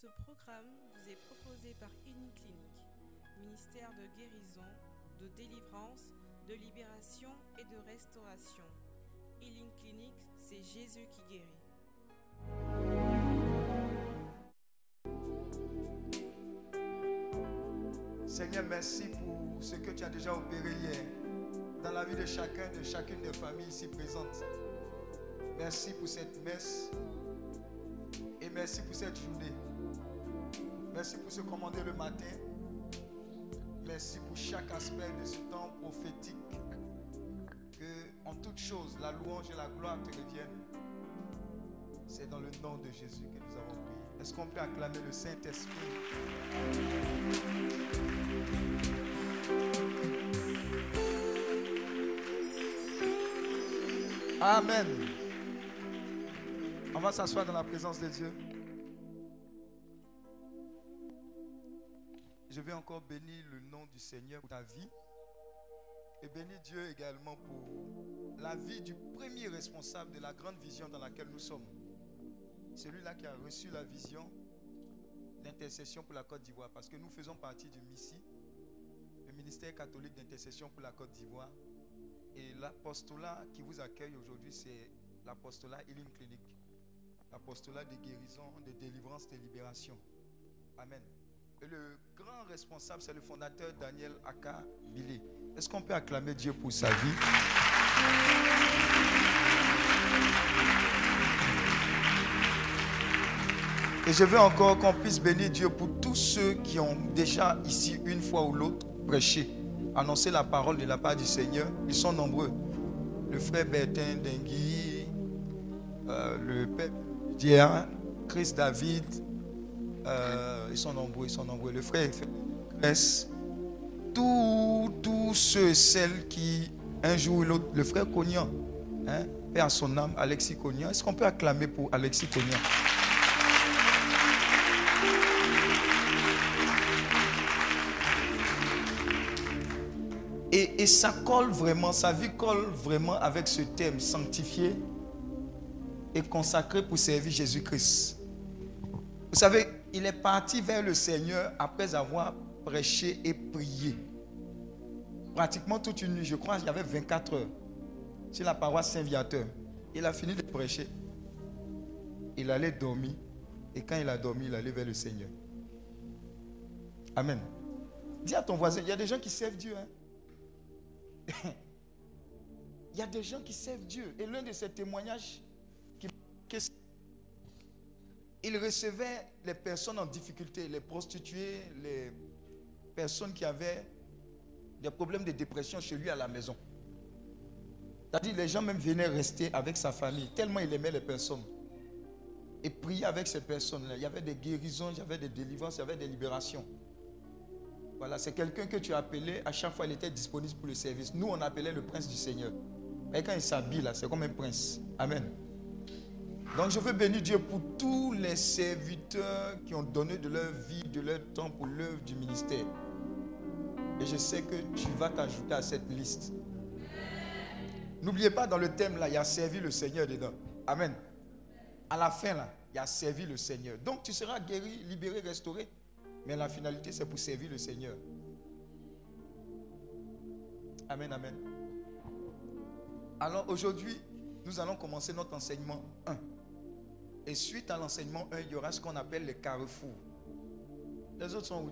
Ce programme vous est proposé par Uniclinique, ministère de guérison, de délivrance, de libération et de restauration. Healing Clinic, c'est Jésus qui guérit. Seigneur, merci pour ce que tu as déjà opéré hier dans la vie de chacun, de chacune des familles ici présentes. Merci pour cette messe et merci pour cette journée. Merci pour ce commandé le matin. Merci pour chaque aspect de ce temps prophétique. Que en toute chose, la louange et la gloire te reviennent. C'est dans le nom de Jésus que nous avons prié. Est-ce qu'on peut acclamer le Saint-Esprit? Amen. On va s'asseoir dans la présence de Dieu. Je vais encore bénir le nom du Seigneur pour ta vie. Et bénir Dieu également pour la vie du premier responsable de la grande vision dans laquelle nous sommes. Celui-là qui a reçu la vision d'intercession pour la Côte d'Ivoire. Parce que nous faisons partie du MISI, le ministère catholique d'intercession pour la Côte d'Ivoire. Et l'apostolat qui vous accueille aujourd'hui, c'est l'apostolat Healing Clinic. L'apostolat de guérison, de délivrance, de libération. Amen. Le grand responsable, c'est le fondateur Daniel Aka Billy. Est-ce qu'on peut acclamer Dieu pour sa vie? Et je veux encore qu'on puisse bénir Dieu pour tous ceux qui ont déjà ici, une fois ou l'autre, prêché, annoncé la parole de la part du Seigneur. Ils sont nombreux. Le frère Bertin Dengui, euh, le père Dieu, Chris David, euh, ils sont nombreux, ils sont nombreux. Le frère Grèce, tous, ceux et celles qui, un jour ou l'autre, le frère Cognan, hein, Père à son âme, Alexis Cognan. Est-ce qu'on peut acclamer pour Alexis Cognan? Et, et, ça colle vraiment, sa vie colle vraiment avec ce thème sanctifié et consacré pour servir Jésus-Christ. Vous savez, il est parti vers le Seigneur après avoir prêché et prié. Pratiquement toute une nuit, je crois qu'il y avait 24 heures sur la paroisse Saint-Viateur. Il a fini de prêcher. Il allait dormir. Et quand il a dormi, il allait vers le Seigneur. Amen. Dis à ton voisin, il y a des gens qui servent Dieu. Hein? il y a des gens qui servent Dieu. Et l'un de ces témoignages, qui, il recevait les personnes en difficulté, les prostituées, les personnes qui avaient des problèmes de dépression chez lui à la maison. C'est-à-dire les gens même venaient rester avec sa famille, tellement il aimait les personnes. Et prier avec ces personnes-là. Il y avait des guérisons, il y avait des délivrances, il y avait des libérations. Voilà, c'est quelqu'un que tu appelais, à chaque fois il était disponible pour le service. Nous, on appelait le prince du Seigneur. Et quand il s'habille là, c'est comme un prince. Amen. Donc je veux bénir Dieu pour tous les serviteurs qui ont donné de leur vie, de leur temps pour l'œuvre du ministère. Et je sais que tu vas t'ajouter à cette liste. N'oubliez pas, dans le thème là, il y a servi le Seigneur dedans. Amen. À la fin là, il y a servi le Seigneur. Donc tu seras guéri, libéré, restauré. Mais la finalité, c'est pour servir le Seigneur. Amen, amen. Alors aujourd'hui, nous allons commencer notre enseignement 1. Et suite à l'enseignement 1, il y aura ce qu'on appelle les carrefours. Les autres sont où?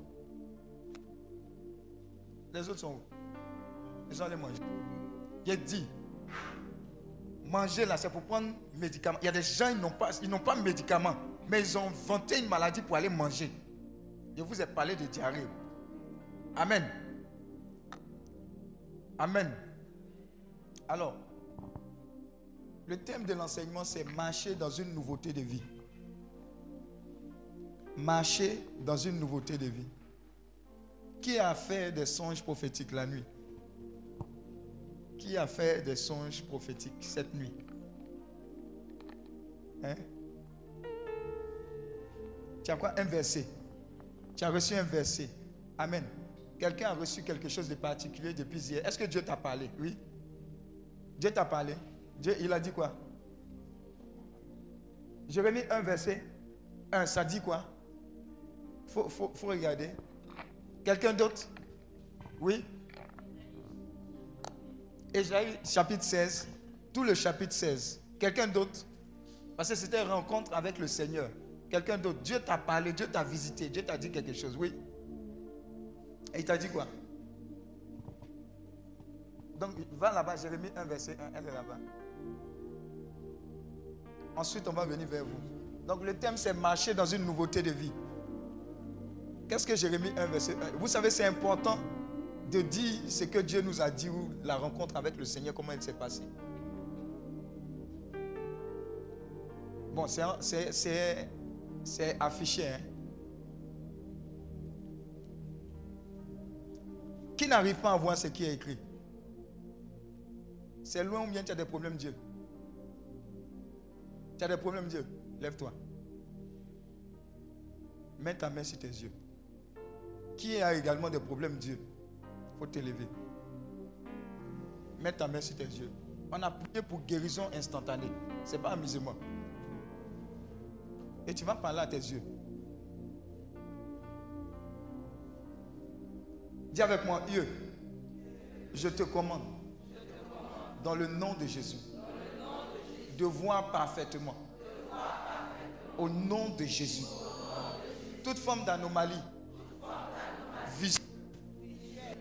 Les autres sont où? Ils ont les manger. Il dit, manger là, c'est pour prendre médicaments. Il y a des gens, ils n'ont pas, ils n'ont pas de médicaments, mais ils ont inventé une maladie pour aller manger. Je vous ai parlé de diarrhée. Amen. Amen. Alors, le thème de l'enseignement, c'est marcher dans une nouveauté de vie. Marcher dans une nouveauté de vie. Qui a fait des songes prophétiques la nuit? Qui a fait des songes prophétiques cette nuit? Hein? Tu as quoi? Un verset. Tu as reçu un verset. Amen. Quelqu'un a reçu quelque chose de particulier depuis hier. Est-ce que Dieu t'a parlé? Oui. Dieu t'a parlé. Dieu, il a dit quoi? Jérémie un verset. Un, ça dit quoi? Faut, faut, faut regarder. Quelqu'un d'autre? Oui? Ésaïe chapitre 16, tout le chapitre 16. Quelqu'un d'autre? Parce que c'était une rencontre avec le Seigneur. Quelqu'un d'autre? Dieu t'a parlé, Dieu t'a visité, Dieu t'a dit quelque chose. Oui. Et il t'a dit quoi? Donc, va là-bas, Jérémie 1, verset 1. Elle est là-bas. Ensuite, on va venir vers vous. Donc, le thème, c'est marcher dans une nouveauté de vie. Qu'est-ce que Jérémie 1, verset 1 Vous savez, c'est important de dire ce que Dieu nous a dit ou la rencontre avec le Seigneur, comment elle s'est passée. Bon, c'est affiché. Hein? Qui n'arrive pas à voir ce qui est écrit? C'est loin ou bien tu as des problèmes, Dieu? Tu as des problèmes, Dieu Lève-toi. Mets ta main sur tes yeux. Qui a également des problèmes, Dieu? Faut t'élever. Mets ta main sur tes yeux. On a prié pour guérison instantanée. Ce n'est pas amusement. Et tu vas parler à tes yeux. Dis avec moi, Dieu, je te commande, dans le nom de Jésus, de voir parfaitement, au nom de Jésus, toute forme d'anomalie,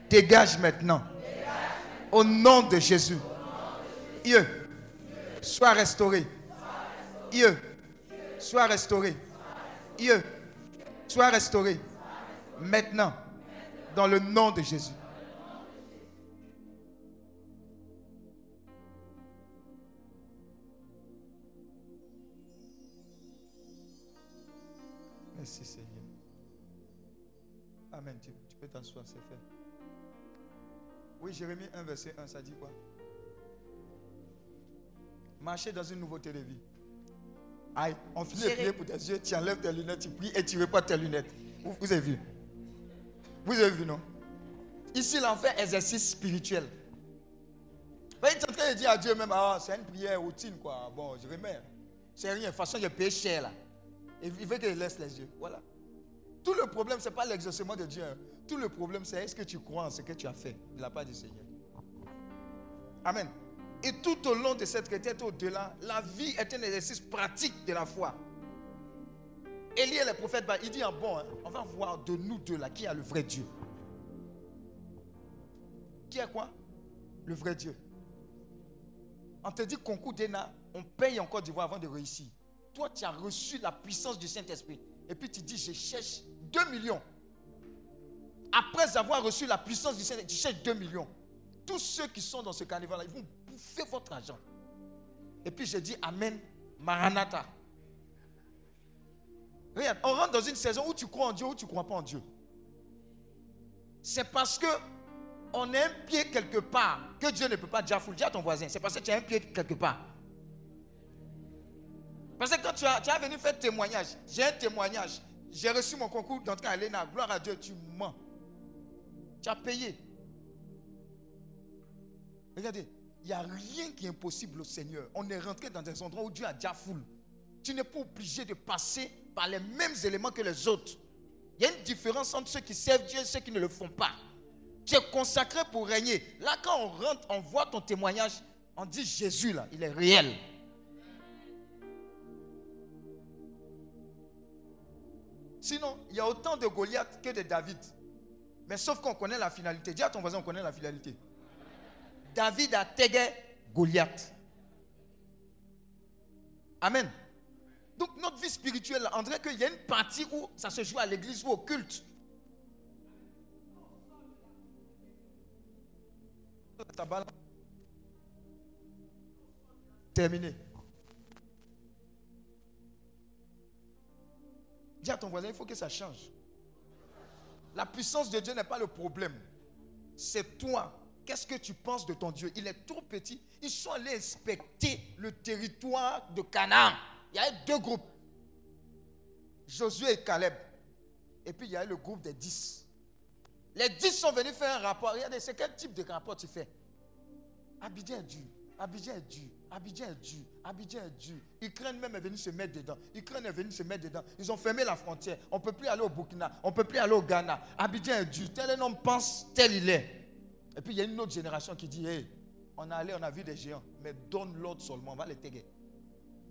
Dégage maintenant. Au nom de Jésus. Dieu, sois restauré. Dieu, sois restauré. Dieu, sois restauré. Maintenant. Dans le nom de Jésus. Peux t'asseoir, c'est fait. Oui, Jérémie 1, verset 1, ça dit quoi? Marcher dans une nouveauté de vie. Aïe, on finit de prier pour tes yeux, tu enlèves tes lunettes, tu pries et tu pas tes lunettes. Vous, avez vu? Vous avez vu, non? Ici, l'on fait exercice spirituel. Il est en train de dire à Dieu même, ah, c'est une prière routine, quoi. Bon, je remets. C'est rien. De toute façon, je paye cher, là. Il veut qu'il laisse les yeux. Voilà. Tout le problème, ce n'est pas l'exaucement de Dieu. Hein. Tout le problème, c'est est-ce que tu crois en ce que tu as fait de la part du Seigneur. Amen. Et tout au long de cette retraite au-delà, la vie est un exercice pratique de la foi. Élie le prophète, bah, il dit en bon, hein, on va voir de nous deux là qui a le vrai Dieu. Qui a quoi? Le vrai Dieu. On te dit concours d'ENA, on paye encore du d'Ivoire avant de réussir. Toi, tu as reçu la puissance du Saint-Esprit. Et puis tu dis, je cherche 2 millions. Après avoir reçu la puissance du Seigneur, tu cherches 2 millions. Tous ceux qui sont dans ce carnaval-là, ils vont bouffer votre argent. Et puis je dis Amen, Maranatha. Regarde, on rentre dans une saison où tu crois en Dieu ou tu ne crois pas en Dieu. C'est parce que on a un pied quelque part que Dieu ne peut pas déjà Dis à ton voisin, c'est parce que tu as un pied quelque part. Parce que quand tu as, tu as venu faire témoignage, j'ai un témoignage. J'ai reçu mon concours d'entrée à l'ENA. Gloire à Dieu, tu mens. Tu as payé. Regardez, il n'y a rien qui est impossible au Seigneur. On est rentré dans des endroits où Dieu a déjà foule. Tu n'es pas obligé de passer par les mêmes éléments que les autres. Il y a une différence entre ceux qui servent Dieu et ceux qui ne le font pas. Tu es consacré pour régner. Là, quand on rentre, on voit ton témoignage, on dit Jésus, là, il est réel. Sinon, il y a autant de Goliath que de David. Mais sauf qu'on connaît la finalité. Dis à ton voisin, on connaît la finalité. David a tagué Goliath. Amen. Donc notre vie spirituelle, on dirait qu'il y a une partie où ça se joue à l'église ou au culte. Terminé. Dis à ton voisin, il faut que ça change. La puissance de Dieu n'est pas le problème. C'est toi. Qu'est-ce que tu penses de ton Dieu? Il est trop petit. Ils sont allés inspecter le territoire de Canaan. Il y avait deux groupes. Josué et Caleb. Et puis il y a le groupe des dix. Les dix sont venus faire un rapport. Regardez, c'est quel type de rapport tu fais? Abidjan est dur. Abidjan est dur. Abidjan est dur. Abidjan est dur. Ukraine même est venu se mettre dedans. Ukraine est venu se mettre dedans. Ils ont fermé la frontière. On ne peut plus aller au Burkina. On ne peut plus aller au Ghana. Abidjan est dur. Tel un homme pense, tel il est. Et puis il y a une autre génération qui dit, hey, on a allé, on a vu des géants. Mais donne l'ordre seulement. On va les taguer.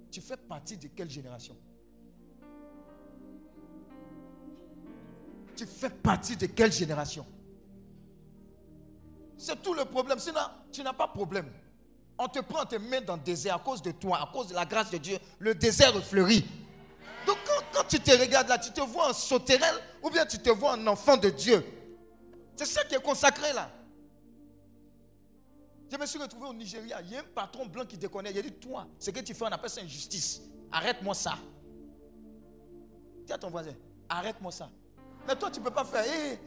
Tu fais partie de quelle génération? Tu fais partie de quelle génération? C'est tout le problème. Sinon, tu n'as pas de problème. On te prend, on te met dans le désert à cause de toi, à cause de la grâce de Dieu. Le désert fleurit. Donc quand, tu te regardes là, tu te vois en sauterelle ou bien tu te vois un enfant de Dieu. C'est ça qui est consacré là. Je me suis retrouvé au Nigeria. Il y a un patron blanc qui déconne. Il a dit Toi, ce que tu fais, on appelle ça injustice. Arrête-moi ça. Dis à ton voisin Arrête-moi ça. Mais toi, tu ne peux pas faire. Eh,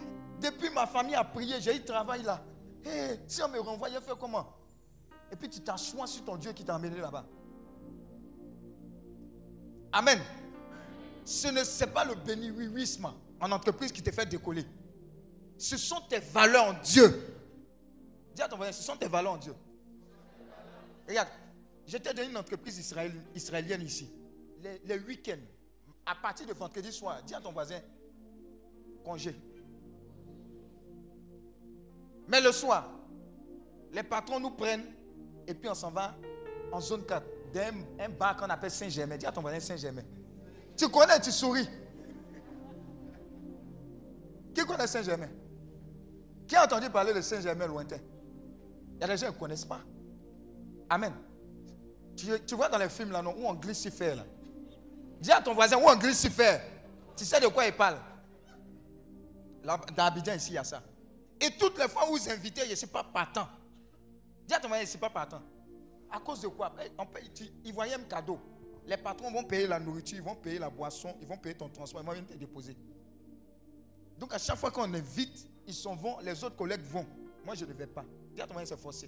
depuis ma famille a prié, j'ai eu travail là. Eh, si on me renvoie, je fais comment? Et puis tu t'assois sur ton Dieu qui t'a amené là-bas. Amen. Ce n'est pas le béniwisme en entreprise qui te fait décoller. Ce sont tes valeurs en Dieu. Dis à ton voisin, ce sont tes valeurs en Dieu. Regarde, j'étais dans une entreprise israélienne, ici. Les, les week-ends, à partir de vendredi soir, dis à ton voisin, congé. Mais le soir, les patrons nous prennent et puis on s'en va en zone 4, d'un un bar qu'on appelle Saint-Germain. Dis à ton voisin Saint-Germain. Tu connais, tu souris. Qui connaît Saint-Germain? Qui a entendu parler de Saint-Germain lointain? Il y a des gens qui ne connaissent pas. Amen. Tu, vois dans les films là, non, où on glisse si là. Dis à ton voisin où on glisse si Tu sais de quoi il parle? Dans Abidjan, ici, il y a ça. Et toutes les fois où vous invitez, je ne suis pas partant. Dis à ton mari, c'est pas partant. À cause de quoi? On paye, Ils voyaient un cadeau. Les patrons vont payer la nourriture, ils vont payer la boisson, ils vont payer ton transport, ils vont venir te déposer. Donc à chaque fois qu'on invite, ils s'en vont, les autres collègues vont. Moi, je ne vais pas. Dis à ton mari, c'est forcé.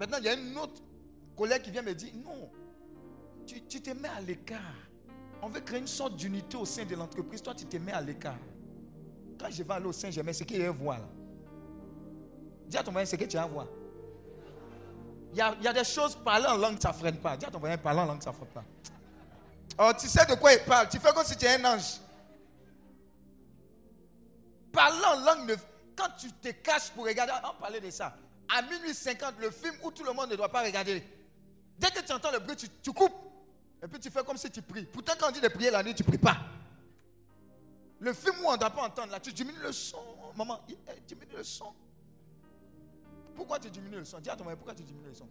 Maintenant, il y a une autre collègue qui vient me dire, non, tu, tu te mets à l'écart. On veut créer une sorte d'unité au sein de l'entreprise. Toi, tu te mets à l'écart. Quand je vais aller au Saint-Germain, c'est qu'il y a voir là. Dis à ton mari, c'est que tu as à voir. Il y, a, des choses, parler en langue, ça ne freine pas. Dis à ton voisin, parler en langue, ça ne freine pas. Oh, tu sais de quoi il parle? Tu fais comme si tu es un ange. Parler en langue, quand tu te caches pour regarder, on parlait de ça. À minuit 50, le film où tout le monde ne doit pas regarder. Dès que tu entends le bruit, tu, coupes. Et puis tu fais comme si tu pries. Pourtant, quand on dit de prier la nuit, tu ne pries pas. Le film où on ne doit pas entendre, là, tu diminues le son. Maman, diminue le son. Pourquoi tu diminues le son? Dis à ton mari, pourquoi tu diminues le son?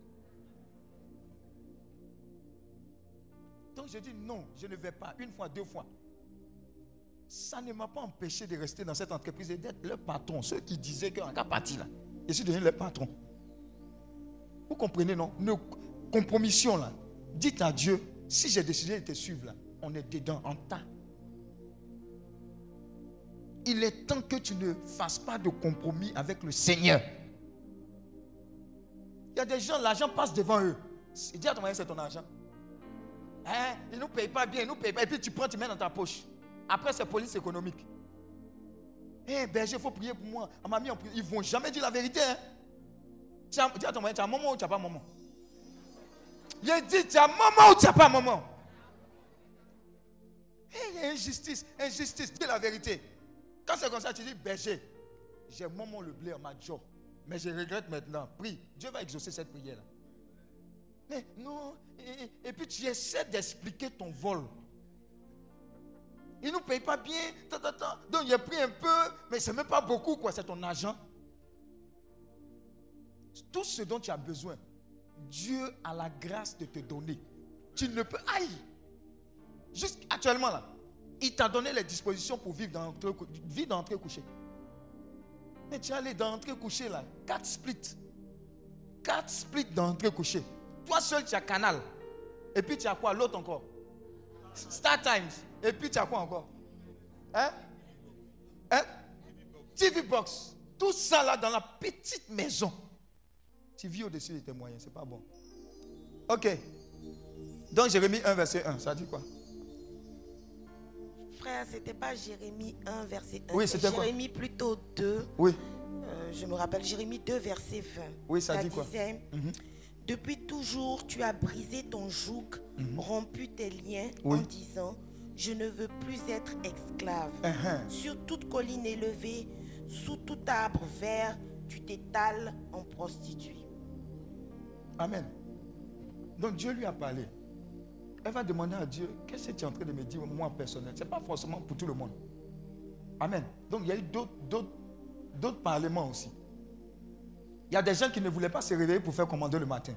Donc je dis non, je ne vais pas. Une fois, deux fois. Ça ne m'a pas empêché de rester dans cette entreprise et d'être le patron. Ceux qui disaient qu'en cas parti là, je suis devenu le patron. Vous comprenez, non? Nos compromissions là. Dites à Dieu, si j'ai décidé de te suivre là, on est dedans, en tas. Il est temps que tu ne fasses pas de compromis avec le Seigneur. Il y a des gens, l'argent passe devant eux. Dis à ton mari, c'est ton argent. Hein? Ils ne nous payent pas bien, ils nous payent pas. Et puis tu prends, tu mets dans ta poche. Après, c'est police économique. Eh, berger, il faut prier pour moi. À ma ils ne vont jamais dire la vérité. Hein? dis à ton mari, tu as un moment ou tu n'as pas moment? Il dit, tu as un moment ou tu n'as pas moment? Eh, injustice, injustice, dis la vérité. Quand c'est comme ça, tu dis, berger, j'ai moment le blé en ma joie. Mais je regrette maintenant. Prie. Dieu va exaucer cette prière-là. Mais non. Et, puis tu essaies d'expliquer ton vol. Il ne nous paye pas bien. Donc il a pris un peu, mais ce n'est même pas beaucoup, quoi. C'est ton argent. Tout ce dont tu as besoin, Dieu a la grâce de te donner. Tu ne peux. Aïe! Juste actuellement là, il t'a donné les dispositions pour vivre dans dans couché. Mais tu es allé d'entrée coucher là. Quatre splits. Quatre splits d'entrée coucher. Toi seul, tu as canal. Et puis tu as quoi? L'autre encore Star Times. Et puis tu as quoi encore? Hein? Hein? TV Box. Tout ça là dans la petite maison. Tu vis au-dessus de tes moyens. C'est pas bon. Ok. Donc Jérémie 1, verset 1. Ça dit quoi? Frère, c'était pas Jérémie 1, verset 1. Oui, c'était Jérémie plutôt 2. Oui. Euh, je me rappelle Jérémie 2, verset 20. Oui, ça, dit quoi? mhm. Depuis toujours, tu as brisé ton joug, rompu tes liens Mhm. Oui. en disant Je ne veux plus être esclave. Uh-huh. Sur toute colline élevée, sous tout arbre vert, tu t'étales en prostituée. Amen. Donc Dieu lui a parlé. Elle va demander à Dieu, qu'est-ce que tu es en train de me dire, moi personnel? Ce n'est pas forcément pour tout le monde. Amen. Donc il y a eu d'autres, parlements aussi. Il y a des gens qui ne voulaient pas se réveiller pour faire commander le matin.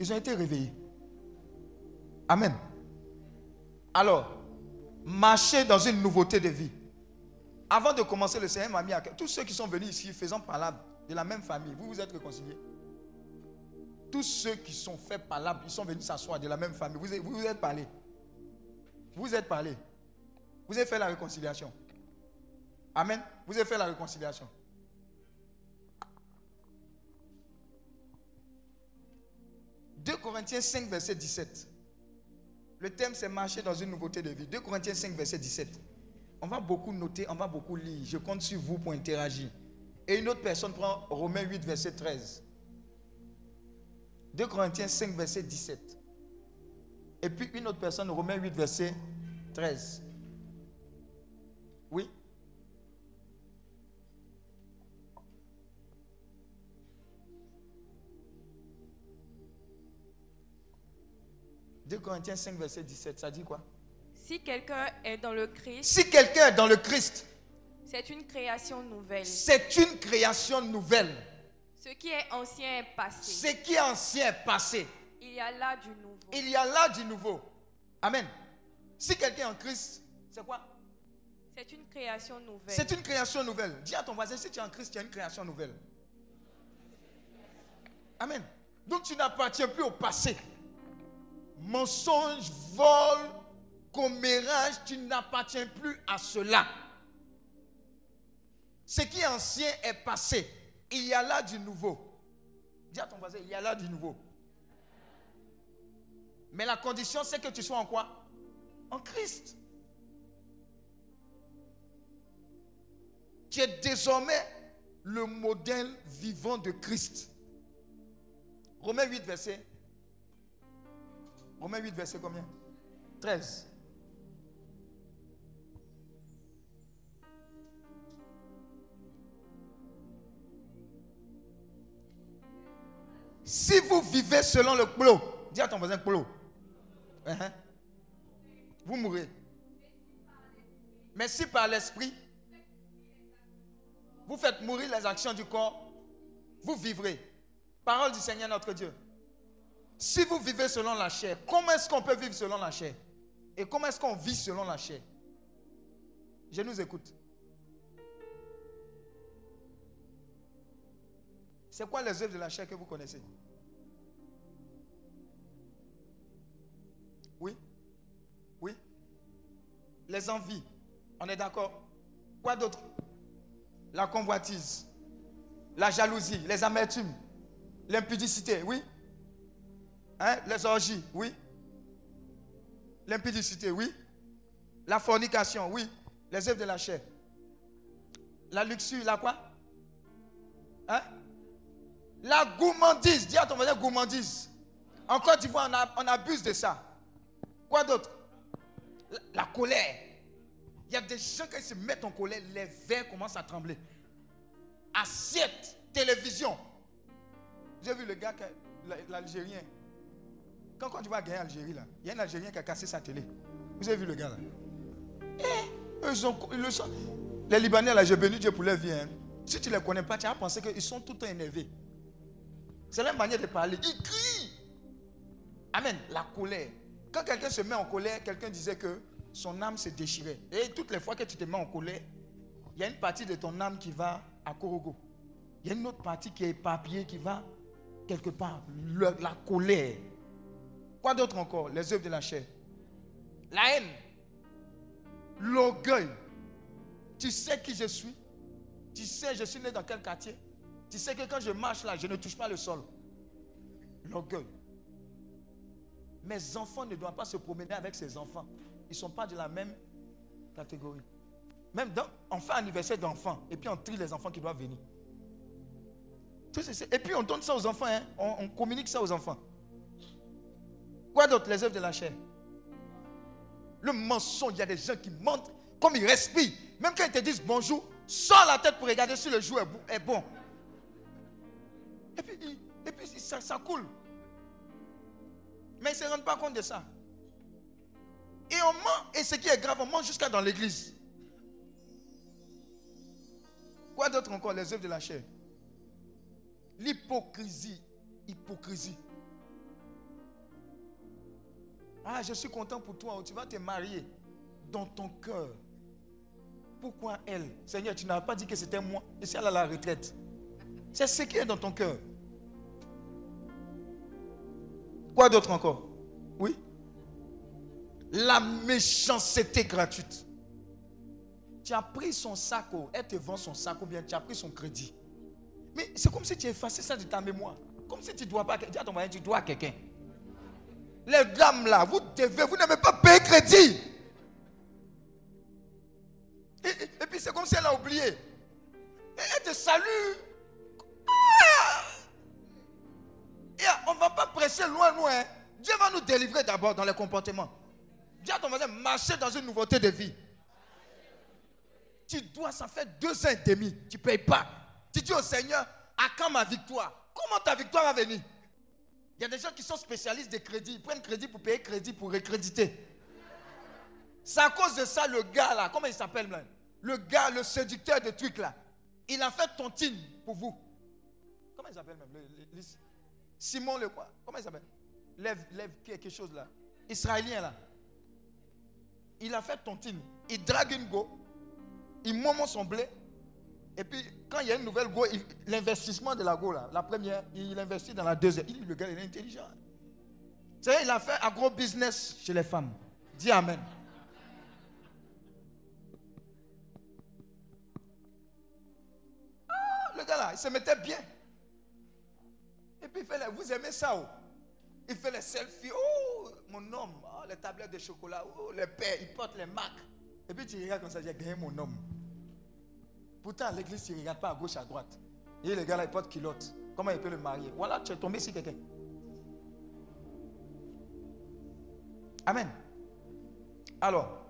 Ils ont été réveillés. Amen. Alors, marcher dans une nouveauté de vie. Avant de commencer, le Seigneur m'a mis à. Tous ceux qui sont venus ici faisant palabre de la même famille, vous vous êtes réconciliés tous ceux qui sont faits palabre, ils sont venus s'asseoir de la même famille. Vous vous vous êtes parlé. Vous vous êtes parlé. Vous avez fait la réconciliation. Amen. Vous avez fait la réconciliation. « 2 Corinthiens 5, verset 17. Le thème, c'est marcher dans une nouveauté de vie. 2 Corinthiens 5, verset 17. On va beaucoup noter, on va beaucoup lire. Je compte sur vous pour interagir. Et une autre personne prend Romains 8, verset 13. 2 Corinthiens 5, verset 17. Et puis une autre personne, Romains 8, verset 13. Oui. « 2 Corinthiens 5, verset 17, ça dit quoi? Si quelqu'un est dans le Christ, Si quelqu'un est dans le Christ, c'est une création nouvelle. c'est une création nouvelle. Ce qui est ancien est passé. Ce qui est ancien est passé. Il y a là du nouveau. Il y a là du nouveau. Amen. Si quelqu'un est en Christ, c'est quoi? C'est une création nouvelle. C'est une création nouvelle. Dis à ton voisin, si tu es en Christ, tu as une création nouvelle. Amen. Donc tu n'appartiens plus au passé. Mensonge, vol, commérage, tu n'appartiens plus à cela. Ce qui est ancien est passé. Il y a là du nouveau. Dis à ton voisin, il y a là du nouveau. Mais la condition, c'est que tu sois en quoi? En Christ. Tu es désormais le modèle vivant de Christ. Romains 8, verset. Romains 8, verset combien? 13. Si vous vivez selon le clos, dis à ton voisin clos. Hein? Vous mourrez. Mais si par l'esprit, vous faites mourir les actions du corps, vous vivrez. Parole du Seigneur notre Dieu. Si vous vivez selon la chair, comment est-ce qu'on peut vivre selon la chair? Et comment est-ce qu'on vit selon la chair? Je nous écoute. C'est quoi les œuvres de la chair que vous connaissez? Oui? Oui? Les envies. On est d'accord? Quoi d'autre? La convoitise, la jalousie, les amertumes, l'impudicité, oui? Hein? Les orgies, oui? L'impudicité, oui? La fornication, oui? Les œuvres de la chair. La luxure, la quoi? Hein? La gourmandise. Dis à ton voisin gourmandise. En Côte d'Ivoire, on, abuse de ça. Quoi d'autre? La, colère. Il y a des gens qui se mettent en colère, les verres commencent à trembler. Assiette, télévision. J'ai vu le gars, l'Algérien. Quand Côte d'Ivoire a gagné l'Algérie, là, il y a un Algérien qui a cassé sa télé. Vous avez vu le gars là? Eh, ont- ils le sont- Les Libanais, là, j'ai béni Dieu pour leur vie. hein. Si tu ne les connais pas, tu vas penser qu'ils sont tout le temps énervés. C'est leur manière de parler. Ils crient. Amen. La colère. Quand quelqu'un se met en colère, quelqu'un disait que son âme se déchirait. Et toutes les fois que tu te mets en colère, il y a une partie de ton âme qui va à Korogo. Il y a une autre partie qui est éparpillée, qui va quelque part. La colère. Quoi d'autre encore? Les œuvres de la chair. La haine. L'orgueil. Tu sais qui je suis? Tu sais, je suis né dans quel quartier? Tu sais que quand je marche là, je ne touche pas le sol. L'orgueil. Mes enfants ne doivent pas se promener avec ses enfants. Ils ne sont pas de la même catégorie. Même dans, on fait anniversaire d'enfants et puis on trie les enfants qui doivent venir. Et puis on donne ça aux enfants, hein. on, on communique ça aux enfants. Quoi d'autre? Les œuvres de la chair. Le mensonge, il y a des gens qui mentent comme ils respirent. Même quand ils te disent bonjour, sors la tête pour regarder si le jour est bon. Et puis, et puis ça, ça coule. Mais ils ne se rendent pas compte de ça. Et on ment, et ce qui est grave, on ment jusqu'à dans l'église. Quoi d'autre encore Les œuvres de la chair? L'hypocrisie. Hypocrisie. Ah, je suis content pour toi. Tu vas te marier dans ton cœur. Pourquoi elle? Seigneur, tu n'as pas dit que c'était moi. Et si elle a la retraite. C'est ce qui est dans ton cœur. Quoi d'autre encore? Oui? La méchanceté gratuite. Tu as pris son sac, elle te vend son sac ou bien tu as pris son crédit. Mais c'est comme si tu effaçais ça de ta mémoire. Comme si tu dois pas. Dis à ton mari, tu dois quelqu'un. Les dames là, vous devez, vous n'avez pas payé crédit. Et, puis c'est comme si elle a oublié. Et elle te salue. Presser loin, loin. Dieu va nous délivrer d'abord dans les comportements. Dis à ton voisin, marcher dans une nouveauté de vie. Tu dois, ça fait deux ans et demi, tu ne payes pas. Tu dis au Seigneur, à quand ma victoire? Comment ta victoire va venir? Il y a des gens qui sont spécialistes des crédits. Ils prennent crédit pour payer crédit pour récréditer. C'est à cause de ça, le gars là, comment il s'appelle même Le gars, le séducteur de trucs là, il a fait tontine pour vous. Comment il s'appelle même? Simon le quoi? Comment il s'appelle? Lève, lève quelque chose là. Israélien là. Il a fait tontine. Il drague une go. Il moment son blé. Et puis, quand il y a une nouvelle go, l'investissement de la go là, la première, il investit dans la deuxième. Il, le gars, il est intelligent. Savez, il a fait un gros business chez les femmes. Dis Amen. Ah, le gars là, il se mettait bien. Et puis il fait vous aimez ça oh? Il fait les selfies. Oh, mon homme. Oh, les tablettes de chocolat. Oh, les pères, il porte les marques. Et puis tu regardes comme ça, j'ai gagné mon homme. Pourtant, à l'église, tu ne regardes pas à gauche, à droite. Et le gars là, il porte culotte. Comment il peut le marier? Voilà, tu es tombé sur quelqu'un. Amen. Alors,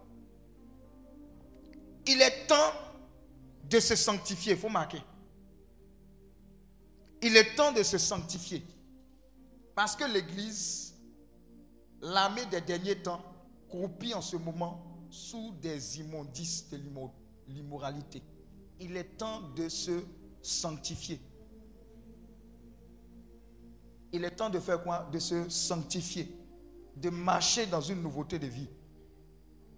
il est temps de se sanctifier. Il faut marquer. Il est temps de se sanctifier. Parce que l'Église, l'armée des derniers temps, croupit en ce moment sous des immondices de l'immoralité. Il est temps de se sanctifier. Il est temps de faire quoi? De se sanctifier. De marcher dans une nouveauté de vie.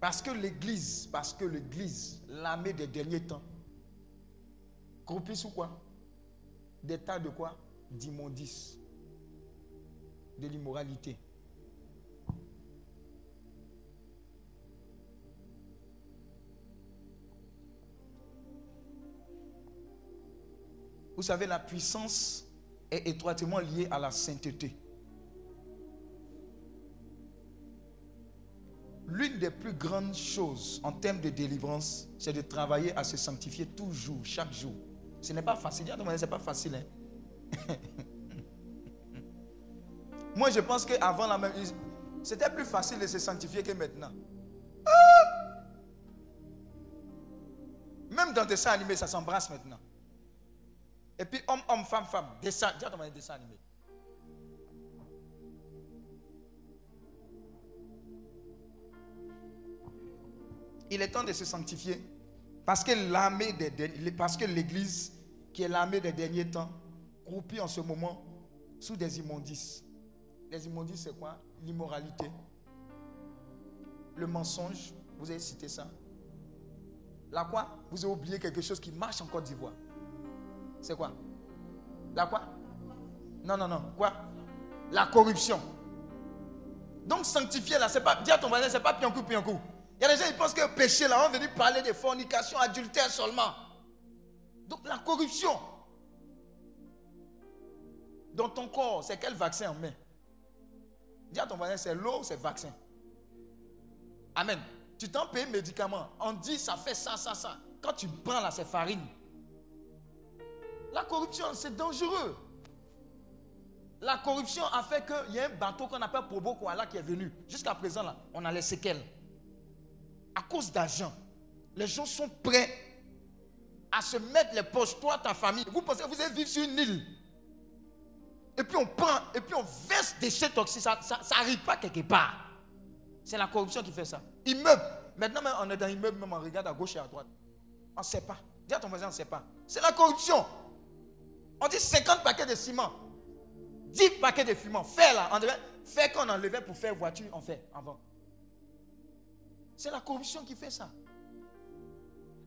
Parce que l'Église, parce que l'Église, l'armée des derniers temps, croupit sous quoi? Des tas de quoi? D'immondices. De l'immoralité. Vous savez, la puissance est étroitement liée à la sainteté. L'une des plus grandes choses en termes de délivrance, c'est de travailler à se sanctifier toujours, chaque jour. Ce n'est pas facile. Ce n'est pas facile. Hein. Moi, je pense qu'avant la même. C'était plus facile de se sanctifier que maintenant. Ah! Même dans des dessins animés, ça s'embrasse maintenant. Et puis, homme, homme, femme, femme. Dessin, dis à dessin animé. Il est temps de se sanctifier. Parce que l'armée des, parce que l'Église, qui est l'armée des derniers temps, croupit en ce moment sous des immondices. Les immondices, c'est quoi? L'immoralité, le mensonge. Vous avez cité ça. La quoi? Vous avez oublié quelque chose qui marche en Côte d'Ivoire. C'est quoi? La quoi? Non, non, non. Quoi? La corruption. Donc sanctifier là, c'est pas, dis à ton voisin, c'est pas piankou piankou. Il y a des gens qui pensent que péché, là, on venu parler de fornication, adultère seulement. Donc la corruption. Dans ton corps, c'est quel vaccin on met? Dis à ton voisin, c'est l'eau ou c'est vaccin? Amen. Tu t'en payes médicament. On dit ça fait ça, ça, ça. Quand tu prends là, c'est farine. La corruption, c'est dangereux. La corruption a fait qu'il y a un bateau qu'on appelle Probo Koala qui est venu. Jusqu'à présent, là, on a les séquelles. À cause d'argent, les gens sont prêts à se mettre les poches, toi, ta famille. Vous pensez que vous allez vivre sur une île. Et puis on prend, et puis on verse des déchets toxiques. Ça n'arrive pas quelque part. C'est la corruption qui fait ça. Immeuble. Maintenant, on est dans l'immeuble, même on regarde à gauche et à droite. On ne sait pas. Dis à ton voisin, on ne sait pas. C'est la corruption. On dit 50 paquets de ciment. 10 paquets de fumant. Fais là. On dirait, fais qu'on enlevait pour faire voiture, on fait avant. C'est la corruption qui fait ça.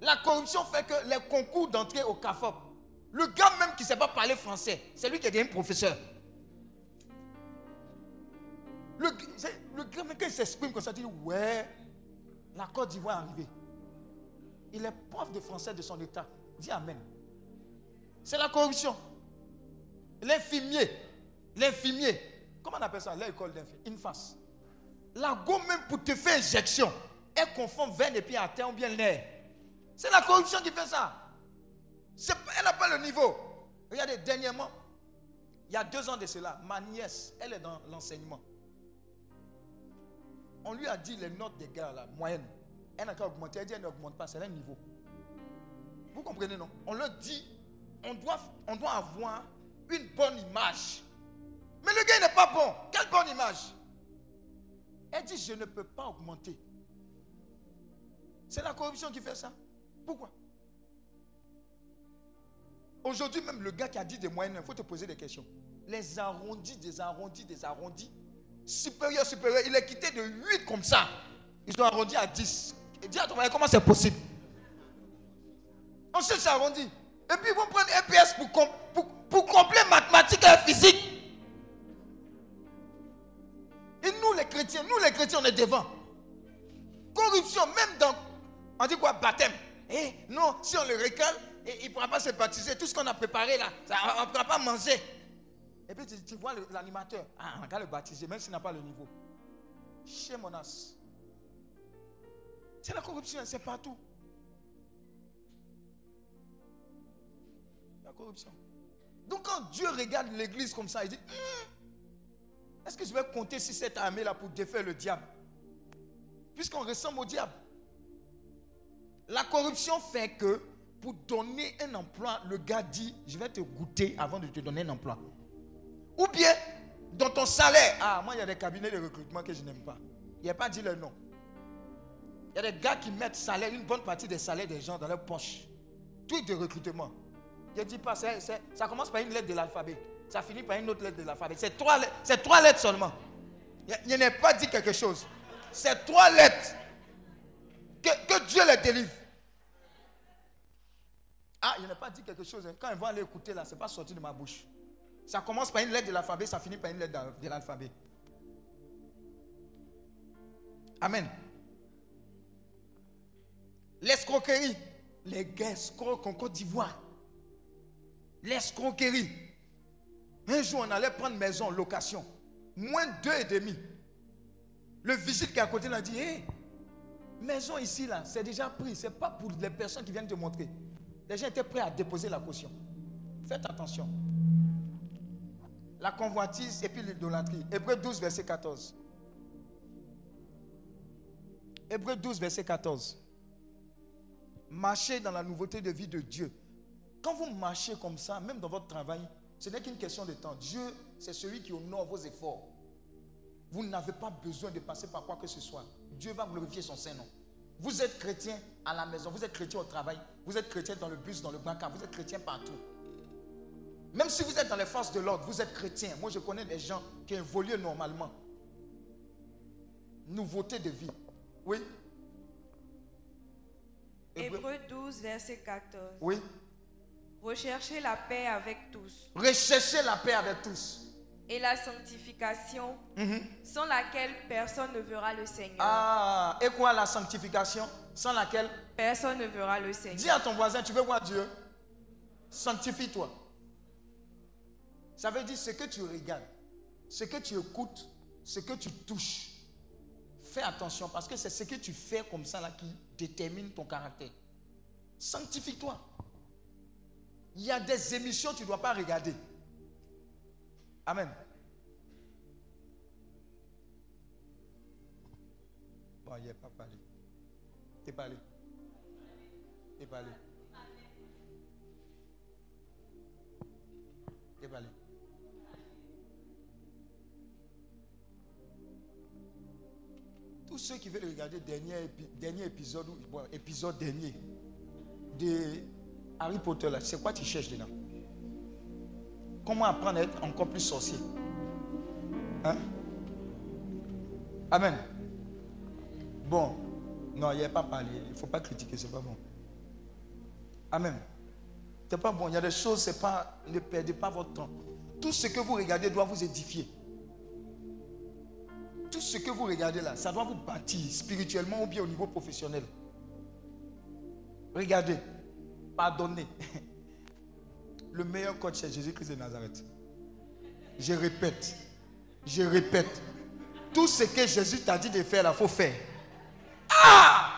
La corruption fait que les concours d'entrée au CAFOP, le gars même qui ne sait pas parler français, c'est lui qui est devenu professeur. Le, gars même quand il s'exprime comme ça, il dit Ouais, la Côte d'Ivoire est arrivée. Il est prof de français de son état. Dis Amen. C'est la corruption. L'infirmier, l'infirmier, comment on appelle ça L'école d'infirmier, face. La gomme même pour te faire injection, elle confond veine et puis terre ou bien l'air. C'est la corruption qui fait ça. elle n'a pas le niveau. Regardez, dernièrement, il y a deux ans de cela, ma nièce, elle est dans l'enseignement. On lui a dit les notes des gars, la moyenne. Elle n'a qu'à augmenter. Elle dit elle n'augmente pas, c'est le niveau. Vous comprenez, non? On leur dit, on doit, on doit avoir une bonne image. Mais le gars n'est pas bon. Quelle bonne image? Elle dit, je ne peux pas augmenter. C'est la corruption qui fait ça. Pourquoi? Aujourd'hui même, le gars qui a dit des moyennes, il faut te poser des questions. Les arrondis, des arrondis, des arrondis, supérieur, supérieur, il est quitté de 8 comme ça. Ils ont arrondi à 10. Et dis à ton comment c'est possible? On cherche arrondi. Et puis ils vont prendre EPS pour, pour, pour compléter mathématiques et physique. Et nous les chrétiens, nous les chrétiens, on est devant. Corruption, même dans, on dit quoi, baptême. Eh, non, si on le récale, il ne pourra pas se baptiser. Tout ce qu'on a préparé là, on ne pourra pas manger. Et puis tu, vois l'animateur, ah, on va le baptiser, même s'il n'a pas le niveau. Chez Monas. C'est la corruption, c'est partout. La corruption. Donc quand Dieu regarde l'église comme ça, il dit, hum, est-ce que je vais compter sur cette armée-là pour défaire le diable? Puisqu'on ressemble au diable. La corruption fait que pour donner un emploi, le gars dit, je vais te goûter avant de te donner un emploi. Ou bien, dans ton salaire. Ah, moi, il y a des cabinets de recrutement que je n'aime pas. Il n'y a pas dit le nom. Il y a des gars qui mettent salaire, une bonne partie des salaires des gens dans leur poche. Tweet de recrutement. Je ne dis pas, ça commence par une lettre de l'alphabet. Ça finit par une autre lettre de l'alphabet. C'est trois, trois lettres seulement. Il n'y a pas dit quelque chose. C'est trois lettres. Que, Dieu les délivre. Ah, il n'a pas dit quelque chose. Hein. Quand ils vont aller écouter là, ce n'est pas sorti de ma bouche. Ça commence par une lettre de l'alphabet, ça finit par une lettre de l'alphabet. Amen. L'escroquerie. Les gars escrocs en Côte d'Ivoire. L'escroquerie. Un jour, on allait prendre maison, location. Moins deux et demi. Le visite qui est à côté, il a dit, hé, maison ici, là, c'est déjà pris. Ce n'est pas pour les personnes qui viennent te montrer. Les gens étaient prêts à déposer la caution. Faites attention la convoitise et puis l'idolâtrie. Hébreu 12, verset 14. Hébreu 12, verset 14. Marchez dans la nouveauté de vie de Dieu. Quand vous marchez comme ça, même dans votre travail, ce n'est qu'une question de temps. Dieu, c'est celui qui honore vos efforts. Vous n'avez pas besoin de passer par quoi que ce soit. Dieu va glorifier son Saint-Nom. Vous êtes chrétien à la maison, vous êtes chrétien au travail, vous êtes chrétien dans le bus, dans le banc, vous êtes chrétien partout. Même si vous êtes dans les forces de l'ordre, vous êtes chrétien. Moi, je connais des gens qui évoluent normalement. Nouveauté de vie. Oui. Hébreu 12, verset 14. Oui. Recherchez la paix avec tous. Recherchez la paix avec tous. Et la sanctification, Mhm. sans laquelle personne ne verra le Seigneur. Ah, et quoi la sanctification Sans laquelle? Personne ne verra le Seigneur. Dis à ton voisin, tu veux voir Dieu? Sanctifie-toi. Ça veut dire ce que tu regardes, ce que tu écoutes, ce que tu touches. Fais attention parce que c'est ce que tu fais comme ça là qui détermine ton caractère. Sanctifie-toi. Il y a des émissions que tu ne dois pas regarder. Amen. Bon, il a pas parlé. T'es parlé. T'es parlé. T'es parlé. Tous ceux qui veulent regarder dernier, dernier épisode, bon, épisode dernier de Harry Potter, c'est quoi tu cherches dedans? Comment apprendre à être encore plus sorcier? Hein? Amen. Bon, non, il n'y a pas parlé. Il ne faut pas critiquer, c'est pas bon. Amen. C'est pas bon. Il y a des choses, c'est pas. Ne perdez pas votre temps. Tout ce que vous regardez doit vous édifier. Tout ce que vous regardez là, ça doit vous bâtir spirituellement ou bien au niveau professionnel. Regardez, pardonnez. Le meilleur coach, c'est Jésus-Christ de Nazareth. Je répète, je répète. Tout ce que Jésus t'a dit de faire, il faut faire. Ah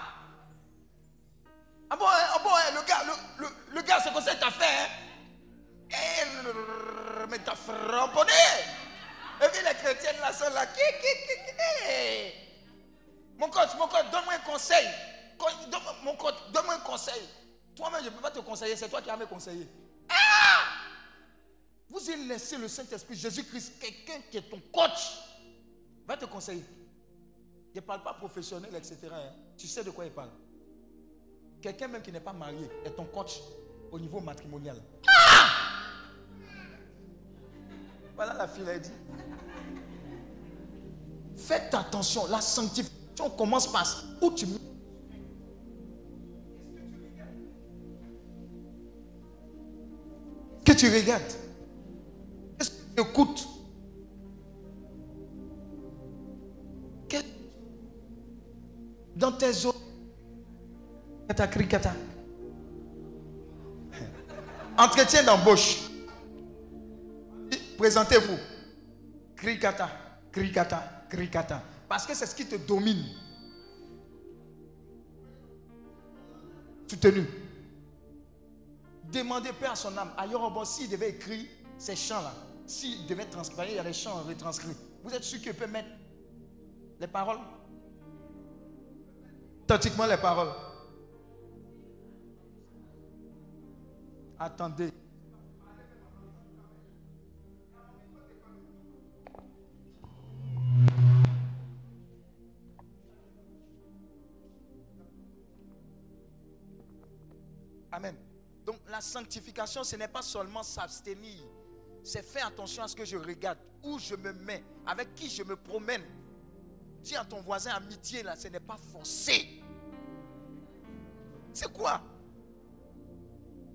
Ah bon, hein, ah bon hein, le gars, le, le, le gars, c'est comme ça t'a fait. Hein? Eh, mais t'as framponné. Et puis les chrétiennes là sont là. Mon coach, mon coach, donne-moi un conseil. Mon coach, donne-moi un conseil. Toi-même, je ne peux pas te conseiller, c'est toi qui as me conseiller. Ah! Vous avez laissé le Saint-Esprit, Jésus-Christ, quelqu'un qui est ton coach, va te conseiller. Il ne parle pas professionnel, etc. Hein. Tu sais de quoi il parle. Quelqu'un même qui n'est pas marié est ton coach au niveau matrimonial. Ah! Voilà la fille, elle dit. Faites attention, la sanctification commence par où tu regardes Qu'est-ce que tu écoutes? Dans tes eaux. Entretien d'embauche. Présentez-vous. Krikata, krikata, krikata. Parce que c'est ce qui te domine. Soutenu. Demandez Père à son âme. Bon, s'il devait écrire ces chants-là, s'il devait transcrire, il y a des chants retranscrits. Vous êtes sûr qu'il peut mettre les paroles? Authentiquement les paroles. Attendez. Amen. La sanctification, ce n'est pas seulement s'abstenir. C'est faire attention à ce que je regarde, où je me mets, avec qui je me promène. Dis à ton voisin amitié, là, ce n'est pas forcé. C'est quoi?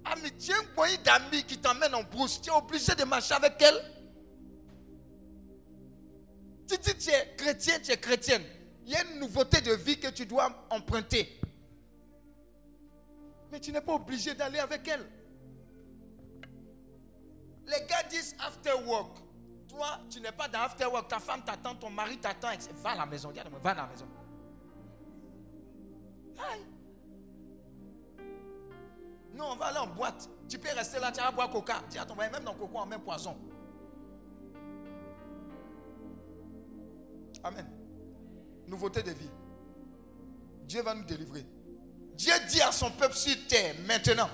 Amitié, un d'amis qui t'emmène en brousse, tu es obligé de marcher avec elle. Tu dis tu es chrétien, tu es chrétienne. Il y a une nouveauté de vie que tu dois emprunter. Mais tu n'es pas obligé d'aller avec elle. Les gars disent after work. Toi, tu n'es pas dans after work. Ta femme t'attend, ton mari t'attend. Va à la maison. Va à la maison. Non, on va aller en boîte. Tu peux rester là, tu vas boire coca. À ton mari, même dans le coco, on met poison. Amen. Nouveauté de vie. Dieu va nous délivrer. Dieu dit à son peuple sur terre, maintenant,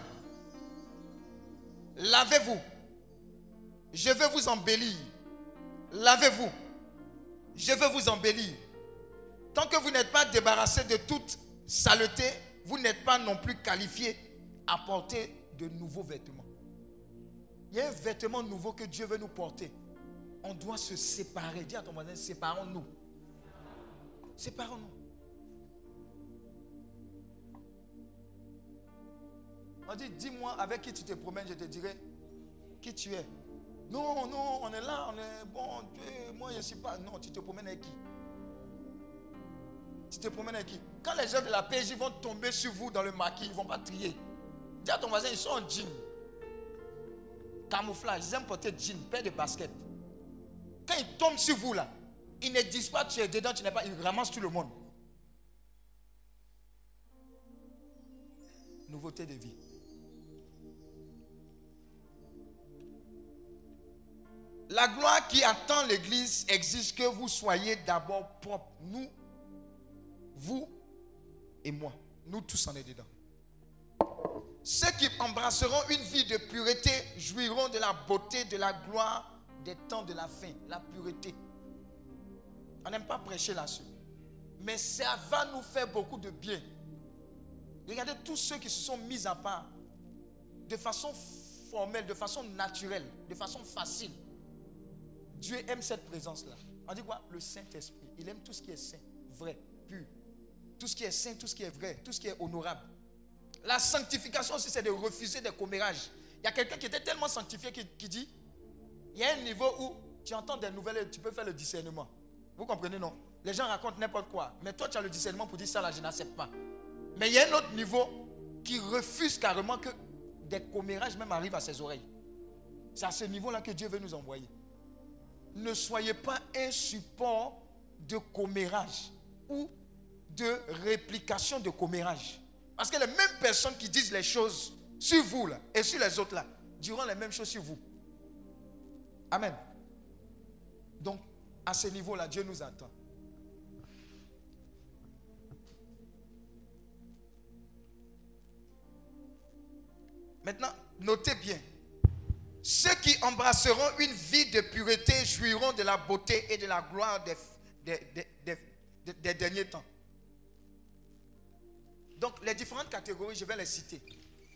lavez-vous. Je veux vous embellir. Lavez-vous. Je veux vous embellir. Tant que vous n'êtes pas débarrassé de toute saleté, vous n'êtes pas non plus qualifié à porter de nouveaux vêtements. Il y a un vêtement nouveau que Dieu veut nous porter. On doit se séparer. Dis à ton voisin, séparons-nous. Séparons-nous. On dit, dis-moi avec qui tu te promènes, je te dirai qui tu es. Non, non, on est là, on est bon, moi je ne suis pas. Non, tu te promènes avec qui? Tu te promènes avec qui? Quand les gens de la PJ vont tomber sur vous dans le maquis, ils ne vont pas trier. Dis à ton voisin, ils sont en jean. Camouflage, ils aiment porter jean, paire de basket. Quand ils tombent sur vous là, ils ne disent pas tu es dedans, tu n'es pas, ils ramassent tout le monde. Nouveauté de vie. La gloire qui attend l'Église exige que vous soyez d'abord propres. Nous, vous et moi. Nous tous en est dedans. Ceux qui embrasseront une vie de pureté jouiront de la beauté, de la gloire des temps de la fin. La pureté. On n'aime pas prêcher là-dessus. Mais ça va nous faire beaucoup de bien. Regardez tous ceux qui se sont mis à part de façon formelle, de façon naturelle, de façon facile. Dieu aime cette présence-là. On dit quoi? Le Saint-Esprit. Il aime tout ce qui est saint, vrai, pur. Tout ce qui est saint, tout ce qui est vrai, tout ce qui est honorable. La sanctification aussi, c'est de refuser des commérages. Il y a quelqu'un qui était tellement sanctifié qui, dit, il y a un niveau où tu entends des nouvelles et tu peux faire le discernement. Vous comprenez, non? Les gens racontent n'importe quoi. Mais toi, tu as le discernement pour dire ça, là, je n'accepte pas. Mais il y a un autre niveau qui refuse carrément que des commérages même arrivent à ses oreilles. C'est à ce niveau-là que Dieu veut nous envoyer. Ne soyez pas un support de commérage ou de réplication de commérage. Parce que les mêmes personnes qui disent les choses sur vous et sur les autres là diront les mêmes choses sur vous. Amen. Donc, à ce niveau-là, Dieu nous attend. Maintenant, notez bien. Ceux qui embrasseront une vie de pureté jouiront de la beauté et de la gloire des, derniers temps. Donc, les différentes catégories, je vais les citer.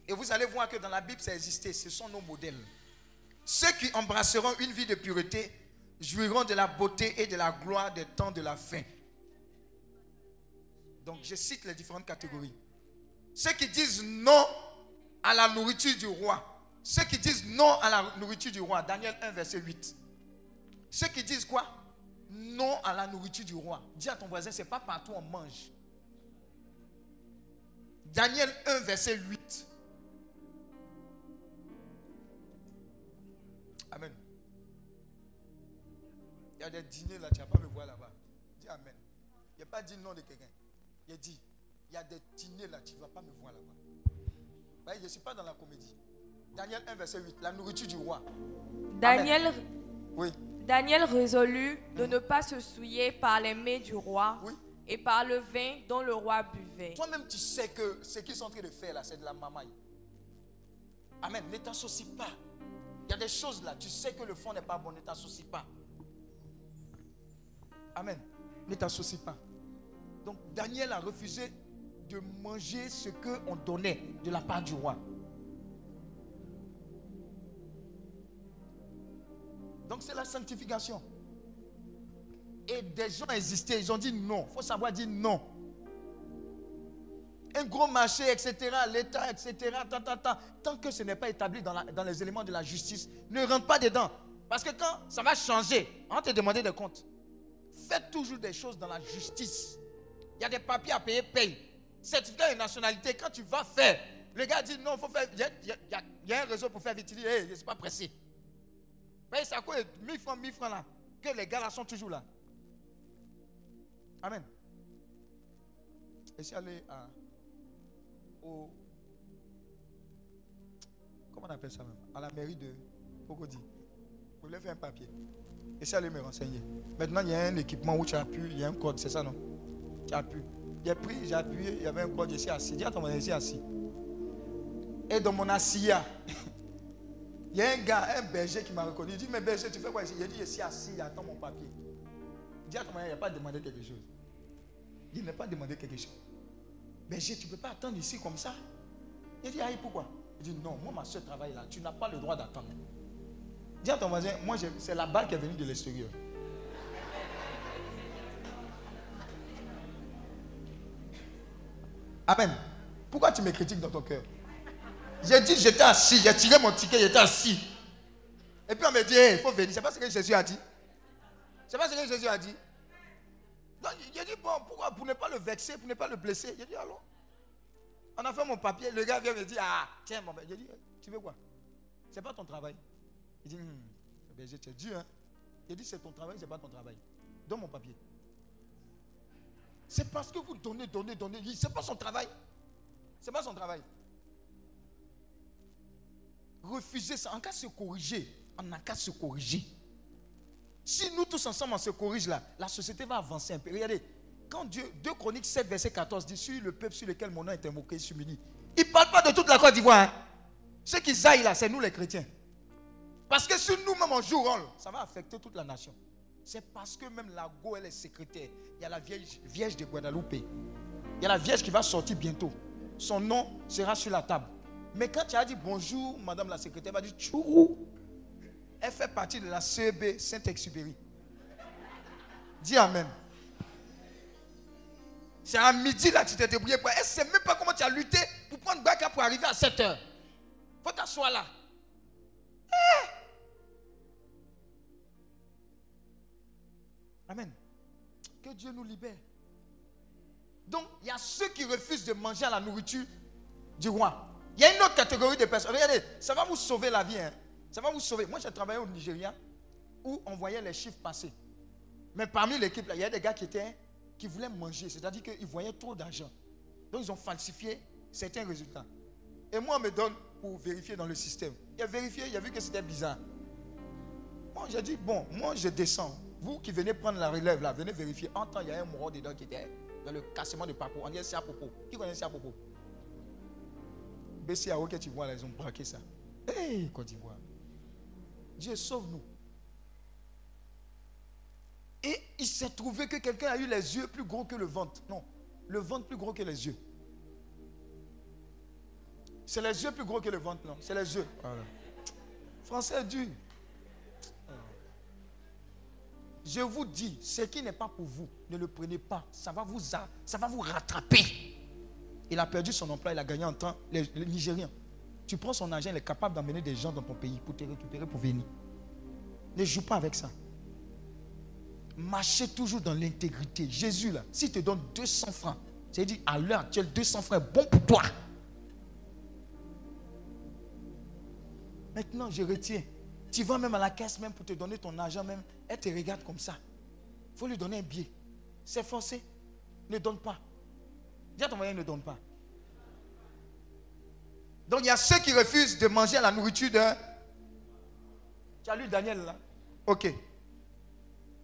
Et vous allez voir que dans la Bible, ça existait. Ce sont nos modèles. Ceux qui embrasseront une vie de pureté jouiront de la beauté et de la gloire des temps de la fin. Donc, je cite les différentes catégories. Ceux qui disent non à la nourriture du roi. Ceux qui disent non à la nourriture du roi. Daniel 1, verset 8. Ceux qui disent quoi? Non à la nourriture du roi. Dis à ton voisin, c'est pas partout on mange. Daniel 1, verset 8. Amen. Il y a des dîners là, tu vas pas me voir là-bas. Dis Amen. Il n'y a pas dit non de quelqu'un. Il a dit, il y a des dîners là, tu ne vas pas me voir là-bas je ne suis pas dans la comédie. Daniel 1, verset 8. La nourriture du roi. Daniel, oui. Daniel résolut de ne pas se souiller par les mets du roi oui. et par le vin dont le roi buvait. Toi-même, tu sais que ce qu'ils sont en train de faire là, c'est de la mamaille. Amen. Ne t'associe pas. Il y a des choses là, tu sais que le fond n'est pas bon, ne t'associe pas. Amen. Ne t'associe pas. Donc Daniel a refusé de manger ce qu'on donnait de la part du roi. Donc c'est la sanctification. Et des gens existaient, ils ont dit non. Il faut savoir dire non. Un gros marché, etc., l'État, etc., tant, que ce n'est pas établi dans, les éléments de la justice, ne rentre pas dedans. Parce que quand ça va changer, on te demander des comptes. Faites toujours des choses dans la justice. Il y a des papiers à payer, paye certificat de nationalité, quand tu vas faire, le gars dit non, faut faire. Il y, a un réseau pour faire vite. Il dit, je ne pas pressé. Mais ça coûte 1000 francs, 1000 francs là. Que les gars là sont toujours là. Amen. Et si aller à, au. Comment on appelle ça même? À la mairie de Pogodi. Vous voulez faire un papier? Et si me renseigner? Maintenant, il y a un équipement où tu pu, il y a un code, c'est ça non? Tu pu. J'ai pris, j'ai appuyé, il y avait un code, suis assis. Dis à ton suis assis. Et dans mon assia, il y a un gars, un berger qui m'a reconnu. Il dit, mais berger, tu fais quoi ici? Il dit, je suis assis, attends mon papier. Dis à ton il n'a pas demandé quelque chose. Il n'a pas demandé quelque chose. Berger, tu ne peux pas attendre ici comme ça? Il dit, aïe, pourquoi? Il dit, non, moi, ma soeur travaille là. Tu n'as pas le droit d'attendre. Dis à ton voisin, moi, c'est la balle qui est venue de l'extérieur. Amen. Pourquoi tu me critiques dans ton cœur? J'ai dit, j'étais assis, j'ai tiré mon ticket, j'étais assis. Et puis on me dit, il faut venir. C'est pas ce que Jésus a dit. C'est pas ce que Jésus a dit. Donc j'ai dit, bon, pourquoi Pour ne pas le vexer, pour ne pas le blesser? J'ai dit, allons. On a fait mon papier. Le gars vient me dire, ah, tiens, mon J'ai dit, tu veux quoi? C'est pas ton travail. Il dit, hum, j'ai tu hein J'ai dit, c'est ton travail, c'est pas ton travail. Donne mon papier. C'est parce que vous donnez, donnez, donnez. Ce n'est pas son travail. Ce n'est pas son travail. Refusez ça. En cas de se corriger, on n'a qu'à se corriger. Si nous tous ensemble on se corrige là, la société va avancer un peu. Regardez, quand Dieu, 2 Chroniques 7, verset 14 dit Sur le peuple sur lequel mon nom est invoqué, s'humilie. Il ne parle pas de toute la Côte d'Ivoire. Hein. Ceux qui zaillent là, c'est nous les chrétiens. Parce que si nous-mêmes on joue rôle, ça va affecter toute la nation. C'est parce que même la Go, elle est secrétaire. Il y a la vierge, vierge de Guadalupe. Il y a la vierge qui va sortir bientôt. Son nom sera sur la table. Mais quand tu as dit bonjour, madame la secrétaire, elle va dire tchourou. Elle fait partie de la CEB Saint-Exupéry. Dis Amen. C'est à midi là, tu t'es débrouillé. Elle ne sait même pas comment tu as lutté pour prendre Baka pour arriver à 7 heures. faut t'asseoir là. Eh! Amen. Que Dieu nous libère. Donc, il y a ceux qui refusent de manger à la nourriture du roi. Il y a une autre catégorie de personnes. Regardez, ça va vous sauver la vie. Hein. Ça va vous sauver. Moi, j'ai travaillé au Nigeria où on voyait les chiffres passer. Mais parmi l'équipe, il y a des gars qui, étaient, qui voulaient manger. C'est-à-dire qu'ils voyaient trop d'argent. Donc, ils ont falsifié certains résultats. Et moi, on me donne pour vérifier dans le système. Il a vérifié, il a vu que c'était bizarre. Moi, j'ai dit, bon, moi, je descends. Vous qui venez prendre la relève là, venez vérifier. En temps, il y a un mort dedans qui était dans le cassement de parcours. On dit c'est à propos. Qui connaît ça à propos BCAO que tu vois là, ils ont braqué ça. Hé, hey, Côte d'Ivoire. Dieu sauve-nous. Et il s'est trouvé que quelqu'un a eu les yeux plus gros que le ventre. Non, le ventre plus gros que les yeux. C'est les yeux plus gros que le ventre, non C'est les yeux. Français dur. Je vous dis, ce qui n'est pas pour vous, ne le prenez pas. Ça va vous, ça va vous rattraper. Il a perdu son emploi, il a gagné en temps. Les, Nigériens, tu prends son argent, il est capable d'emmener des gens dans ton pays pour te récupérer, pour venir. Ne joue pas avec ça. Marchez toujours dans l'intégrité. Jésus, là, s'il te donne 200 francs, c'est-à-dire à l'heure actuelle, 200 francs est bon pour toi. Maintenant, je retiens. Tu vas même à la caisse même pour te donner ton argent. Elle te regarde comme ça. Il faut lui donner un billet. C'est forcé. Ne donne pas. Ton moyen, ne donne pas. Donc il y a ceux qui refusent de manger la nourriture de... Tu as lu Daniel là? Ok.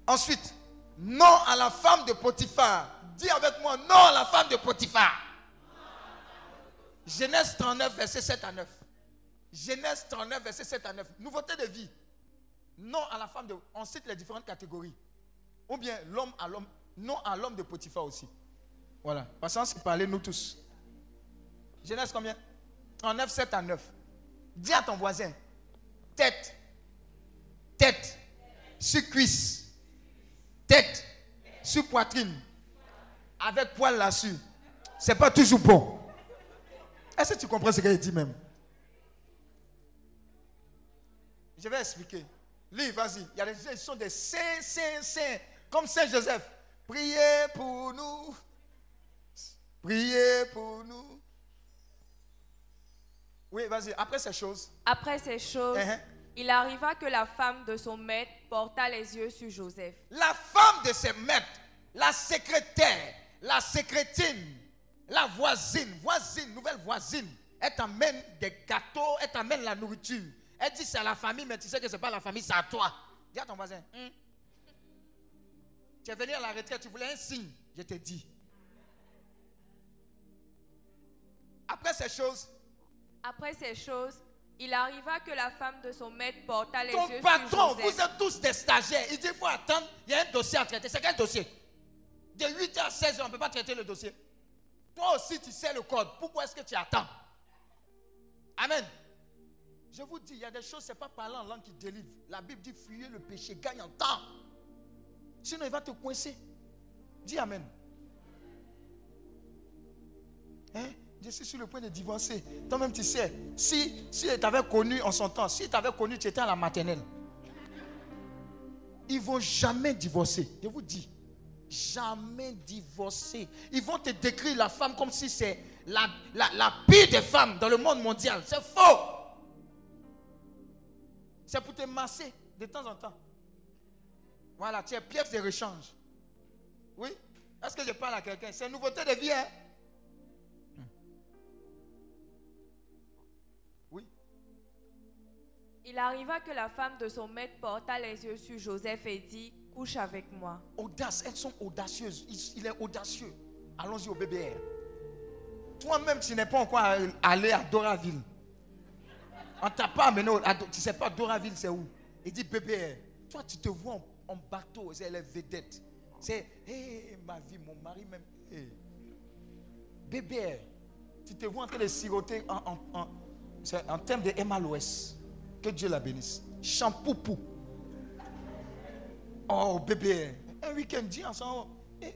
Ensuite, non à la femme de Potiphar. Dis avec moi, non à la femme de Potiphar. Genèse 39, verset 7 à 9. Genèse 39, verset 7 à 9. Nouveauté de vie. Non à la femme de... On cite les différentes catégories. Ou bien l'homme à l'homme. Non à l'homme de Potiphar aussi. Voilà. Parce qu'on s'est parlé nous tous. Genèse combien? 39, 7 à 9. Dis à ton voisin. Tête. Tête. Sur cuisse. Tête. Sur poitrine. Avec poil là-dessus. C'est pas toujours bon. Est-ce que tu comprends ce qu'il dit même? Je vais expliquer. Lis, vas-y. Il y a des gens qui sont des saints, saints, saints. Comme Saint Joseph. Priez pour nous. Priez pour nous. Oui, vas-y. Après ces choses. Après ces choses, uh-huh. il arriva que la femme de son maître porta les yeux sur Joseph. La femme de ses maîtres, la secrétaire, la secrétine, la voisine, voisine, nouvelle voisine, elle t'amène des gâteaux, elle t'amène la nourriture. Elle dit c'est à la famille, mais tu sais que ce n'est pas la famille, c'est à toi. Dis à ton voisin. Hmm. Tu es venu à la retraite, tu voulais un signe. Je te dis. Après ces choses. Après ces choses, il arriva que la femme de son maître porta les ton yeux patron, sur Joseph. vous êtes tous des stagiaires. Il dit il faut attendre. Il y a un dossier à traiter. C'est quel dossier? De 8h à 16h, on ne peut pas traiter le dossier. Toi aussi, tu sais le code. Pourquoi est-ce que tu attends? Amen. Je vous dis, il y a des choses, ce n'est pas parler en langue qui délivre. La Bible dit fuyez le péché, gagne en temps. Sinon, il va te coincer. Dis Amen. Hein? Je suis sur le point de divorcer. Toi-même, tu sais, si, si tu avais connu en son temps, si tu avais connu, tu étais à la maternelle, ils vont jamais divorcer. Je vous dis, jamais divorcer. Ils vont te décrire la femme comme si c'est la, la, la pire des femmes dans le monde mondial. C'est faux. C'est pour te masser de temps en temps. Voilà, tu es pièce de rechange. Oui? Est-ce que je parle à quelqu'un? C'est une nouveauté de vie, hein? Il arriva que la femme de son maître porta les yeux sur Joseph et dit, couche avec moi. Audace, elles sont audacieuses. Il, est audacieux. Allons-y au BBR. Toi-même, tu n'es pas encore allé à Doraville. On t'a pas amené, tu sais pas Doraville c'est où? Il dit BBR. Toi, tu te vois en, bateau, c'est les vedettes. C'est, hé, ma vie, mon mari même. Hey. BBR. Tu te vois en train de siroter en, en, en termes de MLOS. Que Dieu la bénisse. Champoupou. Oh, bébé. Un week-end, dis ensemble. Eh,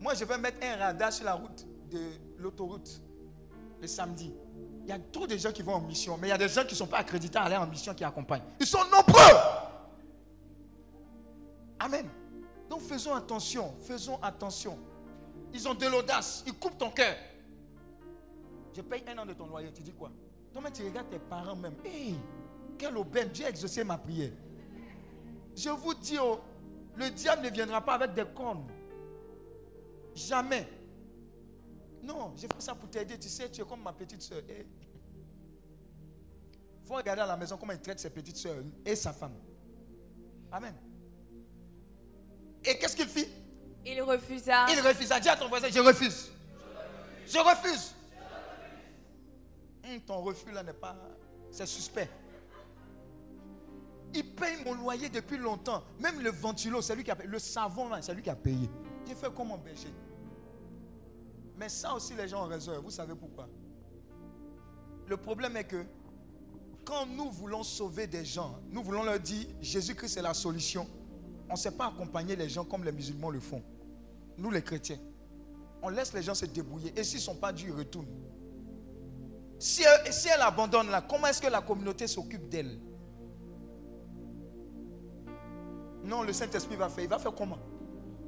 moi, je vais mettre un radar sur la route de l'autoroute le samedi. Il y a trop de gens qui vont en mission, mais il y a des gens qui ne sont pas accrédités à aller en mission qui accompagnent. Ils sont nombreux. Amen. Donc faisons attention, faisons attention. Ils ont de l'audace, ils coupent ton cœur. Je paye un an de ton loyer, tu dis quoi? Toi, tu regardes tes parents même. Hey, quelle aubaine, Dieu a exaucé ma prière. Je vous dis, oh, le diable ne viendra pas avec des cornes. Jamais. Non, j'ai fait ça pour t'aider. Tu sais, tu es comme ma petite soeur. Il eh. faut regarder à la maison comment il traite ses petites soeurs et sa femme. Amen. Et qu'est-ce qu'il fit? Il refusa. Il refusa. Dis à ton voisin, je refuse. Je refuse. Hum, ton refus là n'est pas... C'est suspect. Il paye mon loyer depuis longtemps. Même le ventilo, c'est lui qui a payé. Le savon, c'est lui qui a payé. J'ai fait comme un berger. Mais ça aussi, les gens ont raison. Vous savez pourquoi? Le problème est que quand nous voulons sauver des gens, nous voulons leur dire Jésus-Christ est la solution. On ne sait pas accompagner les gens comme les musulmans le font. Nous, les chrétiens. On laisse les gens se débrouiller. Et s'ils ne sont pas durs, ils retournent. Si si elle abandonne là, comment est-ce que la communauté s'occupe d'elle? Non, le Saint-Esprit va faire. Il va faire comment?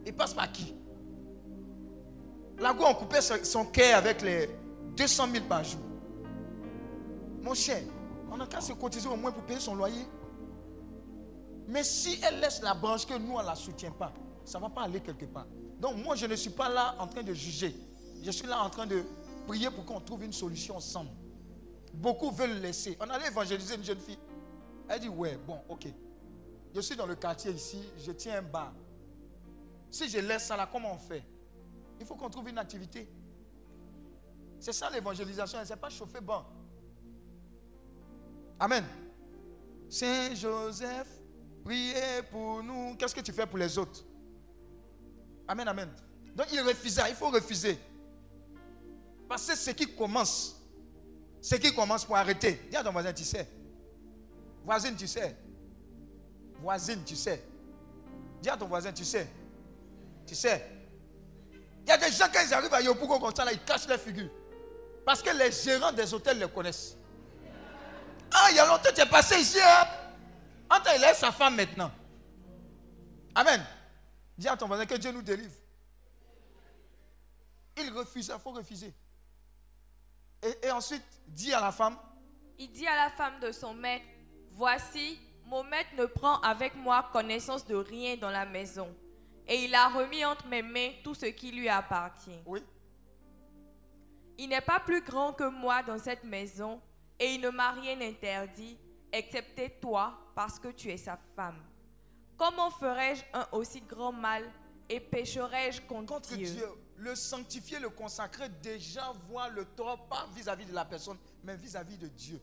Il passe par qui? Là on coupait son cœur avec les 200 000 par jour. Mon cher, on a qu'à se cotiser au moins pour payer son loyer. Mais si elle laisse la branche que nous, on ne la soutient pas, ça ne va pas aller quelque part. Donc moi, je ne suis pas là en train de juger. Je suis là en train de prier pour qu'on trouve une solution ensemble. Beaucoup veulent laisser. On allait évangéliser une jeune fille. Elle dit, ouais, bon, ok. Je suis dans le quartier ici, je tiens un bar. Si je laisse ça là, comment on fait? Il faut qu'on trouve une activité. C'est ça l'évangélisation, ce n'est pas chauffer bon. Amen. Saint Joseph, priez pour nous. Qu'est-ce que tu fais pour les autres? Amen, amen. Donc il refusa, il faut refuser. Parce que c'est qui commence. Ce qui commence pour arrêter. Dis à ton voisin, tu sais. Voisine, tu sais. Voisine, tu sais. Dis à ton voisin, tu sais. Tu sais. Il y a des gens, quand ils arrivent à Yopougo comme ça, là, ils cachent leur figure. Parce que les gérants des hôtels les connaissent. Ah, il y a longtemps, tu es passé ici. Hein? Attends, il est sa femme maintenant. Amen. Dis à ton voisin que Dieu nous délivre. Il refuse, il faut refuser. Et, et ensuite, dit à la femme. Il dit à la femme de son maître, voici, mon maître ne prend avec moi connaissance de rien dans la maison. Et il a remis entre mes mains tout ce qui lui appartient. Oui. Il n'est pas plus grand que moi dans cette maison et il ne m'a rien interdit, excepté toi, parce que tu es sa femme. Comment ferais-je un aussi grand mal et pécherais-je contre, Dieu? Dieu Le sanctifier, le consacrer, déjà voit le tort pas vis-à-vis -vis de la personne, mais vis-à-vis -vis de Dieu.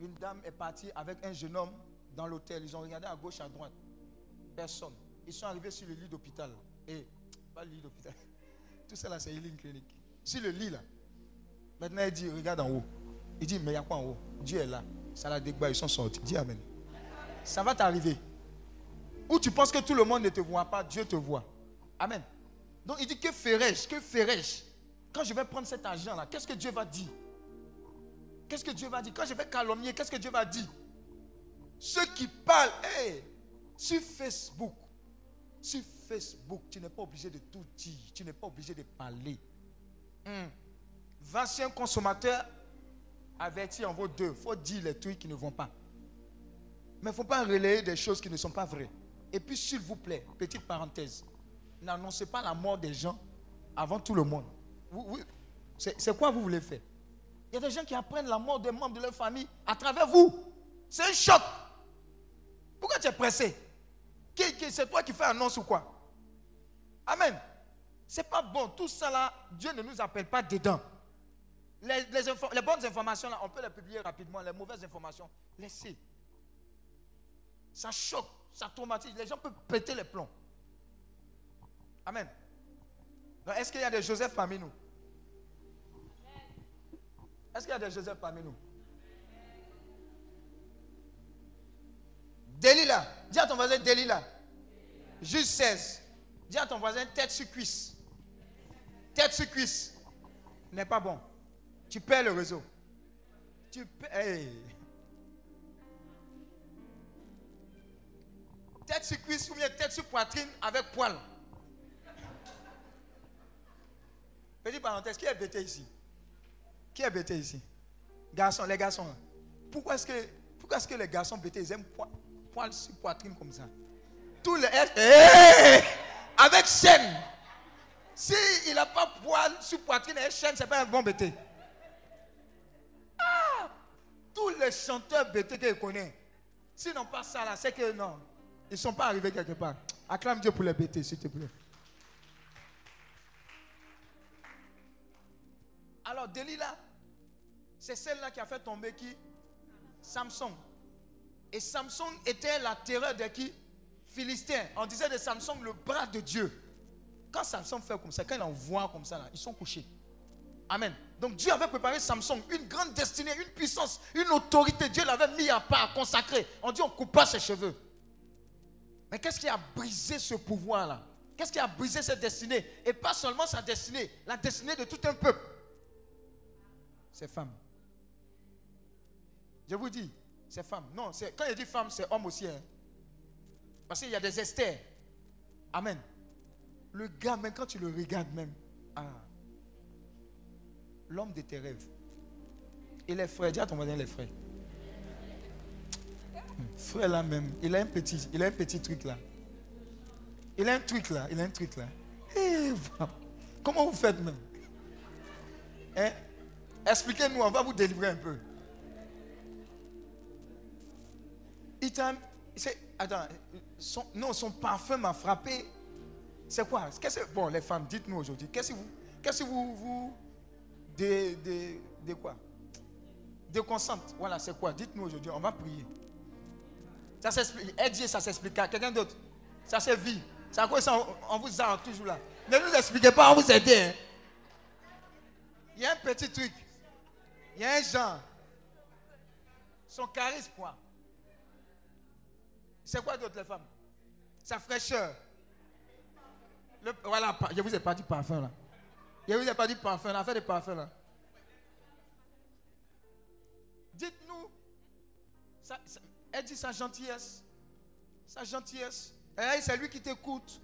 Une dame est partie avec un jeune homme dans l'hôtel. Ils ont regardé à gauche, à droite. Personne. Ils sont arrivés sur le lit d'hôpital. Et, pas le lit d'hôpital. Tout ça là, c'est healing clinique. Sur le lit là. Maintenant, il dit, regarde en haut. Il dit, mais il y a quoi en haut? Dieu est là. Ça l'a ils sont sortis. Dis Amen. Ça va t'arriver. Ou tu penses que tout le monde ne te voit pas, Dieu te voit. Amen. Donc il dit, que ferais-je Que ferais-je Quand je vais prendre cet argent là, qu'est-ce que Dieu va dire? Qu'est-ce que Dieu va dire? Quand je vais calomnier, qu'est-ce que Dieu va dire? Ceux qui parlent, sur Facebook, sur Facebook, tu n'es pas obligé de tout dire, tu n'es pas obligé de parler. Sur un consommateur, averti en vaut deux. Il faut dire les trucs qui ne vont pas. Mais il ne faut pas relayer des choses qui ne sont pas vraies. Et puis, s'il vous plaît, petite parenthèse, n'annoncez pas la mort des gens avant tout le monde. c'est quoi vous voulez faire? Il y a des gens qui apprennent la mort des membres de leur famille à travers vous. C'est un choc. Pourquoi tu es pressé? C'est toi qui fais annonce ou quoi? Amen. C'est pas bon. Tout ça là, Dieu ne nous appelle pas dedans. Les, bonnes informations là, on peut les publier rapidement. Les mauvaises informations, laissez. Ça choque, ça traumatise. Les gens peuvent péter les plombs. Amen. Est-ce qu'il y a des Joseph parmi nous? Est-ce qu'il y a des Joseph parmi nous? Delilah. Dis à ton voisin Delilah. Juste 16. Dis à ton voisin tête sur cuisse. Tête sur cuisse. N'est pas bon. Tu perds le réseau. Tu perds. Tête sur cuisse ou bien tête sur poitrine avec poil. Petite parenthèse, qui est bêté ici? Qui est bêté ici? Garçons, les garçons. Pourquoi est-ce que, pourquoi est-ce que les garçons bêtés, ils aiment poil, sur poitrine comme ça Tous les. avec chaîne. S'il il n'a pas poil sur poitrine et chaîne, ce n'est pas un bon bêté. Ah! Tous les chanteurs bêtés qu'ils connaissent, s'ils n'ont pas ça là, c'est que non, ils ne sont pas arrivés quelque part. Acclame Dieu pour les bêtés, s'il te plaît. Alors, Delilah, c'est celle-là qui a fait tomber qui? Samson. Et Samson était la terreur de qui? Philistins. On disait de Samson le bras de Dieu. Quand Samson fait comme ça, quand il envoie comme ça, là, ils sont couchés. Amen. Donc Dieu avait préparé Samson une grande destinée, une puissance, une autorité. Dieu l'avait mis à part, consacré. On dit on coupe pas ses cheveux. Mais qu'est-ce qui a brisé ce pouvoir-là? Qu'est-ce qui a brisé cette destinée? Et pas seulement sa destinée, la destinée de tout un peuple c'est femme. Je vous dis, c'est femme. Non, quand je dis femme, c'est homme aussi. Hein. Parce qu'il y a des Esther. Amen. Le gars, même quand tu le regardes même, ah, l'homme de tes rêves. Il est frère. Dis à ton voisin, il est frère. Frère là même, il a un petit, il a un petit truc là. Il a un truc là, il a un truc là. Eh, comment vous faites même? Hein? Expliquez-nous, on va vous délivrer un peu. Attends, son, non, son parfum m'a frappé. C'est quoi? Bon, les femmes, dites-nous aujourd'hui. Qu'est-ce que vous, qu'est-ce que vous, vous, de, de, de quoi? Déconcentre. Voilà, c'est quoi? Dites-nous aujourd'hui, on va prier. Ça s'explique. Dieu, ça s'explique quelqu'un d'autre. Ça à quoi ça, on, vous a toujours là. Ne nous expliquez pas, on vous aide. Hein. Il y a un petit truc. Il y a un genre. Son charisme, quoi. C'est quoi d'autre, les femmes? Sa fraîcheur. voilà, je vous ai pas dit parfum, là. Je vous ai pas dit parfum, là. Fait des parfums, là. Dites-nous. elle dit sa gentillesse. Sa gentillesse. Et c'est lui qui t'écoute.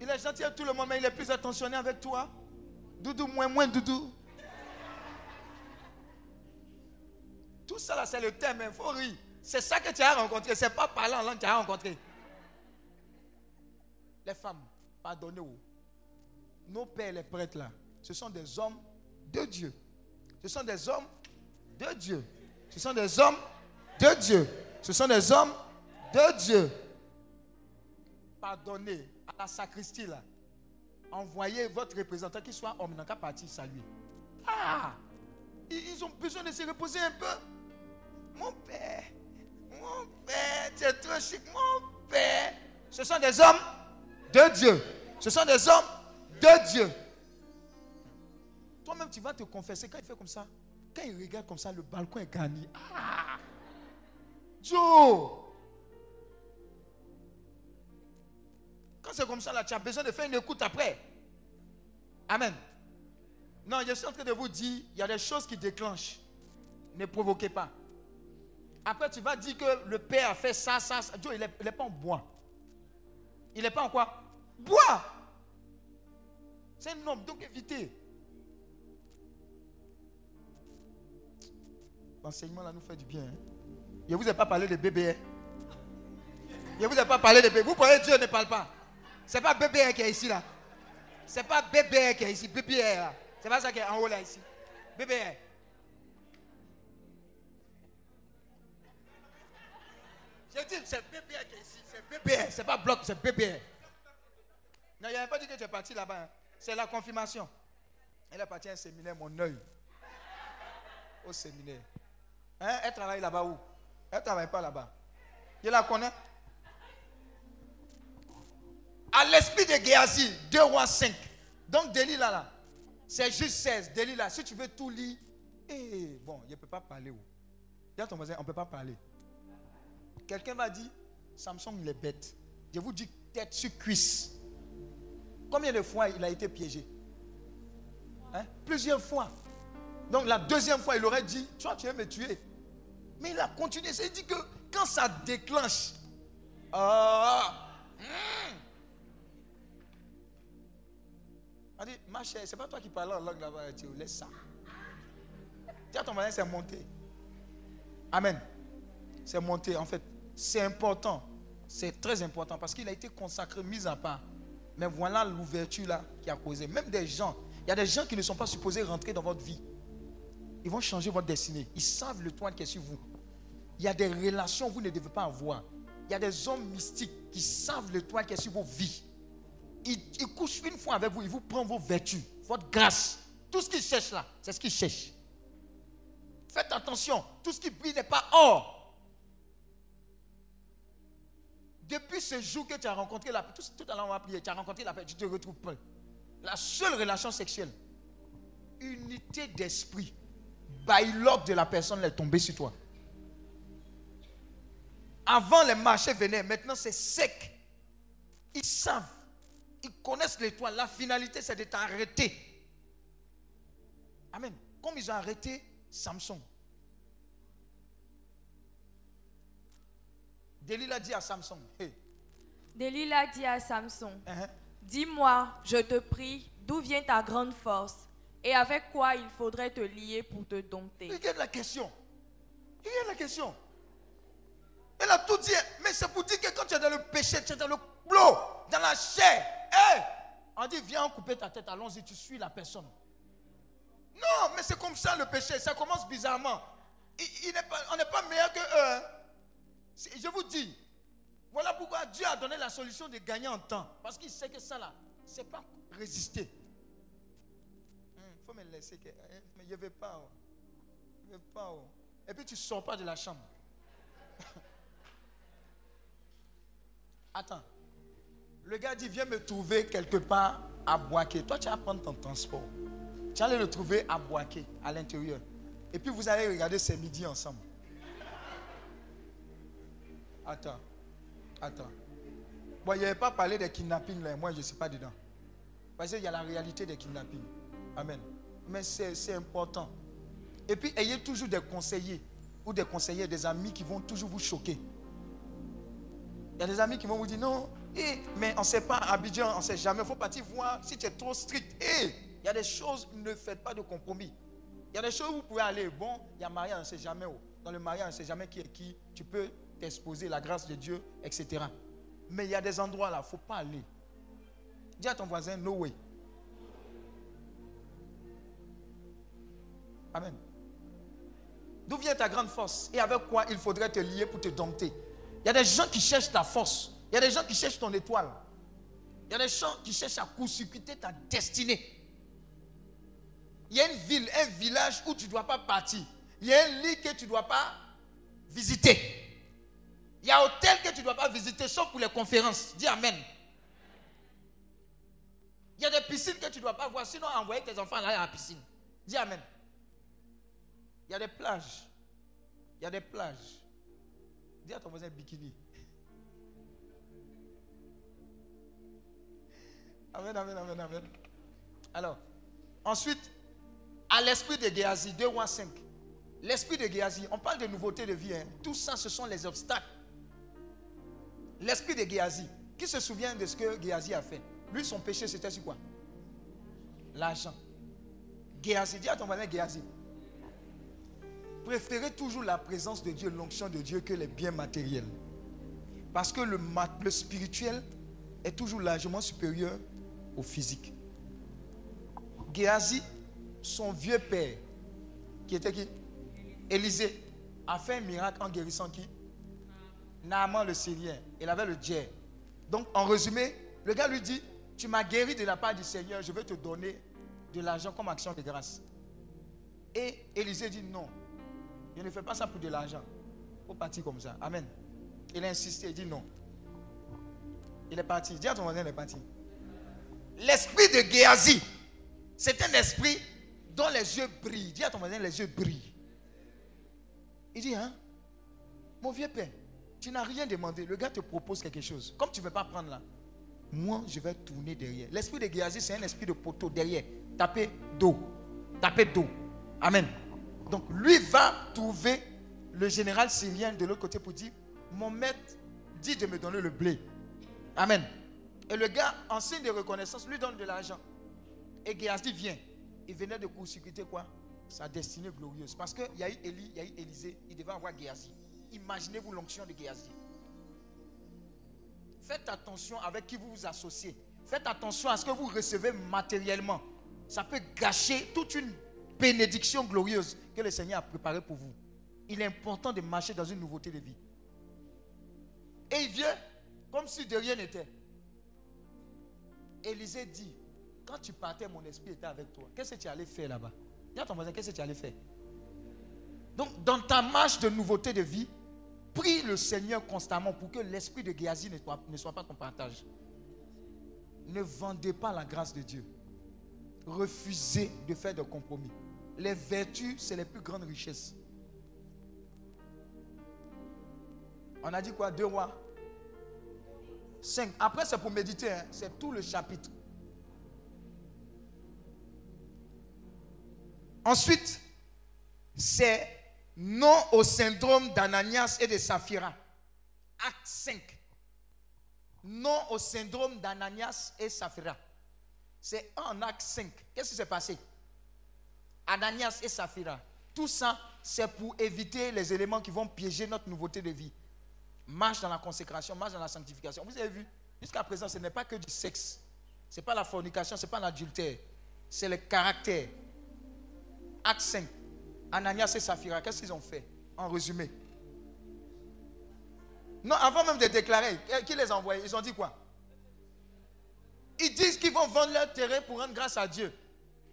Il est gentil à tout le moment, il est plus attentionné avec toi. Doudou, moins, moins, doudou. Tout ça là, c'est le thème, il faut rire. C'est ça que tu as rencontré. C'est pas parlant en langue que tu as rencontré. Les femmes, pardonnez-vous. Nos pères, les prêtres là, ce sont des hommes de Dieu. Ce sont des hommes de Dieu. Ce sont des hommes de Dieu. Ce sont des hommes de Dieu. Pardonnez à la sacristie là. Envoyez votre représentant qui soit homme, n'a qu'à partir saluer. Ah! Ils ont besoin de se reposer un peu. Mon père, mon père, tu es trop chic, mon père. Ce sont des hommes de Dieu. Ce sont des hommes de Dieu. Toi-même, tu vas te confesser quand il fait comme ça. Quand il regarde comme ça, le balcon est garni. Ah! Joe! Quand c'est comme ça, là, tu as besoin de faire une écoute après. Amen. Non, je suis en train de vous dire, il y a des choses qui déclenchent. Ne provoquez pas. Après, tu vas dire que le père a fait ça, ça, ça. Dieu, il n'est pas en bois. Il n'est pas en quoi? Bois. C'est un homme, donc évitez. L'enseignement là nous fait du bien. Hein. Je ne vous ai pas parlé de bébé. Hein. Je ne vous ai pas parlé de bébé. Vous croyez Dieu ne parle pas? Ce n'est pas bébé hein, qui est ici là. Ce n'est pas bébé qui est ici. Bébé là. C'est pas ça qui est en haut là ici. Bébé. C'est BBR qui est ici. C'est BBR. C'est pas bloc, c'est BBR. Non, il n'avait pas dit que tu es parti là-bas. hein. C'est la confirmation. Elle est partie à un séminaire, mon œil. Au séminaire. Hein? Elle travaille là-bas où? Elle ne travaille pas là-bas. Je la connais. À l'esprit de Géasi, 2 rois 5. Donc, Delilah là, c'est juste 16. Delilah, si tu veux tout lire, eh, bon, je ne peux pas parler. où? Dis à ton voisin, on ne peut pas parler. Quelqu'un m'a dit, Samson, il est bête. Je vous dis, tête sur cuisse. Combien de fois il a été piégé? Hein? Plusieurs fois. Donc la deuxième fois, il aurait dit, tu vois, tu veux me tuer. Mais il a continué. C'est dit que quand ça déclenche, ah, hum. On dit, ma chère, c'est pas toi qui parles en langue là-bas, tu laisse ça. Tiens, ton voisin, c'est monté. Amen. C'est monté, en fait. C'est important. C'est très important parce qu'il a été consacré, mis à part. Mais voilà l'ouverture là qui a causé. Même des gens, il y a des gens qui ne sont pas supposés rentrer dans votre vie. Ils vont changer votre destinée. Ils savent le toit qui est sur vous. Il y a des relations que vous ne devez pas avoir. Il y a des hommes mystiques qui savent le toit qui est sur vos vies. Ils, ils couchent une fois avec vous, ils vous prennent vos vertus, votre grâce. Tout ce qu'ils cherchent là, c'est ce qu'ils cherchent. Faites attention, tout ce qui brille n'est pas or. Depuis ce jour que tu as rencontré la tout, tout à l'heure on va prier, tu as rencontré la paix, tu te retrouves pas. La seule relation sexuelle, unité d'esprit, bailloque de la personne est tombée sur toi. Avant les marchés venaient, maintenant c'est sec. Ils savent, ils connaissent l'étoile. La finalité c'est de t'arrêter. Amen. Comme ils ont arrêté Samson. Delilah dit à Samson, hey, Delilah dit à Samson, hein, Dis-moi, je te prie, d'où vient ta grande force et avec quoi il faudrait te lier pour te dompter? Regarde la question. Regarde la question. Elle a tout dit. Mais c'est pour dire que quand tu es dans le péché, tu es dans le flot, dans la chair. Hey, on dit, viens couper ta tête, allons-y, tu suis la personne. Non, mais c'est comme ça le péché. Ça commence bizarrement. Il- il n'est pas- on n'est pas meilleur que eux. Hein. Je vous dis, voilà pourquoi Dieu a donné la solution de gagner en temps. Parce qu'il sait que ça là, c'est pas résister. Il faut me laisser. que- hein, Mais je ne vais pas. oh. Je vais pas. oh. Et puis tu ne sors pas de la chambre. Attends. Le gars dit, viens me trouver quelque part à Boaké. Toi, tu vas prendre ton transport. Tu vas aller le trouver à Boaké, à l'intérieur. Et puis vous allez regarder ces midis ensemble. Attends. Attends. Bon, il n'y avait pas parlé des kidnappings là. Moi, je ne suis pas dedans. Parce qu'il y a la réalité des kidnappings. Amen. Mais c'est important. Et puis, ayez toujours des conseillers ou des conseillers, des amis qui vont toujours vous choquer. Il y a des amis qui vont vous dire non, eh, mais on ne sait pas, Abidjan, on ne sait jamais. Il faut partir voir si tu es trop strict. Eh, il y a des choses, ne faites pas de compromis. Il y a des choses où vous pouvez aller. Bon, il y a mariage, on ne sait jamais. où. Dans le mariage, on ne sait jamais qui est qui. Tu peux t'exposer, la grâce de Dieu, etc. Mais il y a des endroits là, il ne faut pas aller. Dis à ton voisin, no way. Amen. D'où vient ta grande force Et avec quoi il faudrait te lier pour te dompter? Il y a des gens qui cherchent ta force. Il y a des gens qui cherchent ton étoile. Il y a des gens qui cherchent à court-circuiter ta destinée. Il y a une ville, un village où tu ne dois pas partir. Il y a un lit que tu ne dois pas visiter. Il y a hôtel que tu ne dois pas visiter, sauf pour les conférences. Dis Amen. Il y a des piscines que tu ne dois pas voir, sinon envoyer tes enfants là à la piscine. Dis Amen. Il y a des plages. Il y a des plages. Dis à ton voisin bikini. Amen, amen, amen, amen. Alors, ensuite, à l'esprit de Géasi, 2 rois 5. L'esprit de Géasi, on parle de nouveauté de vie. hein. Tout ça, ce sont les obstacles. L'esprit de Géasi. Qui se souvient de ce que Géasi a fait Lui, son péché, c'était sur quoi? L'argent. Géasi, dis à ton voisin Géasi. Préférez toujours la présence de Dieu, l'onction de Dieu que les biens matériels. Parce que le, le spirituel est toujours largement supérieur au physique. Géasi, son vieux père, qui était qui? Élisée, a fait un miracle en guérissant qui? Naaman le Syrien. Il avait le djer. Donc, en résumé, le gars lui dit Tu m'as guéri de la part du Seigneur, je vais te donner de l'argent comme action de grâce. Et Élisée dit Non, je ne fais pas ça pour de l'argent. Faut partir comme ça. Amen. Il a insisté, il dit non. Il est parti. Dis à ton voisin, il est parti. L'esprit de Géasi, c'est un esprit dont les yeux brillent. Dis à ton voisin, les yeux brillent. Il dit, hein, mon vieux père, tu n'as rien demandé. Le gars te propose quelque chose. Comme tu ne veux pas prendre là, moi, je vais tourner derrière. L'esprit de Géasi, c'est un esprit de poteau derrière. Taper dos. Taper dos. Amen. Donc, lui va trouver le général syrien de l'autre côté pour dire, mon maître dit de me donner le blé. Amen. Et le gars, en signe de reconnaissance, lui donne de l'argent. Et Géasi vient. Il venait de court-circuiter quoi? Sa destinée glorieuse. Parce qu'il y a eu Élie, il y a eu Élisée, il devait avoir Géasi. Imaginez-vous l'onction de Géasi. Faites attention avec qui vous vous associez. Faites attention à ce que vous recevez matériellement. Ça peut gâcher toute une bénédiction glorieuse que le Seigneur a préparée pour vous. Il est important de marcher dans une nouveauté de vie. Et il vient comme si de rien n'était. Élisée dit, quand tu partais, mon esprit était avec toi. Qu'est-ce que tu allais faire là-bas? Dis à ton voisin, qu'est-ce que tu allais faire? Donc, dans ta marche de nouveauté de vie, prie le Seigneur constamment pour que l'esprit de Géasi ne soit, pas ton partage. Ne vendez pas la grâce de Dieu. Refusez de faire de compromis. Les vertus, c'est les plus grandes richesses. On a dit quoi? Deux rois 5. Après, c'est pour méditer. hein. C'est tout le chapitre. Ensuite, c'est non au syndrome d'Ananias et de Saphira. Acte 5. Non au syndrome d'Ananias et Saphira. C'est en acte 5. Qu'est-ce qui s'est passé? Ananias et Saphira. Tout ça, c'est pour éviter les éléments qui vont piéger notre nouveauté de vie. Marche dans la consécration, marche dans la sanctification. Vous avez vu, jusqu'à présent, ce n'est pas que du sexe. Ce n'est pas la fornication, ce n'est pas l'adultère. C'est le caractère. Acte 5. Ananias et Saphira, qu'est-ce qu'ils ont fait En résumé? Non, avant même de déclarer, qui les a envoyés Ils ont dit quoi? Ils disent qu'ils vont vendre leur terrain pour rendre grâce à Dieu.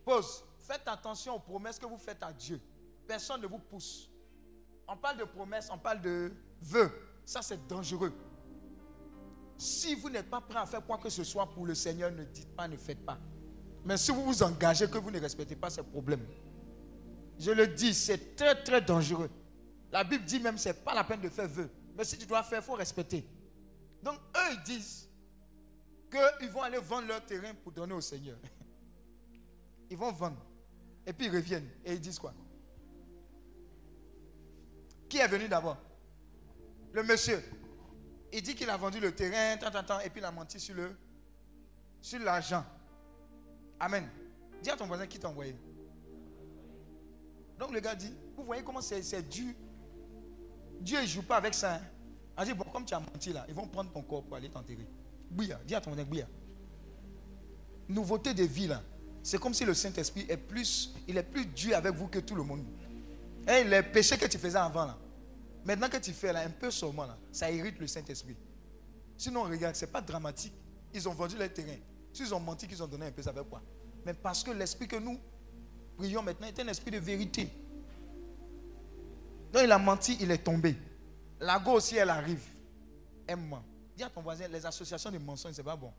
Pause. Faites attention aux promesses que vous faites à Dieu. Personne ne vous pousse. On parle de promesses, on parle de vœux. Ça, c'est dangereux. Si vous n'êtes pas prêt à faire quoi que ce soit pour le Seigneur, ne dites pas, ne faites pas. Mais si vous vous engagez que vous ne respectez pas, c'est problème. Je le dis, c'est très, très dangereux. La Bible dit même, ce n'est pas la peine de faire vœu. Mais si tu dois faire, il faut respecter. Donc, eux, ils disent qu'ils vont aller vendre leur terrain pour donner au Seigneur. Ils vont vendre. Et puis ils reviennent. Et ils disent quoi? Qui est venu d'abord? Le monsieur. Il dit qu'il a vendu le terrain, tant, tant, tant, et puis il a menti sur le sur l'argent. Amen. Dis à ton voisin qui t'a envoyé. Donc le gars dit, vous voyez comment c'est dur. Dieu ne joue pas avec ça. Hein. Dit, bon, comme tu as menti là, ils vont prendre ton corps pour aller t'enterrer. Bouya, dis à ton voisin, bouya. Nouveauté de vie là. C'est comme si le Saint-Esprit est plus, il est plus dur avec vous que tout le monde. Et les péchés que tu faisais avant là, maintenant que tu fais là, un peu seulement là, ça irrite le Saint-Esprit. Sinon, regarde, ce n'est pas dramatique. Ils ont vendu leur terrain. S'ils ont menti, qu'ils ont donné un peu, ça veut quoi? Mais parce que l'esprit que nous prions maintenant est un esprit de vérité? Donc il a menti, il est tombé. La go aussi, elle arrive. Aime-moi. Dis à ton voisin, les associations de mensonges, c'est pas bon.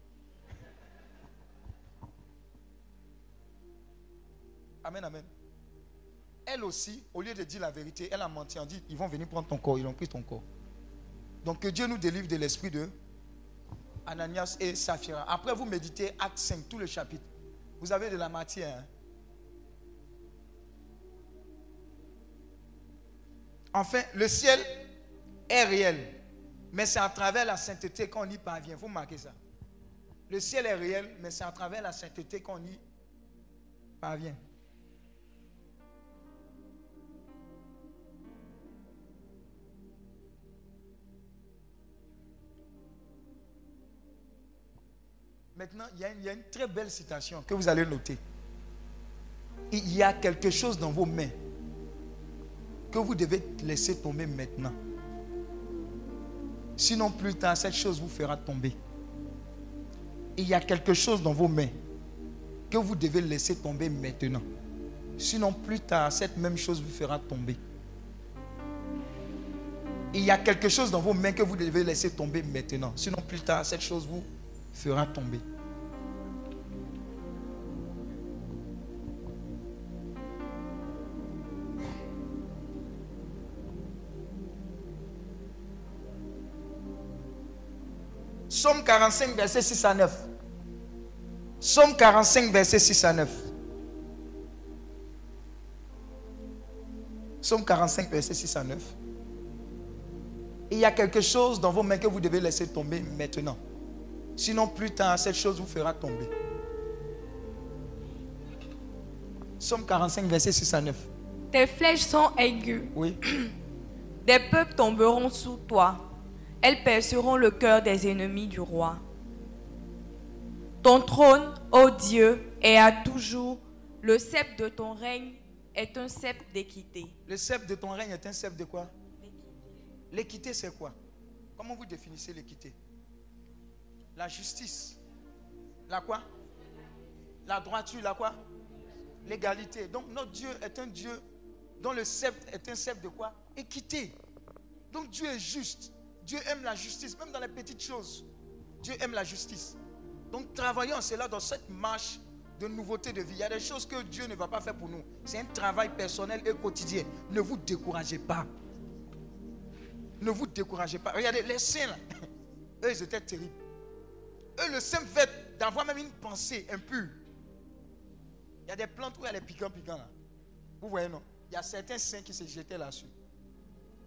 Amen, amen. Elle aussi, au lieu de dire la vérité, elle a menti. On dit, ils vont venir prendre ton corps. Ils ont pris ton corps. Donc que Dieu nous délivre de l'esprit de Ananias et Saphira. Après, vous méditez Acte 5, tout le chapitre. Vous avez de la matière. Hein? Enfin, le ciel est réel. Mais c'est à travers la sainteté qu'on y parvient. Vous marquez ça. Le ciel est réel, mais c'est à travers la sainteté qu'on y parvient. Maintenant, il y, a une, il y, a une, très belle citation que vous allez noter. Il y a quelque chose dans vos mains que vous devez laisser tomber maintenant. Sinon, plus tard, cette chose vous fera tomber. Il y a quelque chose dans vos mains que vous devez laisser tomber maintenant. Sinon, plus tard, cette même chose vous fera tomber. Il y a quelque chose dans vos mains que vous devez laisser tomber maintenant. Sinon, plus tard, cette chose vous fera tomber. Somme 45, verset 6 à 9. Somme 45, verset 6 à 9. Somme 45, verset 6 à 9. Il y a quelque chose dans vos mains que vous devez laisser tomber maintenant. Sinon, plus tard, cette chose vous fera tomber. Somme 45, verset 6 à 9. Tes flèches sont aiguës. Oui. Des peuples tomberont sous toi. Elles perceront le cœur des ennemis du roi. Ton trône, ô Dieu, est à toujours. Le sceptre de ton règne est un sceptre d'équité. Le sceptre de ton règne est un sceptre de quoi? L'équité, c'est quoi? Comment vous définissez l'équité? La justice. La quoi? La droiture, la quoi? L'égalité. Donc notre Dieu est un Dieu dont le sceptre est un sceptre de quoi? Équité. Donc Dieu est juste. Dieu aime la justice, même dans les petites choses. Dieu aime la justice. Donc travaillons cela dans cette marche de nouveauté de vie. Il y a des choses que Dieu ne va pas faire pour nous. C'est un travail personnel et quotidien. Ne vous découragez pas. Ne vous découragez pas. Regardez, les saints, là, eux, ils étaient terribles. Eux, le simple fait d'avoir même une pensée impure. Il y a des plantes où il y a des piquants piquants là. Vous voyez, non? Il y a certains saints qui se jetaient là-dessus.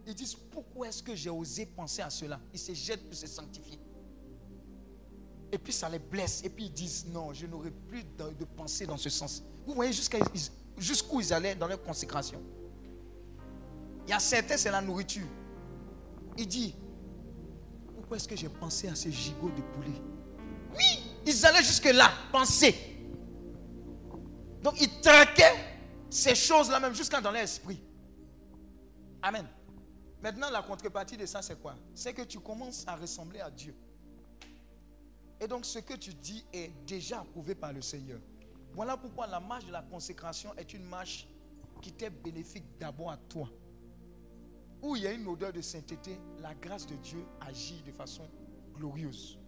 Ils disent, pourquoi est-ce que j'ai osé penser à cela? Ils se jettent pour se sanctifier. Et puis ça les blesse. Et puis ils disent, non, je n'aurai plus de, pensée dans ce sens. Vous voyez jusqu'où ils allaient dans leur consécration. Il y a certains, c'est la nourriture. Il dit, pourquoi est-ce que j'ai pensé à ce gigot de poulet? Oui, ils allaient jusque-là, penser. Donc ils traquaient ces choses-là même jusqu'à dans leur esprit. Amen. Maintenant, la contrepartie de ça, c'est quoi? C'est que tu commences à ressembler à Dieu. Et donc, ce que tu dis est déjà approuvé par le Seigneur. Voilà pourquoi la marche de la consécration est une marche qui t'est bénéfique d'abord à toi. Où il y a une odeur de sainteté, la grâce de Dieu agit de façon glorieuse.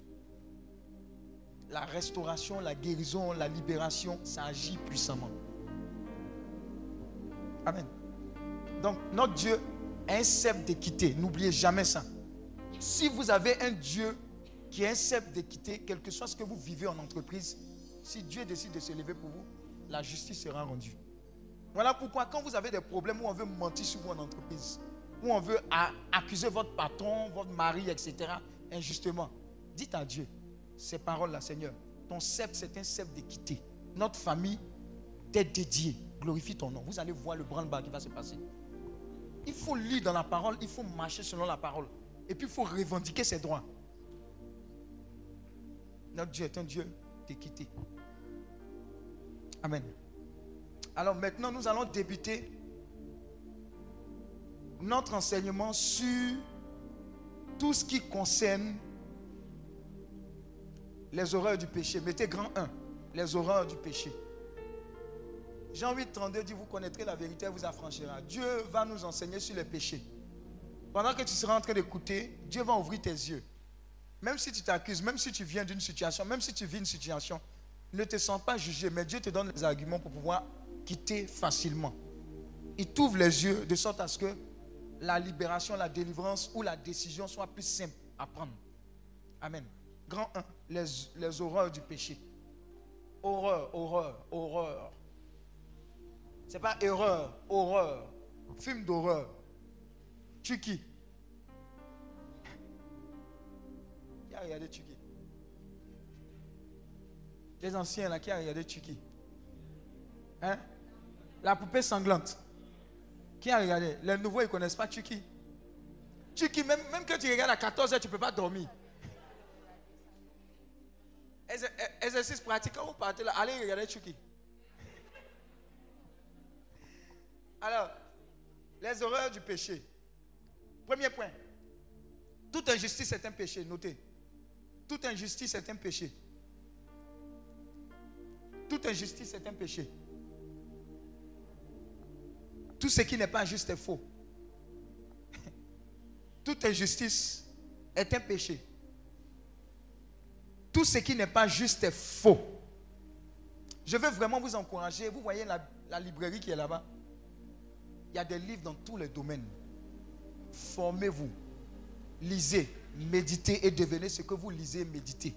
La restauration, la guérison, la libération, ça agit puissamment. Amen. Donc, notre Dieu un sceptre d'équité. N'oubliez jamais ça. Si vous avez un Dieu qui est un sceptre d'équité, quel que soit ce que vous vivez en entreprise, si Dieu décide de se lever pour vous, la justice sera rendue. Voilà pourquoi quand vous avez des problèmes où on veut mentir sur vous en entreprise, où on veut accuser votre patron, votre mari, etc., injustement, dites à Dieu ces paroles-là, Seigneur. Ton sceptre, c'est un sceptre d'équité. Notre famille t'est dédiée. Glorifie ton nom. Vous allez voir le branle-bas qui va se passer. Il faut lire dans la parole, il faut marcher selon la parole. Et puis il faut revendiquer ses droits. Notre Dieu est un Dieu d'équité. Amen. Alors maintenant, nous allons débuter notre enseignement sur tout ce qui concerne les horreurs du péché. Mettez grand 1, les horreurs du péché. Jean 8, 32 dit, vous connaîtrez la vérité, vous affranchira. Dieu va nous enseigner sur les péchés. Pendant que tu seras en train d'écouter, Dieu va ouvrir tes yeux. Même si tu t'accuses, même si tu viens d'une situation, même si tu vis une situation, ne te sens pas jugé, mais Dieu te donne les arguments pour pouvoir quitter facilement. Il t'ouvre les yeux de sorte à ce que la libération, la délivrance ou la décision soit plus simple à prendre. Amen. Grand 1, les, les horreurs du péché. Horreur, horreur, horreur. Ce n'est pas erreur, horreur, film d'horreur. Chucky. Qui a regardé Chucky? Les anciens là, qui a regardé Chucky? Hein? La poupée sanglante. Qui a regardé? Les nouveaux, ils ne connaissent pas Chucky. Chucky, même, même tu regardes à 14 h tu ne peux pas dormir. Exercice pratique, quand vous partez là, allez regarder Chucky. Alors, les horreurs du péché. Premier point. Toute injustice est un péché, notez. Toute injustice est un péché. Toute injustice est un péché. Tout ce qui n'est pas juste est faux. Toute injustice est un péché. Tout ce qui n'est pas juste est faux. Je veux vraiment vous encourager. Vous voyez la, la librairie qui est là-bas? Il y a des livres dans tous les domaines. Formez-vous. Lisez, méditez et devenez ce que vous lisez et méditez.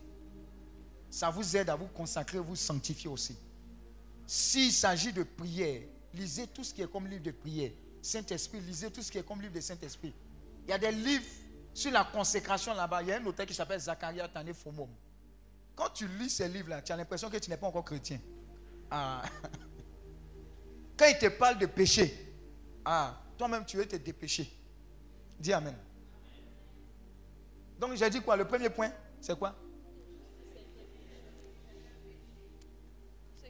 Ça vous aide à vous consacrer, vous sanctifier aussi. S'il s'agit de prière, lisez tout ce qui est comme livre de prière. Saint-Esprit, lisez tout ce qui est comme livre de Saint-Esprit. Il y a des livres sur la consécration là-bas. Il y a un auteur qui s'appelle Zacharia Tane Fomom. Quand tu lis ces livres-là, tu as l'impression que tu n'es pas encore chrétien. Ah. Quand il te parle de péché, ah, toi-même tu veux te dépêcher. Dis Amen. Donc j'ai dit quoi? Le premier point, c'est quoi?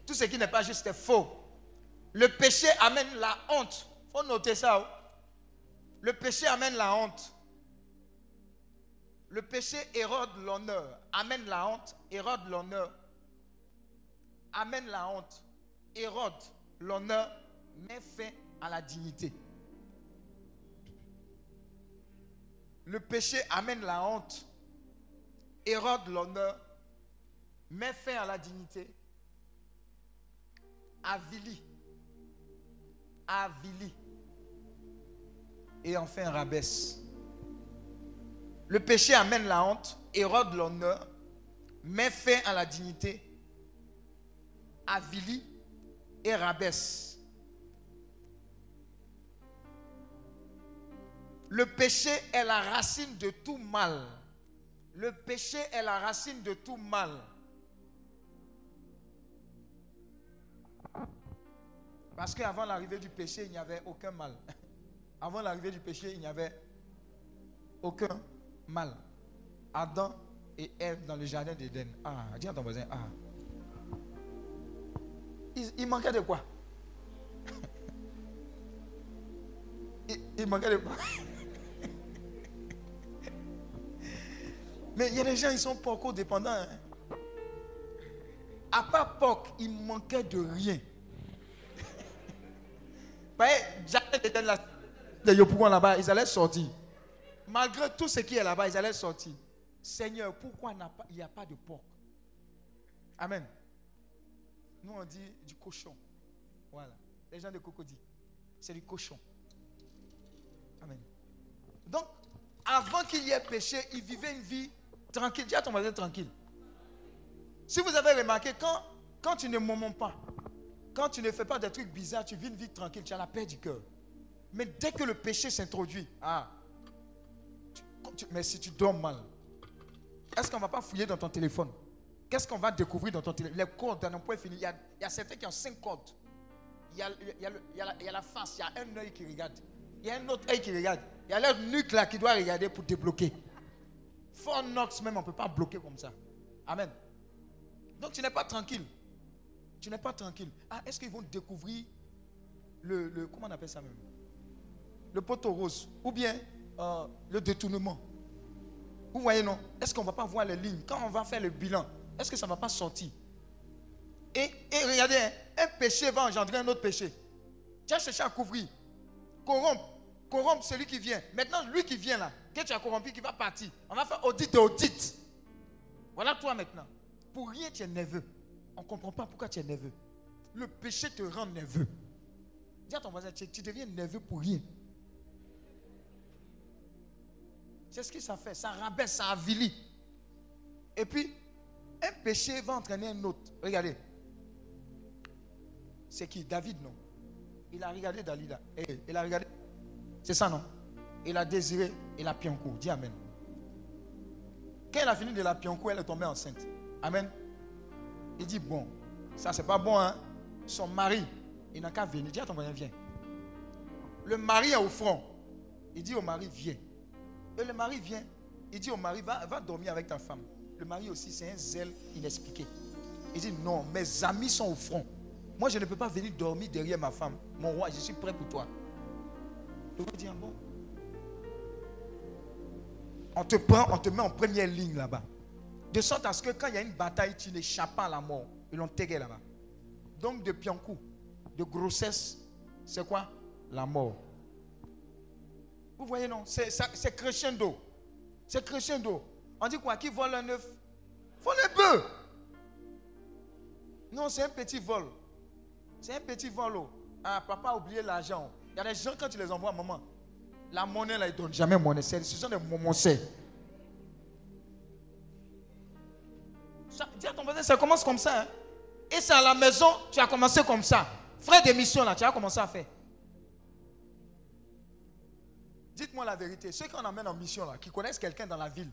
Tout ce qui n'est pas juste est faux. Le péché amène la honte. Il faut noter ça. Oh. Le péché amène la honte. Le péché érode l'honneur, amène la honte, érode l'honneur, amène la honte, érode l'honneur, met fin à la dignité. Le péché amène la honte, érode l'honneur, met fin à la dignité, avilie, avilie et enfin rabaisse. Le péché amène la honte, érode l'honneur, met fin à la dignité, avilie et rabaisse. Le péché est la racine de tout mal. Le péché est la racine de tout mal. Parce qu'avant l'arrivée du péché, il n'y avait aucun mal. Avant l'arrivée du péché, il n'y avait aucun mal. Adam et Ève dans le jardin d'Éden. Ah, dis à ton voisin, ah. Il, manquait de quoi? Il, manquait de quoi? Mais il y a des gens, ils sont pas dépendants. Hein. À part Pâques, il manquait de rien. Là-bas, ils allaient sortir. Malgré tout ce qui est là-bas, ils allaient sortir. Seigneur, pourquoi il n'y a pas de porc Amen. Nous, on dit du cochon. Voilà. Les gens de Cocody, c'est du cochon. Amen. Donc, avant qu'il y ait péché, il vivait une vie tranquille. Dis à ton voisin tranquille. Si vous avez remarqué, quand, quand tu ne moments pas, quand tu ne fais pas des trucs bizarres, tu vis une vie tranquille, tu as la paix du cœur. Mais dès que le péché s'introduit, ah, mais si tu dors mal, est-ce qu'on ne va pas fouiller dans ton téléphone? Qu'est-ce qu'on va découvrir dans ton téléphone? Les codes d'un point fini. Il y, a, il y, a, certains qui ont cinq codes. Il y, a, il, y a il, y a la, il y a la face, il y a un œil qui regarde. Il y a un autre œil qui regarde. Il y a leur nuque là qui doit regarder pour débloquer. Fort Knox même, on ne peut pas bloquer comme ça. Amen. Donc tu n'es pas tranquille. Tu n'es pas tranquille. Ah, est-ce qu'ils vont découvrir le, le, Comment on appelle ça même? Le poteau rose. Ou bien euh, le détournement? Vous voyez, non? Est-ce qu'on ne va pas voir les lignes? Quand on va faire le bilan, est-ce que ça ne va pas sortir? Et, et, regardez, hein, un péché va engendrer un autre péché. Tu as cherché à couvrir, corrompre, corrompre celui qui vient. Maintenant, lui qui vient là, que tu as corrompu, qui va partir, on va faire audit et audit. Voilà toi maintenant. Pour rien, tu es nerveux. On ne comprend pas pourquoi tu es nerveux. Le péché te rend nerveux. Dis à ton voisin, tu, deviens nerveux pour rien. C'est ce que ça fait. Ça rabaisse, ça avilit. Et puis, un péché va entraîner un autre. Regardez. C'est qui? David, non Il a regardé Dalila. Eh, il a regardé. C'est ça, non? Il a désiré et la pionco. Dis Amen. Quand elle a fini de la pionco, elle est tombée enceinte. Amen. Il dit, bon, ça c'est pas bon, hein. Son mari, il n'a qu'à venir. Dis à ton voisin, viens. Le mari est au front. Il dit au mari, viens. Et le mari vient, il dit au mari, va, va dormir avec ta femme. Le mari aussi, c'est un zèle inexpliqué. Il dit, non, mes amis sont au front. Moi, je ne peux pas venir dormir derrière ma femme. Mon roi, je suis prêt pour toi. On te prend, on te met en première ligne là-bas. De sorte à ce que quand il y a une bataille, tu n'échappes pas à la mort. Ils l'ont terré là-bas. Donc depuis un coup de grossesse, c'est quoi? La mort. Vous voyez, non? C'est crescendo. C'est crescendo. On dit quoi? Qui vole un œuf? Vole un bœuf. Non, c'est un petit vol. C'est un petit vol. oh. Ah, papa a oublié l'argent. Il y a des gens, quand tu les envoies à maman, la monnaie là, ils ne donnent jamais monnaie. C'est- Ce sont des momoncés. Dis à ton voisin, ça commence comme ça. hein. Et c'est à la maison, tu as commencé comme ça. Frère d'émission là, tu as commencé à faire. Dites-moi la vérité. Ceux qu'on emmène en mission là, qui connaissent quelqu'un dans la ville,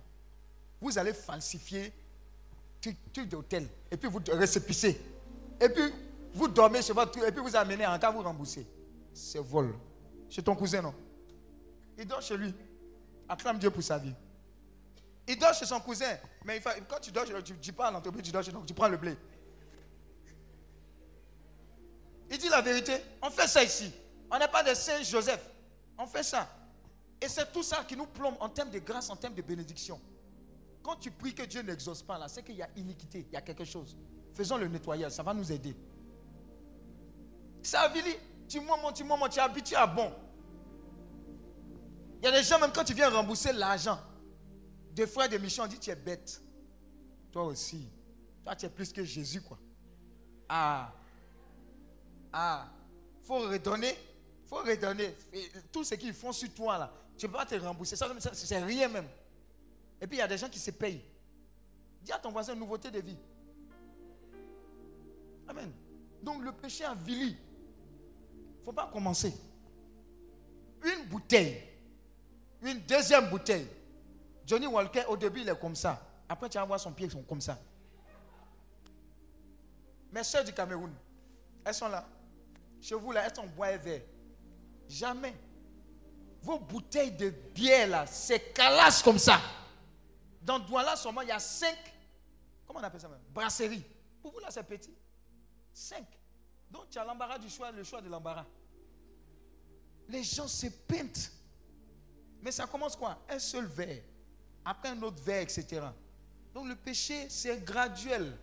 vous allez falsifier truc, d'hôtel. Et puis vous récépissez. Et puis vous dormez chez votre truc. Et puis vous amenez en cas vous remboursez. C'est vol. Chez ton cousin, non? Il dort chez lui. Acclame Dieu pour sa vie. Il dort chez son cousin. Mais quand tu dors, tu ne dis pas à l'entreprise, tu dors chez toi, tu prends le blé. Il dit la vérité. On fait ça ici. On n'est pas des saints Joseph. On fait ça. Et c'est tout ça qui nous plombe en termes de grâce, en termes de bénédiction. Quand tu pries que Dieu n'exauce pas là, c'est qu'il y a iniquité, il y a quelque chose. Faisons le nettoyage, ça va nous aider. Ça avili, tu moments, tu moments, tu es habitué à bon. Il y a des gens, même quand tu viens rembourser l'argent, des frères de mission, on dit tu es bête. Toi aussi. Toi, tu es plus que Jésus, quoi. Ah. Ah. faut redonner. faut redonner. Tout ce qu'ils font sur toi, là, tu ne peux pas te rembourser. Ça, c'est rien même. Et puis, il y a des gens qui se payent. Dis à ton voisin, nouveauté de vie. Amen. Donc, le péché avili. Il ne faut pas commencer. Une bouteille. Une deuxième bouteille. Johnny Walker, au début, il est comme ça. Après, tu vas voir son pied, ils sont comme ça. Mes soeurs du Cameroun, elles sont là. Chez vous, là, elles sont bois et verre. Jamais. Vos bouteilles de bière, là, c'est calasse comme ça. Dans Douala, seulement, il y a cinq, comment on appelle ça même Brasseries. Pour vous, là, c'est petit. Cinq. Donc, tu as l'embarras du choix, le choix de l'embarras. Les gens se peintent. Mais ça commence quoi? Un seul verre. Après un autre verre, etc. Donc, le péché, c'est graduel.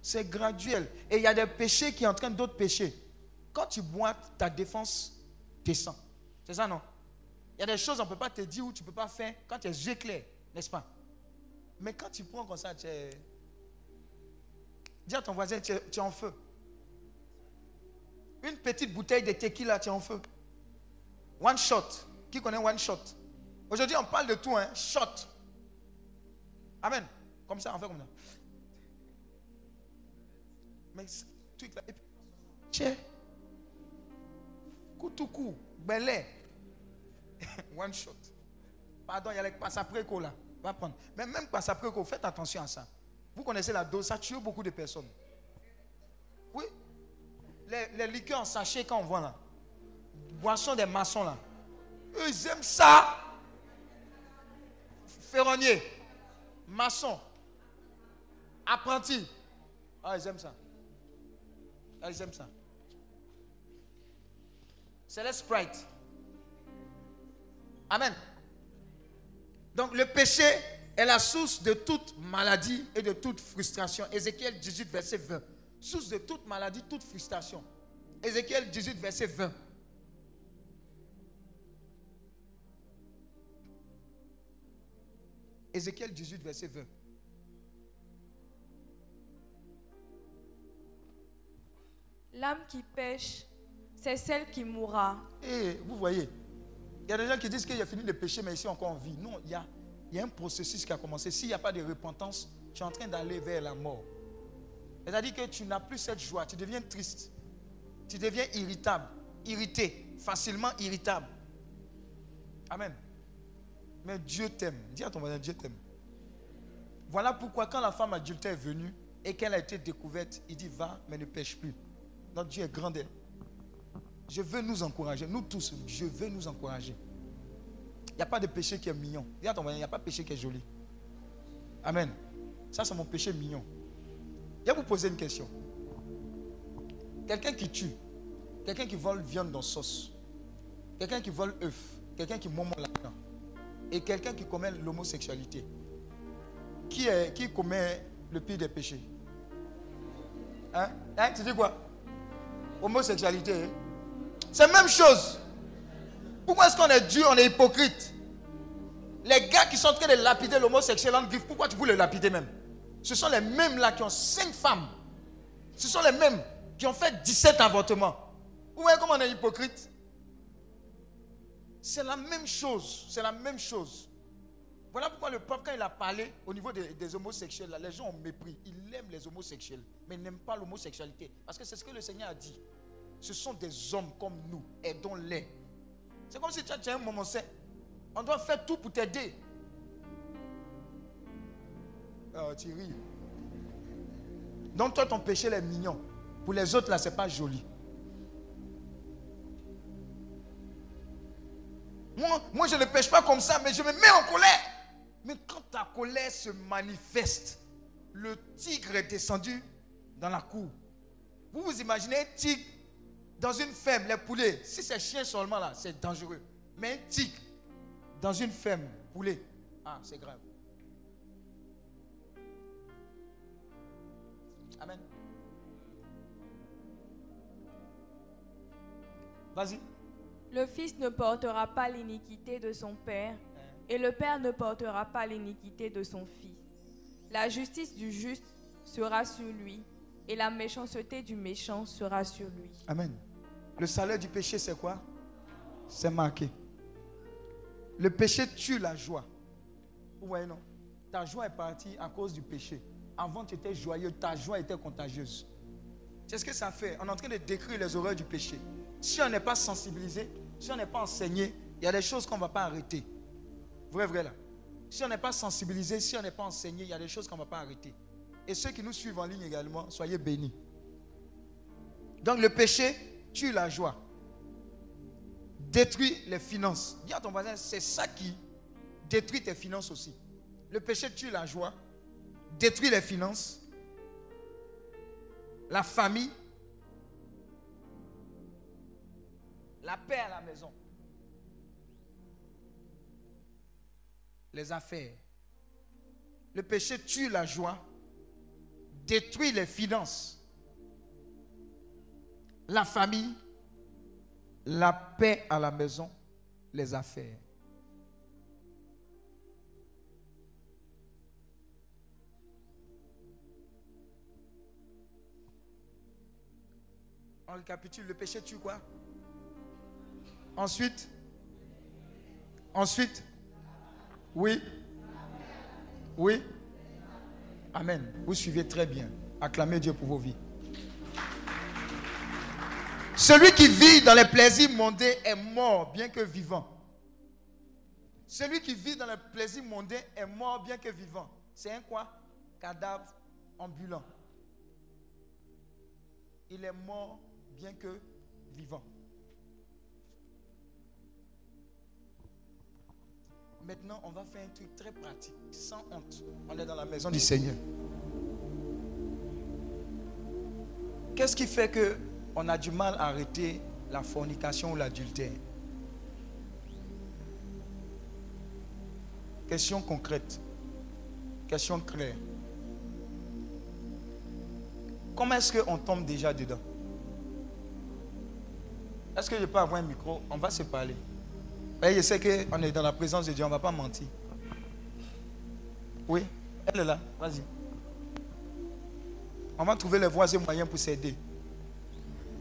C'est graduel. Et il y a des péchés qui entraînent d'autres péchés. Quand tu bois, ta défense descend. C'est ça, non? Il y a des choses qu'on ne peut pas te dire ou tu ne peux pas faire quand tu es yeux clairs, n'est-ce pas? Mais quand tu prends comme ça, tu es. Dis à ton voisin, tu es en feu. Une petite bouteille de tequila, tu es en feu. One shot. Qui connaît one shot? Aujourd'hui, on parle de tout, hein. Shot. Amen. Comme ça, on fait comme ça. Mais ce truc là. Et puis, tiens. Koutoukou, belé. One shot. Pardon, il y a les passapreco là. Va prendre. Mais même passapreco, faites attention à ça. Vous connaissez la dose, ça tue beaucoup de personnes. Les, liqueurs en sachet quand on voit là. Boisson des maçons là. Eux, ils aiment ça. Ferronnier. Maçon. Apprenti. Ah, ils aiment ça. Ah, ils aiment ça. C'est le Sprite. Amen. Donc le péché est la source de toute maladie et de toute frustration. Ézéchiel 18, verset 20. Source de toute maladie, toute frustration. Ézéchiel 18, verset 20. Ézéchiel 18, verset 20. L'âme qui pêche, c'est celle qui mourra. Et vous voyez, il y a des gens qui disent qu'il a fini de pécher, mais ici encore en vie. Non, il y a, il y a un processus qui a commencé. S'il n'y a pas de repentance, tu es en train d'aller vers la mort. C'est-à-dire que tu n'as plus cette joie, tu deviens triste. Tu deviens irritable, irrité, facilement irritable. Amen. Mais Dieu t'aime. Dis à ton voisin, Dieu t'aime. Voilà pourquoi quand la femme adultère est venue et qu'elle a été découverte, il dit va, mais ne pêche plus. Notre Dieu est grand. Je veux nous encourager. Nous tous, je veux nous encourager. Il n'y a pas de péché qui est mignon. Dis à ton voisin, il n'y a pas de péché qui est joli. Amen. Ça, c'est mon péché mignon. Je vais vous poser une question. Quelqu'un qui tue, quelqu'un qui vole viande dans sauce, quelqu'un qui vole œuf, quelqu'un qui moment là-dedans. et quelqu'un qui commet l'homosexualité, qui, qui commet le pire des péchés? Hein, hein? Tu dis quoi? Homosexualité. hein? C'est la même chose. Pourquoi est-ce qu'on est dur, on est hypocrite? Les gars qui sont en train de lapider l'homosexuel en griffe, pourquoi tu veux le lapider même? Ce sont les mêmes là qui ont cinq femmes. Ce sont les mêmes qui ont fait 17 avortements. Vous voyez comment on est hypocrite? C'est la même chose. C'est la même chose. Voilà pourquoi le peuple, quand il a parlé au niveau des, homosexuels, les gens ont mépris. Ils aiment les homosexuels, mais ils n'aiment pas l'homosexualité. Parce que c'est ce que le Seigneur a dit. Ce sont des hommes comme nous. Aidons-les. C'est comme si tu as- un moment. On doit faire tout pour t'aider. Tu ris. Donc toi, ton péché, il est mignon. Pour les autres, là, c'est pas joli. Moi, moi, je ne pêche pas comme ça, mais je me mets en colère. Mais quand ta colère se manifeste, le tigre est descendu dans la cour. Vous vous imaginez un tigre dans une ferme, les poulets. Si c'est chien seulement là, c'est dangereux. Mais un tigre dans une ferme, poulet, ah, c'est grave. Amen. Vas-y. Le Fils ne portera pas l'iniquité de son Père, et le Père ne portera pas l'iniquité de son Fils. La justice du juste sera sur lui, et la méchanceté du méchant sera sur lui. Amen. Le salaire du péché, c'est quoi? C'est marqué. Le péché tue la joie. Vous voyez, non? Ta joie est partie à cause du péché. Avant, tu étais joyeux, ta joie était contagieuse. C'est ce que ça fait. On est en train de décrire les horreurs du péché. Si on n'est pas sensibilisé, si on n'est pas enseigné, il y a des choses qu'on ne va pas arrêter. Vrai, vrai là. Si on n'est pas sensibilisé, si on n'est pas enseigné, il y a des choses qu'on ne va pas arrêter. Et ceux qui nous suivent en ligne également, soyez bénis. Donc le péché tue la joie, détruit les finances. Dis à ton voisin, c'est ça qui détruit tes finances aussi. Le péché tue la joie, détruit les finances, la famille, la paix à la maison, les affaires. Le péché tue la joie, détruit les finances, la famille, la paix à la maison, les affaires. On récapitule, le péché tue quoi? Ensuite Ensuite Oui Oui Amen. Vous suivez très bien. Acclamez Dieu pour vos vies. Celui qui vit dans les plaisirs mondains est mort bien que vivant. Celui qui vit dans les plaisirs mondains est mort bien que vivant. C'est un quoi? Cadavre ambulant. Il est mort bien que vivant. Maintenant, on va faire un truc très pratique, sans honte. On est dans la maison du Seigneur. Qu'est-ce qui fait que on a du mal à arrêter la fornication ou l'adultère? Question concrète. Question claire. Comment est-ce qu'on tombe déjà dedans? Est-ce que je peux avoir un micro? On va se parler. Et je sais qu'on est dans la présence de Dieu, on ne va pas mentir. Oui, elle est là, vas-y. On va trouver les voies et moyens pour s'aider.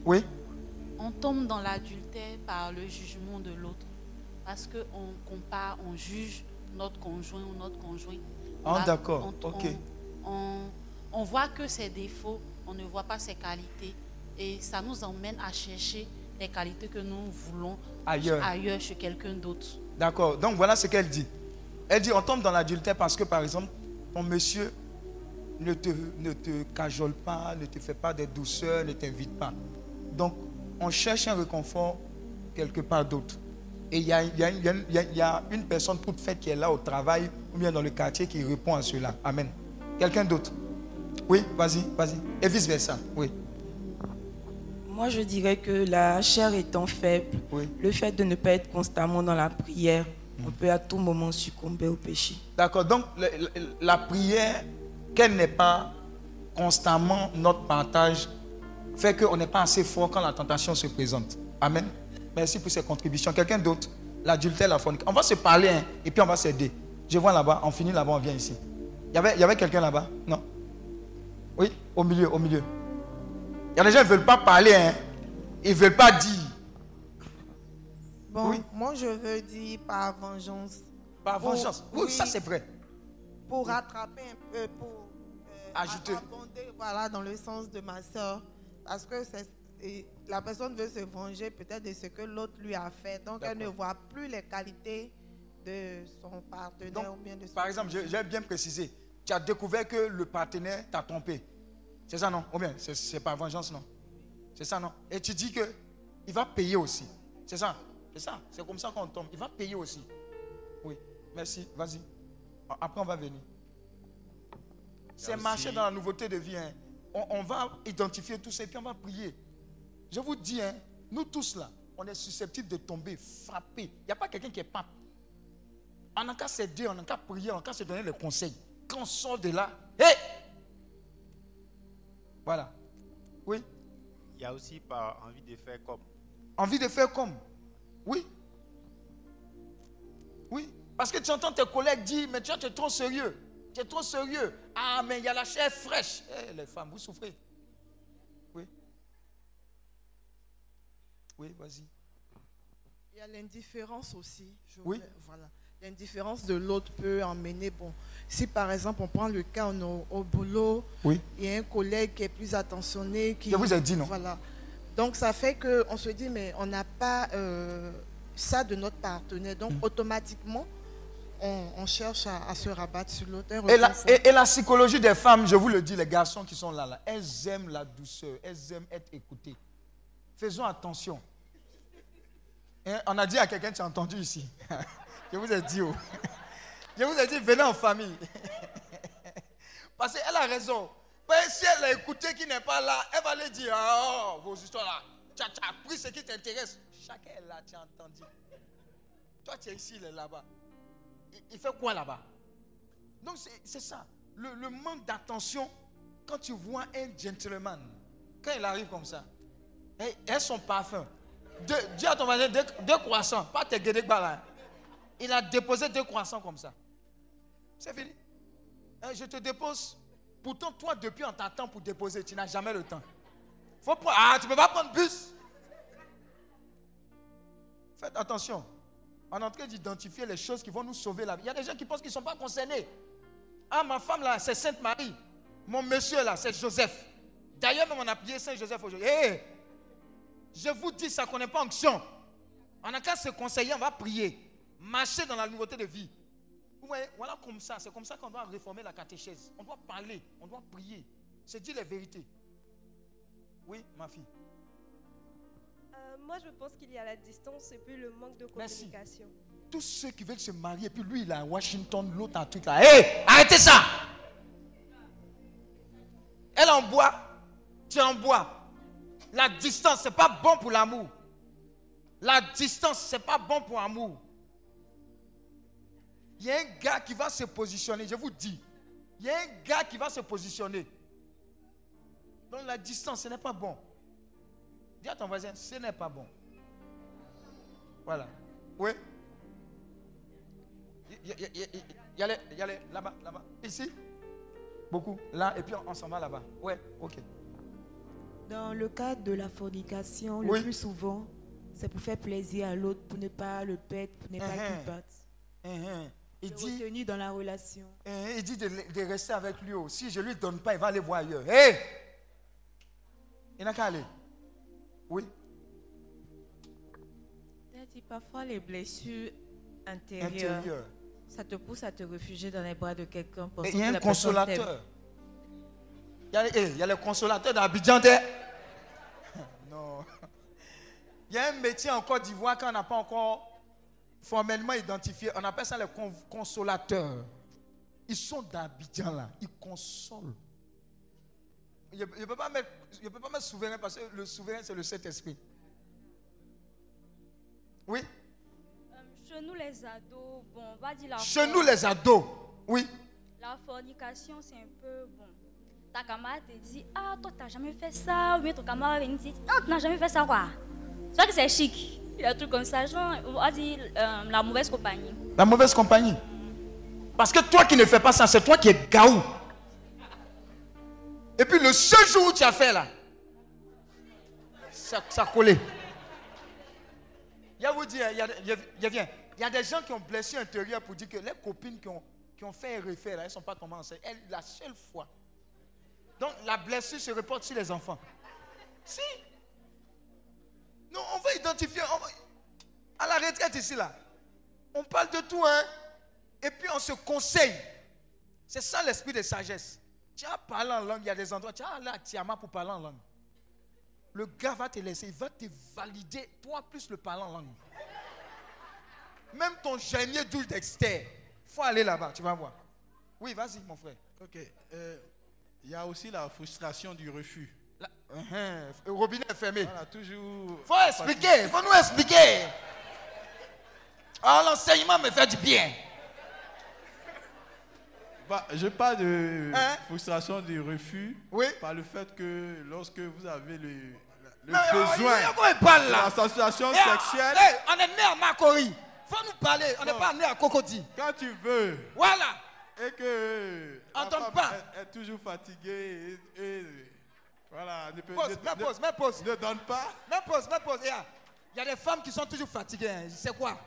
Oui On tombe dans l'adultère par le jugement de l'autre. Parce qu'on compare, on juge notre conjoint ou notre conjoint. Ah, d'accord, on- ok. On- on voit que ses défauts, on ne voit pas ses qualités. Et ça nous emmène à chercher les qualités que nous voulons Ailleurs. ailleurs chez quelqu'un d'autre. D'accord. Donc voilà ce qu'elle dit. Elle dit on tombe dans l'adultère parce que par exemple, ton monsieur ne te, ne te cajole pas, ne te fait pas des douceurs, ne t'invite pas. Donc on cherche un réconfort quelque part d'autre. Et il y y y y a une personne toute faite qui est là au travail ou bien dans le quartier qui répond à cela. Amen. Quelqu'un d'autre? Oui, vas-y, vas-y. Et vice-versa. Oui, Moi, je dirais que la chair étant faible, oui. le fait de ne pas être constamment dans la prière on peut à tout moment succomber au péché. D'accord. Donc, le- le- la prière, qu'elle n'est pas constamment notre partage, fait qu'on n'est pas assez fort quand la tentation se présente. Amen. Merci pour ces contributions. Quelqu'un d'autre? L'adultère, la fornication. On va se parler hein, et puis on va s'aider. Je vois là-bas, on finit là-bas, on vient ici. Il y avait, il y avait quelqu'un là-bas? Non? Oui, au milieu, au milieu. Il y a des gens qui ne veulent pas parler, hein. ils ne veulent pas dire. Bon, Oui. moi je veux dire par vengeance. Par Pour- vengeance. Oui, oui. ça c'est vrai. Pour rattraper un peu, pour euh, Ajouter. abonder, voilà, dans le sens de ma soeur. Parce que c'est- et la personne veut se venger peut-être de ce que l'autre lui a fait. Donc elle ne voit plus les qualités de son partenaire Donc, ou bien de son par exemple, j'ai bien précisé, tu as découvert que le partenaire t'a trompé. C'est ça, non? Ou bien, c'est- par vengeance, non? C'est ça, non? Et tu dis que il va payer aussi. C'est ça? C'est ça? C'est comme ça qu'on tombe. Il va payer aussi. Oui. Merci. Vas-y. Après, on va venir. C'est marcher dans la nouveauté de vie. hein. On, on va identifier tout ça et puis on va prier. Je vous dis, hein, nous tous là, on est susceptibles de tomber, frapper. Il n'y a pas quelqu'un qui est pape. On n'a qu'à s'aider, on n'a qu'à prier, on n'a qu'à se donner les conseils. Quand on sort de là, hé Voilà. Oui. Il y a aussi par envie de faire comme. Envie de faire comme Oui. Oui. Parce que tu entends tes collègues dire, mais tu es trop sérieux. Tu es trop sérieux. Ah, mais il y a la chair fraîche. Eh, les femmes, vous souffrez. Oui. Oui, vas-y. Il y a l'indifférence aussi. je Oui. voulais- Voilà. L'indifférence de l'autre peut emmener, bon, si par exemple on prend le cas on est au, boulot, Oui. il y a un collègue qui est plus attentionné. Qui, Je vous ai dit, non Voilà. Donc ça fait qu'on se dit, mais on n'a pas euh, ça de notre partenaire. Donc Mm. automatiquement, on, on cherche à, à se rabattre sur l'autre. Et la, reconfort. et- et la psychologie des femmes, je vous le dis, les garçons qui sont là, là, elles aiment la douceur, elles aiment être écoutées. Faisons attention. Hein, on a dit à quelqu'un, tu as entendu ici. je vous ai dit, oh. je vous ai dit, venez en famille. Parce qu'elle a raison. Mais si elle a écouté qui n'est pas là, elle va lui dire, ah, oh, vos histoires là, tu as, appris ce qui t'intéresse. Chacun est là, tu as entendu. Toi, tu es ici, il est là-bas. Il, fait quoi là-bas? Donc c'est- ça. Le, manque d'attention, quand tu vois un gentleman, quand il arrive comme ça, et, et son parfum, dis à ton voisin deux, croissants, pas tes guédés là. Il a déposé deux croissants comme ça. C'est fini. Hein, je te dépose. Pourtant, toi, depuis, on t'attend pour déposer. Tu n'as jamais le temps. Ah, tu ne peux pas prendre bus. Faites attention. On est en train d'identifier les choses qui vont nous sauver la vie. Il y a des gens qui pensent qu'ils ne sont pas concernés. Ah, ma femme là, c'est Sainte Marie. Mon monsieur là, c'est Joseph. D'ailleurs, même on a prié Saint Joseph aujourd'hui. Hé, je vous dis, ça ne connaît pas onction. On n'a qu'à se conseiller, on va prier. Marcher dans la nouveauté de vie. Vous voyez, voilà comme ça. C'est comme ça qu'on doit réformer la catéchèse. On doit parler, on doit prier. Se dire les vérités. Oui, ma fille. Euh, moi, je pense qu'il y a la distance et puis le manque de Merci. communication. Tous ceux qui veulent se marier, puis lui, il est à Washington, l'autre à truc là. Hé, arrêtez ça! Elle en boit, tu en bois. La distance, c'est pas bon pour l'amour. La distance, c'est pas bon pour l'amour. Il y a un gars qui va se positionner, je vous dis. Il y a un gars qui va se positionner. Donc la distance, ce n'est pas bon. Dis à ton voisin, ce n'est pas bon. Voilà. Oui. Il y, y y y a les- il y a les- là-bas, là-bas. Ici. Beaucoup. Là, et puis on, on s'en va là-bas. Ouais, ok. Dans le cadre de la fornication, Oui. le plus souvent, c'est pour faire plaisir à l'autre, pour ne pas le perdre, pour ne pas Mhm. qu'il batte. Hein, hein. Il De dit, retenir dans la relation. hein, il dit de, de rester avec lui. Si je ne lui donne pas, il va aller voir ailleurs. Hé! Il n'a qu'à aller. Oui. Il dit parfois les blessures intérieures, Intérieur. ça te pousse à te réfugier dans les bras de quelqu'un. Et pensant il y a un consolateur. Il y a, eh, il les consolateurs d'Abidjan. Non. Il y a un métier en Côte d'Ivoire qu'on n'a pas encore formellement identifié. On appelle ça les con- consolateurs. Ils sont d'Abidjan là. Ils consolent. Je ne peux pas mettre, je peux pas mettre souverain parce que le souverain c'est le Saint-Esprit. Oui? Euh, chez nous, les ados, bon, on va dire la Chez nous, les ados, oui. La fornication, c'est un peu bon. Ta camarade te dit, ah, toi, t'as jamais fait ça. Ou bien ton camarade vient te dire, ah, tu n'as jamais fait ça, quoi. Tu vois que c'est chic. Des trucs comme ça, genre, on va dire euh, la mauvaise compagnie. La mauvaise compagnie. Parce que toi qui ne fais pas ça, c'est toi qui es gaou. Et puis le seul jour où tu as fait là, ça, ça a collé. Il y a vous dire, y a, il y a- des gens qui ont blessé intérieur pour dire que les copines qui ont, qui ont fait et refait là, elles ne sont pas tombées enceintes. Elle, la seule fois. Donc la blessure se reporte sur les enfants. Si. Non, on va identifier. on va- à la retraite ici là, on parle de tout, hein. Et puis on se conseille. C'est ça l'esprit de sagesse. Tu as parlé en langue, il y a des endroits, tu as allé à Tiama pour parler en langue. Le gars va te laisser, il va te valider, toi plus le parler en langue. Même ton génie double d'externe, il faut aller là-bas, tu vas voir. Oui, vas-y, mon frère. Ok. euh, Il y a aussi la frustration du refus. Le robinet est fermé. Voilà, toujours. faut expliquer, faut nous expliquer. Ah, l'enseignement me fait du bien. Bah, je parle de Hein? frustration du refus oui. par le fait que lorsque vous avez le, le oh, besoin parle, de la situation Eh, sexuelle, eh, on est né à Macori. faut nous parler, on n'est pas né à Cocody. quand tu veux, Voilà. et que On la donne femme pas. Est, est toujours fatiguée et, et- voilà, ne peut Pause, ne- mets ne- pause, mets pause. ne donne pas. Mets pause, mets pause. Il y a- il y a des femmes qui sont toujours fatiguées. hein. C'est quoi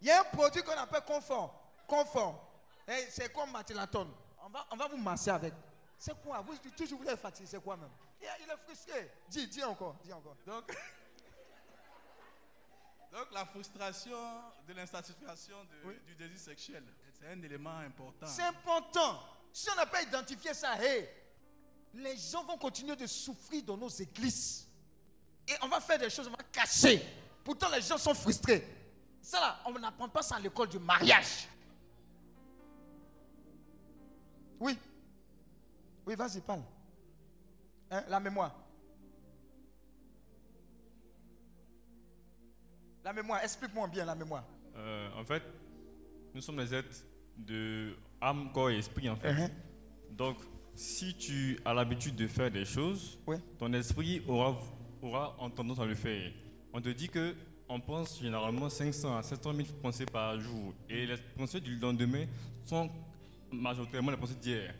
Il y a un produit qu'on appelle confort. Confort. Eh, c'est comme Matilatone. On va, on va vous masser avec. C'est quoi? Vous toujours vous êtes fatigué, c'est quoi même? Il, il est frustré. Dis, dis encore, dis encore. Donc, donc la frustration de l'insatisfaction du désir sexuel, c'est un élément important. C'est important. Si on n'a pas identifié ça, hey, les gens vont continuer de souffrir dans nos églises. Et on va faire des choses, on va cacher. Pourtant, les gens sont frustrés. Ça là, on n'apprend pas ça à l'école du mariage. Oui. Oui, vas-y, parle. Hein, la mémoire. La mémoire, explique-moi bien la mémoire. Euh, en fait, nous sommes des êtres de âme, corps et esprit, en fait. Uh-huh. Donc, si tu as l'habitude de faire des choses, Ouais. ton esprit aura, aura en tendance à le faire. On te dit que on pense généralement 500 à 700 000 pensées par jour. Et les pensées du lendemain sont majoritairement les pensées d'hier.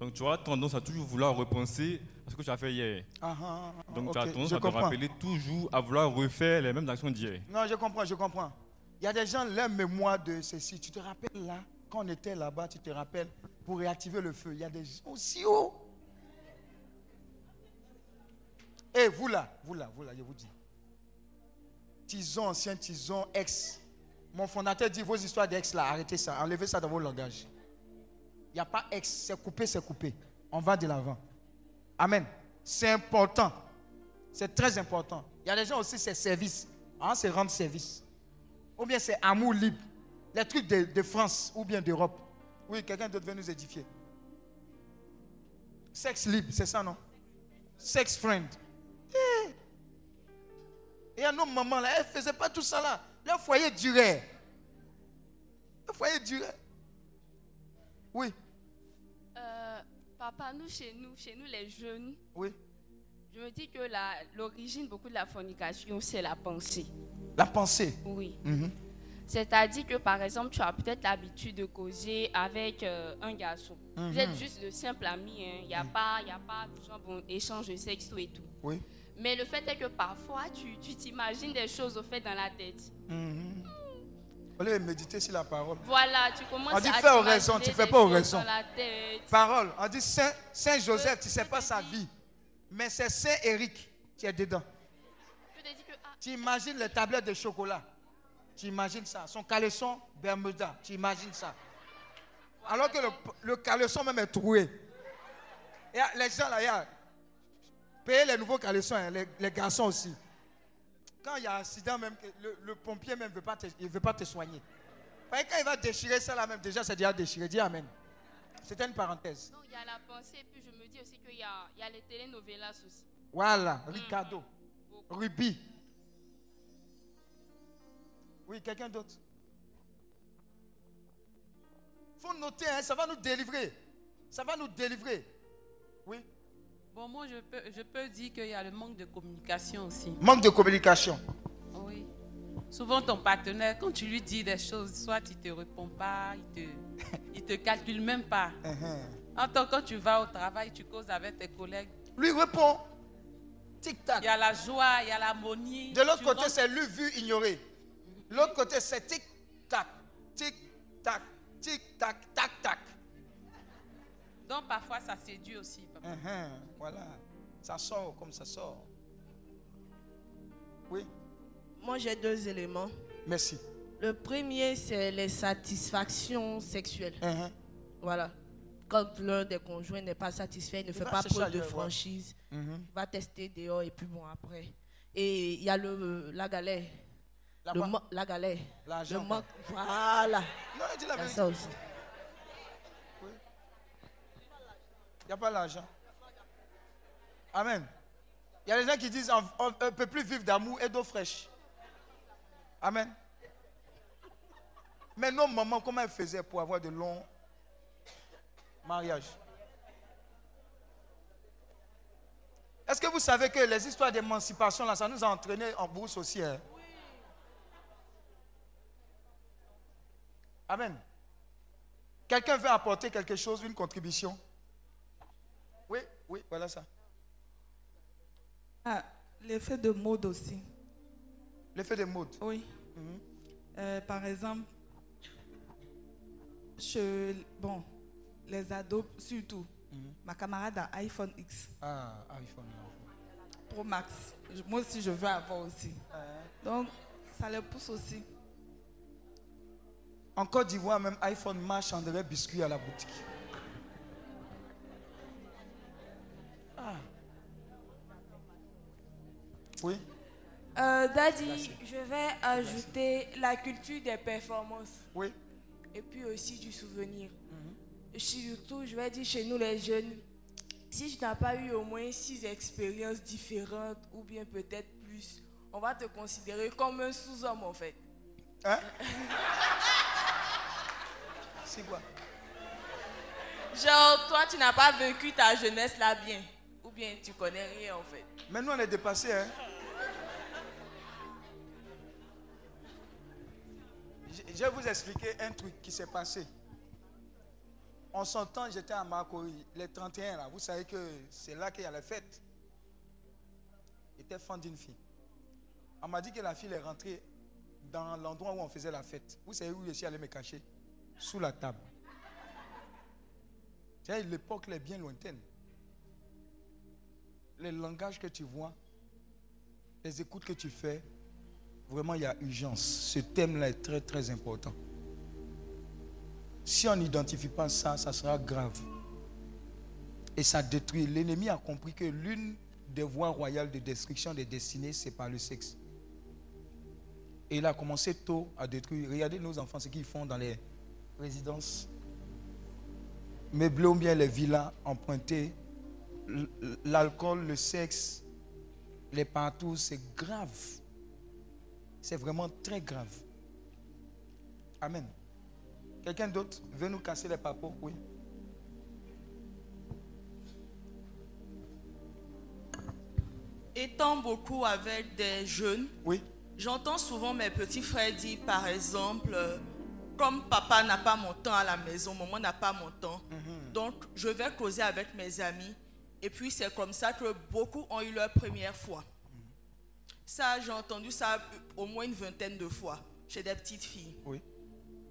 Donc, tu auras tendance à toujours vouloir repenser à ce que tu as fait hier. Ah, ah, ah, Donc, tu as tendance à te comprends. rappeler toujours à vouloir refaire les mêmes actions d'hier. Non, je comprends, je comprends. Il y a des gens, leur mémoire de ceci. Tu te rappelles là, quand on était là-bas, tu te rappelles, réactiver le feu. Il y a des aussi haut. Et vous là, vous là, vous là, je vous dis. Tison, ancien tison, ex. Mon fondateur dit vos histoires d'ex là, arrêtez ça, enlevez ça dans vos langages. Il n'y a pas ex, c'est coupé, c'est coupé. On va de l'avant. Amen. C'est important. C'est très important. Il y a des gens aussi, c'est service. Hein, c'est rendre service. Ou bien c'est amour libre. Les trucs de France ou bien d'Europe. Oui, quelqu'un d'autre veut nous édifier. Sexe libre, c'est ça, non? Sex friend. Eh. Et à nos mamans, là, elles ne faisaient pas tout ça là. Leur foyer durait. Leur foyer durait. Oui, Euh, papa, nous chez nous, chez nous les jeunes, oui. je me dis que l'origine beaucoup de la fornication, c'est la pensée. La pensée. Oui. Mhm. C'est-à-dire que par exemple, tu as peut-être l'habitude de causer avec euh, un garçon. Vous Mhm. êtes juste de simples amis, hein. il n'y a, pas- il y a pas de genre, bon, échange de sexe et tout. Oui. Mais le fait est que parfois, tu tu t'imagines des choses au fait dans la tête. Mhm. Au lieu de méditer sur la parole. Voilà, tu commences On dit à fais aux raisons, tu fais pas aux raisons. Parole. On dit Saint, Saint Joseph, tu ne sais pas sa vie. Mais c'est Saint Éric qui est dedans. Tu imagines les tablettes de chocolat. Tu imagines ça. Son caleçon Bermuda. Tu imagines ça. Alors que le, le caleçon même est troué. Et les gens là, il y a- payez les nouveaux caleçons, hein, les, les garçons aussi. Quand il y a un accident, même, le, le pompier même ne veut, pas te- il veut pas te soigner. Quand il va déchirer ça là même, déjà c'est déjà déchiré. Dis Amen. C'était une parenthèse. Non, il y a la pensée, et puis je me dis aussi qu'il y a, il y a les telenovelas aussi. Voilà, Ricardo. Ruby. Oui, quelqu'un d'autre faut noter, hein, ça va nous délivrer. Ça va nous délivrer. Oui. Bon, moi, je peux, je peux dire qu'il y a le manque de communication aussi. Manque de communication. Oui. Souvent, ton partenaire, quand tu lui dis des choses, soit il ne te répond pas, il te, il te calcule même pas. En tant que quand tu vas au travail, tu causes avec tes collègues. Lui répond. Tic-tac. Il y a la joie, il y a l'harmonie. De l'autre côté, c'est lu, vu, ignoré. L'autre côté, c'est tic-tac. Tic-tac. Tic-tac, tac-tac. Donc, parfois, ça séduit aussi. papa. Mhm, Voilà. Ça sort comme ça sort. Oui. Moi, j'ai deux éléments. Merci. Le premier, c'est les satisfactions sexuelles. Mhm. Voilà. Quand l'un des conjoints n'est pas satisfait, il ne fait pas preuve de franchise, Mhm. va tester dehors et puis bon, après. Et il y a le, la galère. La le galère. Le manque. Voilà. Non, dis la vérité. ça aussi. Il n'y a pas l'argent. Amen. Il y a des gens qui disent on ne peut plus vivre d'amour et d'eau fraîche. Amen. Mais nos mamans, comment elles faisaient pour avoir de longs mariages? Est-ce que vous savez que les histoires d'émancipation, là, ça nous a entraînés en bourse aussi hein? Amen. Quelqu'un veut apporter quelque chose, une contribution? Oui, oui, voilà ça. Ah, l'effet de mode aussi. L'effet de mode. Oui. Mhm. Euh, par exemple, je, bon, les ados surtout. Ma camarade a iPhone X Ah, iPhone. Pro Max. Moi aussi, je veux avoir aussi. Donc, ça les pousse aussi. En Côte d'Ivoire, même iPhone marche en des biscuits à la boutique. Ah. Oui. Euh, Daddy, je vais ajouter la culture des performances. Oui. Et puis aussi du souvenir. Surtout, je vais dire chez nous les jeunes, si tu n'as pas eu au moins six expériences différentes ou bien peut-être plus, on va te considérer comme un sous-homme en fait. Hein? C'est quoi? Genre, toi, tu n'as pas vécu ta jeunesse là bien. Ou bien tu connais rien en fait. Nous, on est dépassés. Hein? Je vais vous expliquer un truc qui s'est passé. En son temps, j'étais à Makori, les 31 là. Vous savez que c'est là qu'il y a la fête. J'étais fan d'une fille. On m'a dit que la fille est rentrée dans l'endroit où on faisait la fête. Vous savez où je suis allé me cacher? Sous la table. L'époque est bien lointaine. Les langages que tu vois, les écoutes que tu fais, vraiment il y a urgence. Ce thème-là est très très important. Si on n'identifie pas ça, ça sera grave. Et ça détruit. L'ennemi a compris que l'une des voies royales de destruction des destinées, c'est par le sexe. Et il a commencé tôt à détruire. Regardez nos enfants, ce qu'ils font dans les résidences. Meublées ou bien les villas empruntées. L'alcool, le sexe, les partout, c'est grave. C'est vraiment très grave. Amen. Quelqu'un d'autre veut nous casser les papos? Oui. Étant beaucoup avec des jeunes, Oui. j'entends souvent mes petits frères dire, par exemple, euh, comme papa n'a pas mon temps à la maison, maman n'a pas mon temps, donc je vais causer avec mes amis. Et puis c'est comme ça que beaucoup ont eu leur première fois. Ça, j'ai entendu ça au moins une vingtaine de fois chez des petites filles. Oui.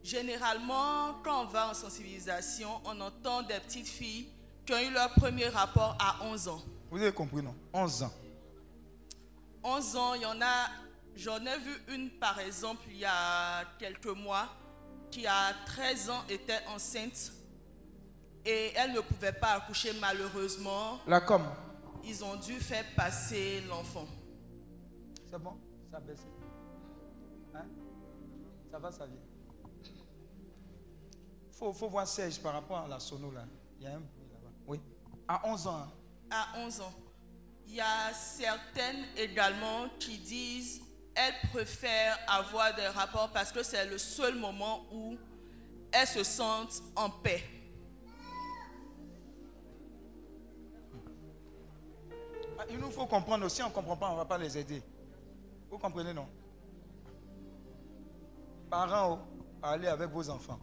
Généralement, quand on va en sensibilisation, on entend des petites filles qui ont eu leur premier rapport à 11 ans. Vous avez compris, non? 11 ans. 11 ans, il y en a, j'en ai vu une par exemple il y a quelques mois, qui à 13 ans était enceinte et elle ne pouvait pas accoucher malheureusement. La com. Ils ont dû faire passer l'enfant. C'est bon? Ça a baissé. Hein? Ça va, ça vient. Il faut, faut voir Serge par rapport à la sono là. Il y a un bruit là-bas. Oui. À 11 ans. hein. À 11 ans. Il y a certaines également qui disent elle préfère avoir des rapports parce que c'est le seul moment où elle se sent en paix. Ah, Il nous faut comprendre aussi, on ne comprend pas, on ne va pas les aider. Vous comprenez, non? Parents, oh, parlez avec vos enfants.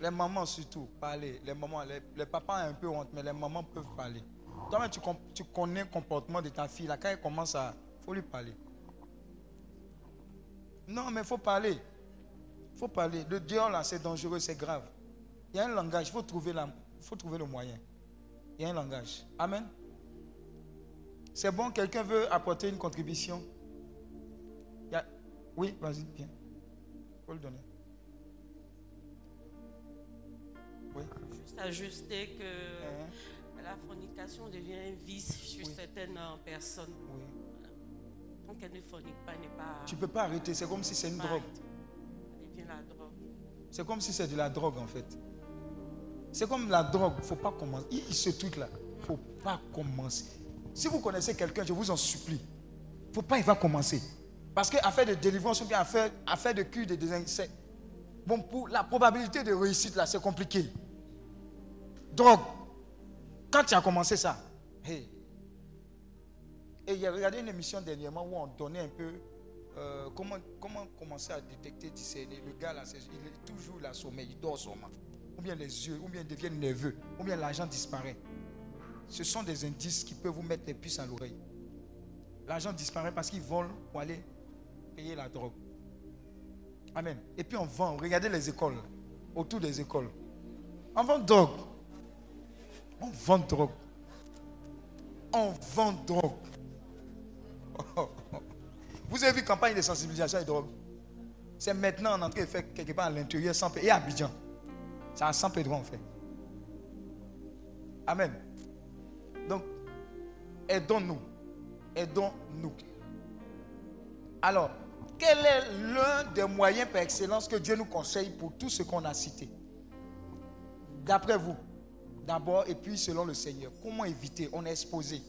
Les mamans surtout, parlez. Les mamans, les, papas ont un peu honte, mais les mamans peuvent parler. Toi, tu, tu connais le comportement de ta fille. Là, quand elle commence à... Il faut lui parler. Non, mais il faut parler. Il faut parler. Le diable, là, c'est dangereux, c'est grave. Il y a un langage, il faut trouver, la, il faut trouver le moyen. Il y a un langage. Amen. C'est bon, quelqu'un veut apporter une contribution? Il y a- Oui, vas-y, viens. faut le donner. Oui. Juste ajouter que la fornication devient un vice chez certaines personnes. Voilà. Tant qu'elle ne fornique pas, elle n'est pas. Tu ne peux pas arrêter, c'est comme si c'est une drogue. C'est comme si c'est de la drogue en fait. C'est comme la drogue, il ne faut pas commencer. Il- Ce truc-là, il ne faut pas commencer. Si vous connaissez quelqu'un, je vous en supplie, il ne faut pas y va commencer. Parce qu'à faire de délivrance ou bien à faire, à faire de cure de désinsectes, bon, pour la probabilité de réussite là, c'est compliqué. Drogue. Quand tu as commencé ça, hey. Et a regardé une émission dernièrement où on donnait un peu euh, comment, comment commencer à détecter, discerner. Le gars là, il est toujours là, sommeil, il dort sûrement. Ou bien les yeux, ou bien il devient nerveux, ou bien l'argent disparaît. Ce sont des indices qui peuvent vous mettre les puces à l'oreille. L'argent disparaît parce qu'ils volent pour aller payer la drogue. Amen. Et puis on vend, regardez les écoles, autour des écoles. On vend drogue. On vend drogue. On vend drogue. Vous avez vu campagne de sensibilisation et drogue C'est maintenant en entrée fait quelque part à l'intérieur, sans et à Abidjan. C'est à San Pedro en fait. Amen. Donc, aidons-nous. Aidons-nous. Alors, quel est l'un des moyens par excellence que Dieu nous conseille pour tout ce qu'on a cité? D'après vous, d'abord, et puis selon le Seigneur, comment éviter? On est exposé.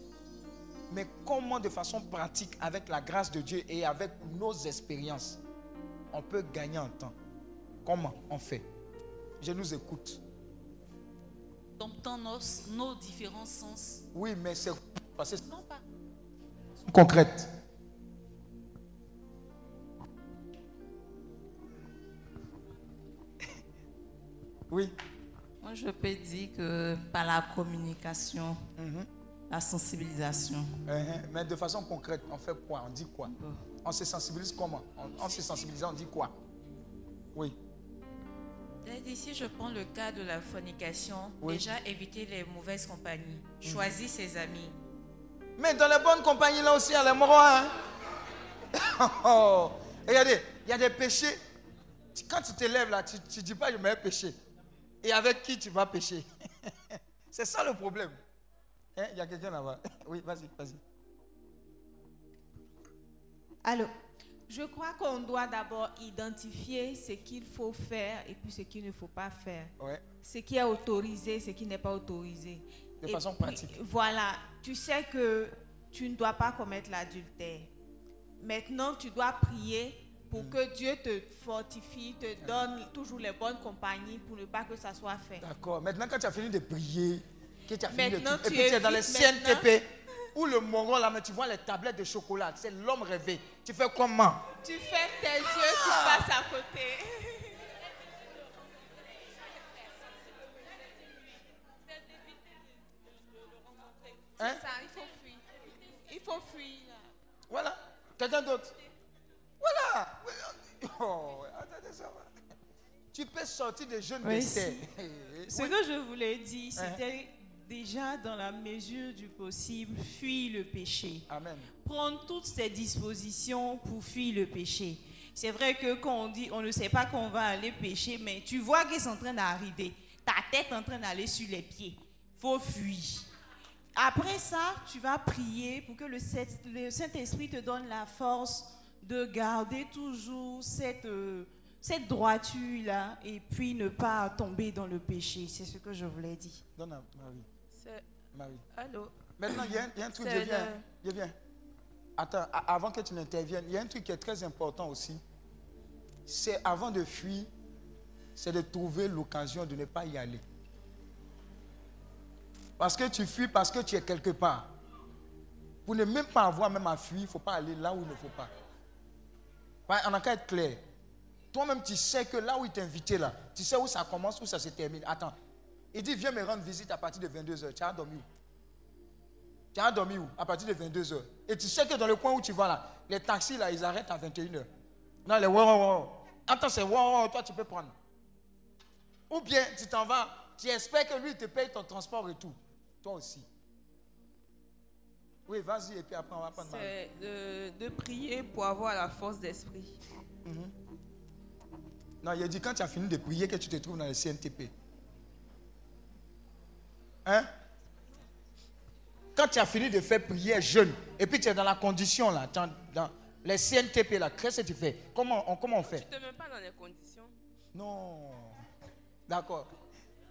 Mais comment de façon pratique, avec la grâce de Dieu et avec nos expériences, on peut gagner en temps? Comment on fait? Je nous écoute. Domptant nos, nos différents sens. Oui, mais c'est parce que Non pas. concrète. Oui. Moi, je peux dire que par la communication, la sensibilisation. Uh-huh. Mais de façon concrète, on fait quoi? On dit quoi? On se sensibilise comment? On, on se sensibilise, on dit quoi? Oui. Ici, je prends le cas de la fornication. Oui. Déjà, éviter les mauvaises compagnies. Mhm. Choisis ses amis. Mais dans les bonnes compagnies, là aussi, il y a les morons. Hein? Oh. Regardez, il y a des péchés. Tu- Quand tu te lèves là, tu ne dis pas je vais pécher. Et avec qui tu vas pécher? C'est ça le problème. Hein, Il y a quelqu'un là-bas. Oui, vas-y, vas-y. Allô? Je crois qu'on doit d'abord identifier ce qu'il faut faire et puis ce qu'il ne faut pas faire. Ouais. Ce qui est autorisé, ce qui n'est pas autorisé. De Et façon puis, pratique. Voilà, tu sais que tu ne dois pas commettre l'adultère. Maintenant, tu dois prier pour Mm. que Dieu te fortifie, te donne toujours les bonnes compagnies pour ne pas que ça soit fait. D'accord. Maintenant, quand tu as fini de prier, que tu as fini de Maintenant, tout, et tu puis tu es dans les CNTP, où le moron là, mais tu vois les tablettes de chocolat, c'est l'homme rêvé. Tu fais comment? Tu fermes tes yeux, tu passes à côté. Hein? C'est ça, il faut fuir. Il faut fuir. Voilà. Quelqu'un d'autre? Voilà. Oh, attendez, ça va. Tu peux sortir des jeunes Oui, d'essai. Ce que je voulais dire, c'était déjà dans la mesure du possible, fuir le péché. Amen. Prendre toutes ces dispositions pour fuir le péché. C'est vrai que quand on dit, on ne sait pas qu'on va aller pécher, mais tu vois que c'est en train d'arriver. Ta tête est en train d'aller sur les pieds. faut fuir. Après ça, tu vas prier pour que le Saint- le Saint-Esprit te donne la force de garder toujours cette, euh, cette droiture-là et puis ne pas tomber dans le péché. C'est ce que je voulais dire. Donne à Marie. Marie. Allô? Maintenant, il y, a un- il y a un truc, je viens. le- Je viens. attends, a- avant que tu n'interviennes, il y a un truc qui est très important aussi. C'est avant de fuir, c'est de trouver l'occasion de ne pas y aller. Parce que tu fuis parce que tu es quelque part. Pour ne même pas avoir même à fuir, il ne faut pas aller là où il ne faut pas. On n'a qu'à être clair. Toi-même, tu sais que là où il t'a invité, là, tu sais où ça commence, où ça se termine. Attends. Il dit, viens me rendre visite à partir de 22h. Tu as dormi où? Tu as dormi où? À partir de 22h. Et tu sais que dans le coin où tu vas là, les taxis là, ils arrêtent à 21h. Non, les wow, wow, wow. Attends, c'est wow, wow, toi tu peux prendre. Ou bien tu t'en vas, tu espères que lui te paye ton transport et tout. Toi aussi. Oui, vas-y, et puis après on va prendre. C'est de, de prier pour avoir la force d'esprit. Mhm. Non, il a dit quand tu as fini de prier que tu te trouves dans le CNTP. Hein? Quand tu as fini de faire prière jeune, et puis tu es dans la condition là, dans, les CNTP là, qu'est-ce que tu fais comment on, comment on fait? Tu ne te mets pas dans les conditions. Non. D'accord.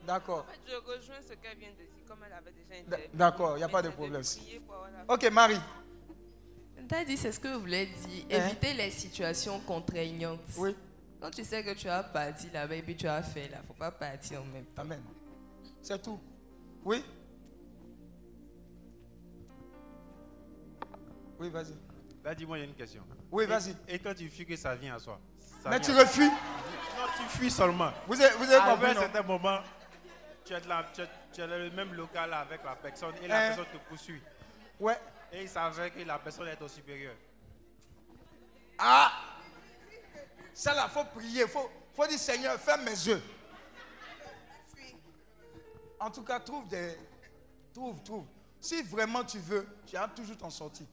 D'accord. En fait, je rejoins ce qu'elle vient de dire, comme elle avait déjà interviewé. D'accord, il n'y a pas de problème. Ok, Marie. T'as dit, c'est ce que vous voulez dire. Hein? Éviter les situations contraignantes. Oui. Quand tu sais que tu as parti là-bas et puis tu as fait là, faut pas partir en même temps. Amen. C'est tout. Oui Oui, vas-y. Là, dis-moi, il y a une question. Oui, vas-y. Et, quand tu fuis que ça vient à soi ça Mais vient tu refuses Non, tu fuis seulement. Vous avez- vous avez À compris, un certain moment, tu es, de la- tu es- tu es dans le même local avec la personne et la Hein? personne te poursuit. Ouais. Et il savait que la personne est au supérieur. Ah Ça là, faut prier. faut, faut dire Seigneur, ferme mes yeux. En tout cas, trouve des. Trouve, trouve. Si vraiment tu veux, tu as toujours ton sortie.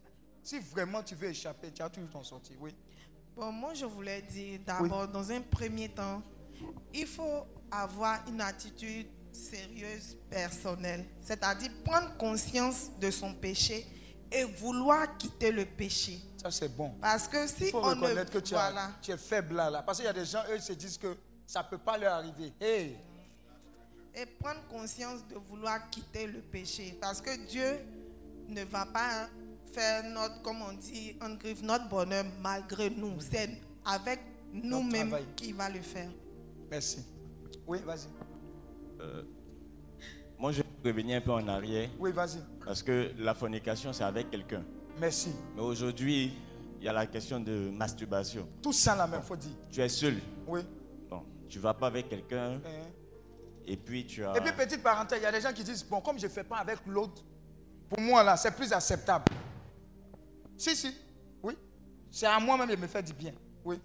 Si vraiment tu veux échapper, tu as toujours ton sortie. Oui. Bon, moi, je voulais dire d'abord, dans un premier temps, il faut avoir une attitude sérieuse, personnelle. C'est-à-dire prendre conscience de son péché et vouloir quitter le péché. Ça, c'est bon. Parce que si Il faut on ne... reconnaître que tu, as- voilà. tu es faible là, là. Parce qu'il y a des gens, eux, ils se disent que ça ne peut pas leur arriver. Hey, et prendre conscience de vouloir quitter le péché. Parce que Dieu ne va pas faire notre, comme on dit, on griffe notre bonheur malgré nous. C'est avec nous-mêmes qu'il va le faire. merci. Oui, vas-y. Euh, moi, je vais revenir un peu en arrière. Oui, vas-y. Parce que la fornication, c'est avec quelqu'un. Merci. Mais aujourd'hui, il y a la question de masturbation. Tout ça là même, faut dire. Tu es seul. Oui. Bon, tu vas pas avec quelqu'un. Hein? Et puis tu as. Et puis, petite parenthèse, il y a des gens qui disent, bon, comme je ne fais pas avec l'autre, pour moi, là, c'est plus acceptable. Si, si, oui. C'est à moi-même de me faire du bien. Oui.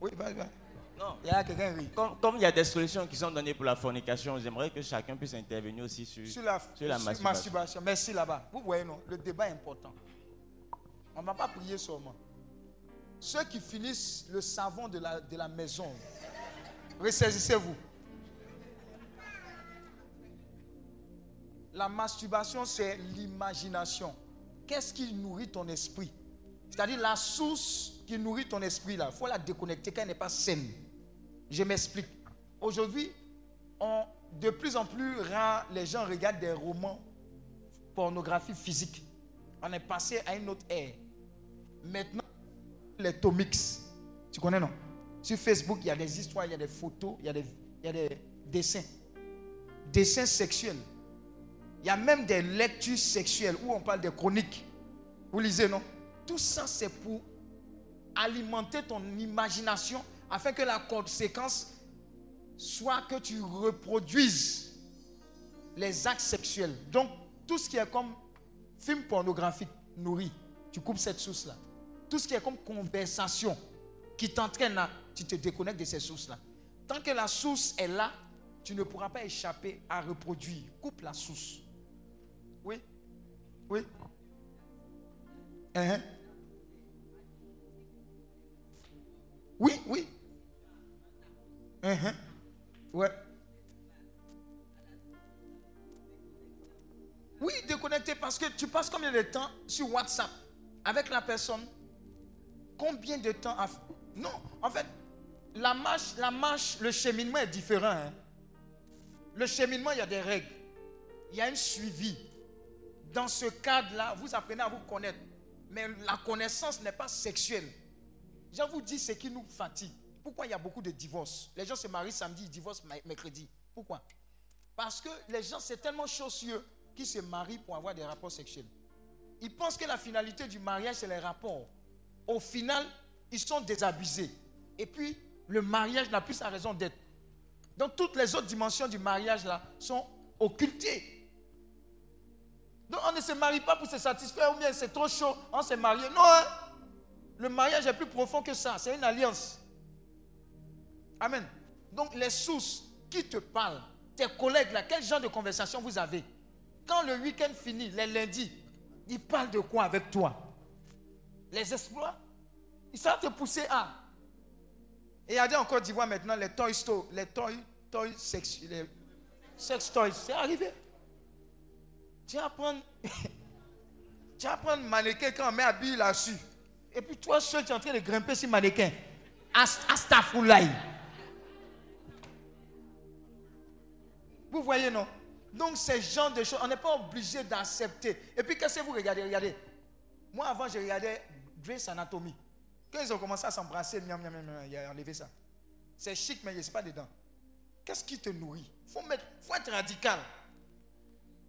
Oui, vas-y, vas-y. Non. Il y a quelqu'un qui rit. Comme, comme il y a des solutions qui sont données pour la fornication, j'aimerais que chacun puisse intervenir aussi sur, Sur la, sur la sur masturbation. masturbation. Merci là-bas. Vous voyez, non, le débat est important. On ne va pas prier seulement. Ceux qui finissent le savon de la, de la maison, ressaisissez-vous. La masturbation, c'est l'imagination. Qu'est-ce qui nourrit ton esprit? C'est-à-dire la source qui nourrit ton esprit, là, il faut la déconnecter quand elle n'est pas saine. Je m'explique. Aujourd'hui, de plus en plus rare, les gens regardent des romans pornographie physique. On est passé à une autre ère. Maintenant, les Tomix, tu connais non? Sur Facebook, il y a des histoires, il y a des photos, il y a des dessins. Dessins sexuels. Il y a même des lectures sexuelles où on parle des chroniques. Vous lisez, non? Tout ça, c'est pour alimenter ton imagination afin que la conséquence soit que tu reproduises les actes sexuels. Donc, tout ce qui est comme film pornographique nourri, tu coupes cette source-là. Tout ce qui est comme conversation qui t'entraîne là, tu te déconnectes de ces sources-là. Tant que la source est là, tu ne pourras pas échapper à reproduire. Coupe la source. Oui Hein? Oui, oui. Hein? Ouais. Oui, déconnecté parce que tu passes combien de temps sur WhatsApp avec la personne? Combien de temps. Non, en fait, la marche, la marche, le cheminement est différent. hein. Le cheminement, il y a des règles. Il y a un suivi. Dans ce cadre-là, vous apprenez à vous connaître. Mais la connaissance n'est pas sexuelle. Je vous dis ce qui nous fatigue. Pourquoi il y a beaucoup de divorces? Les gens se marient samedi, ils divorcent mercredi. Pourquoi? Parce que les gens, c'est tellement chaussieux qu'ils se marient pour avoir des rapports sexuels. Ils pensent que la finalité du mariage, c'est les rapports. Au final, ils sont désabusés. Et puis, le mariage n'a plus sa raison d'être. Donc, toutes les autres dimensions du mariage, là, sont occultées. Donc, on ne se marie pas pour se satisfaire ou bien c'est trop chaud, on s'est marié. Non, hein. le mariage est plus profond que ça. C'est une alliance. Amen. Donc, les sources qui te parlent, tes collègues, là, quel genre de conversation vous avez? Quand le week-end finit, les lundis, ils parlent de quoi avec toi? Les exploits? Ils savent te pousser à. Et des en Côte d'Ivoire maintenant, les toy stores, les toy, toy sex, les sex toys, c'est arrivé. Tu vas prendre, tu vas prendre mannequin quand on met habillé là-dessus. Et puis toi seul, tu es en train de grimper sur mannequin. Ast- Astafoulaï. Vous voyez, non? Donc, ce genre de choses, on n'est pas obligé d'accepter. Et puis, qu'est-ce que vous regardez? Regardez. Moi, avant, je regardais Grey's Anatomy. Quand ils ont commencé à s'embrasser, miam, miam, miam, miam, il enlevé ça. C'est chic, mais il n'est pas dedans. Qu'est-ce qui te nourrit? Il faut, faut être radical.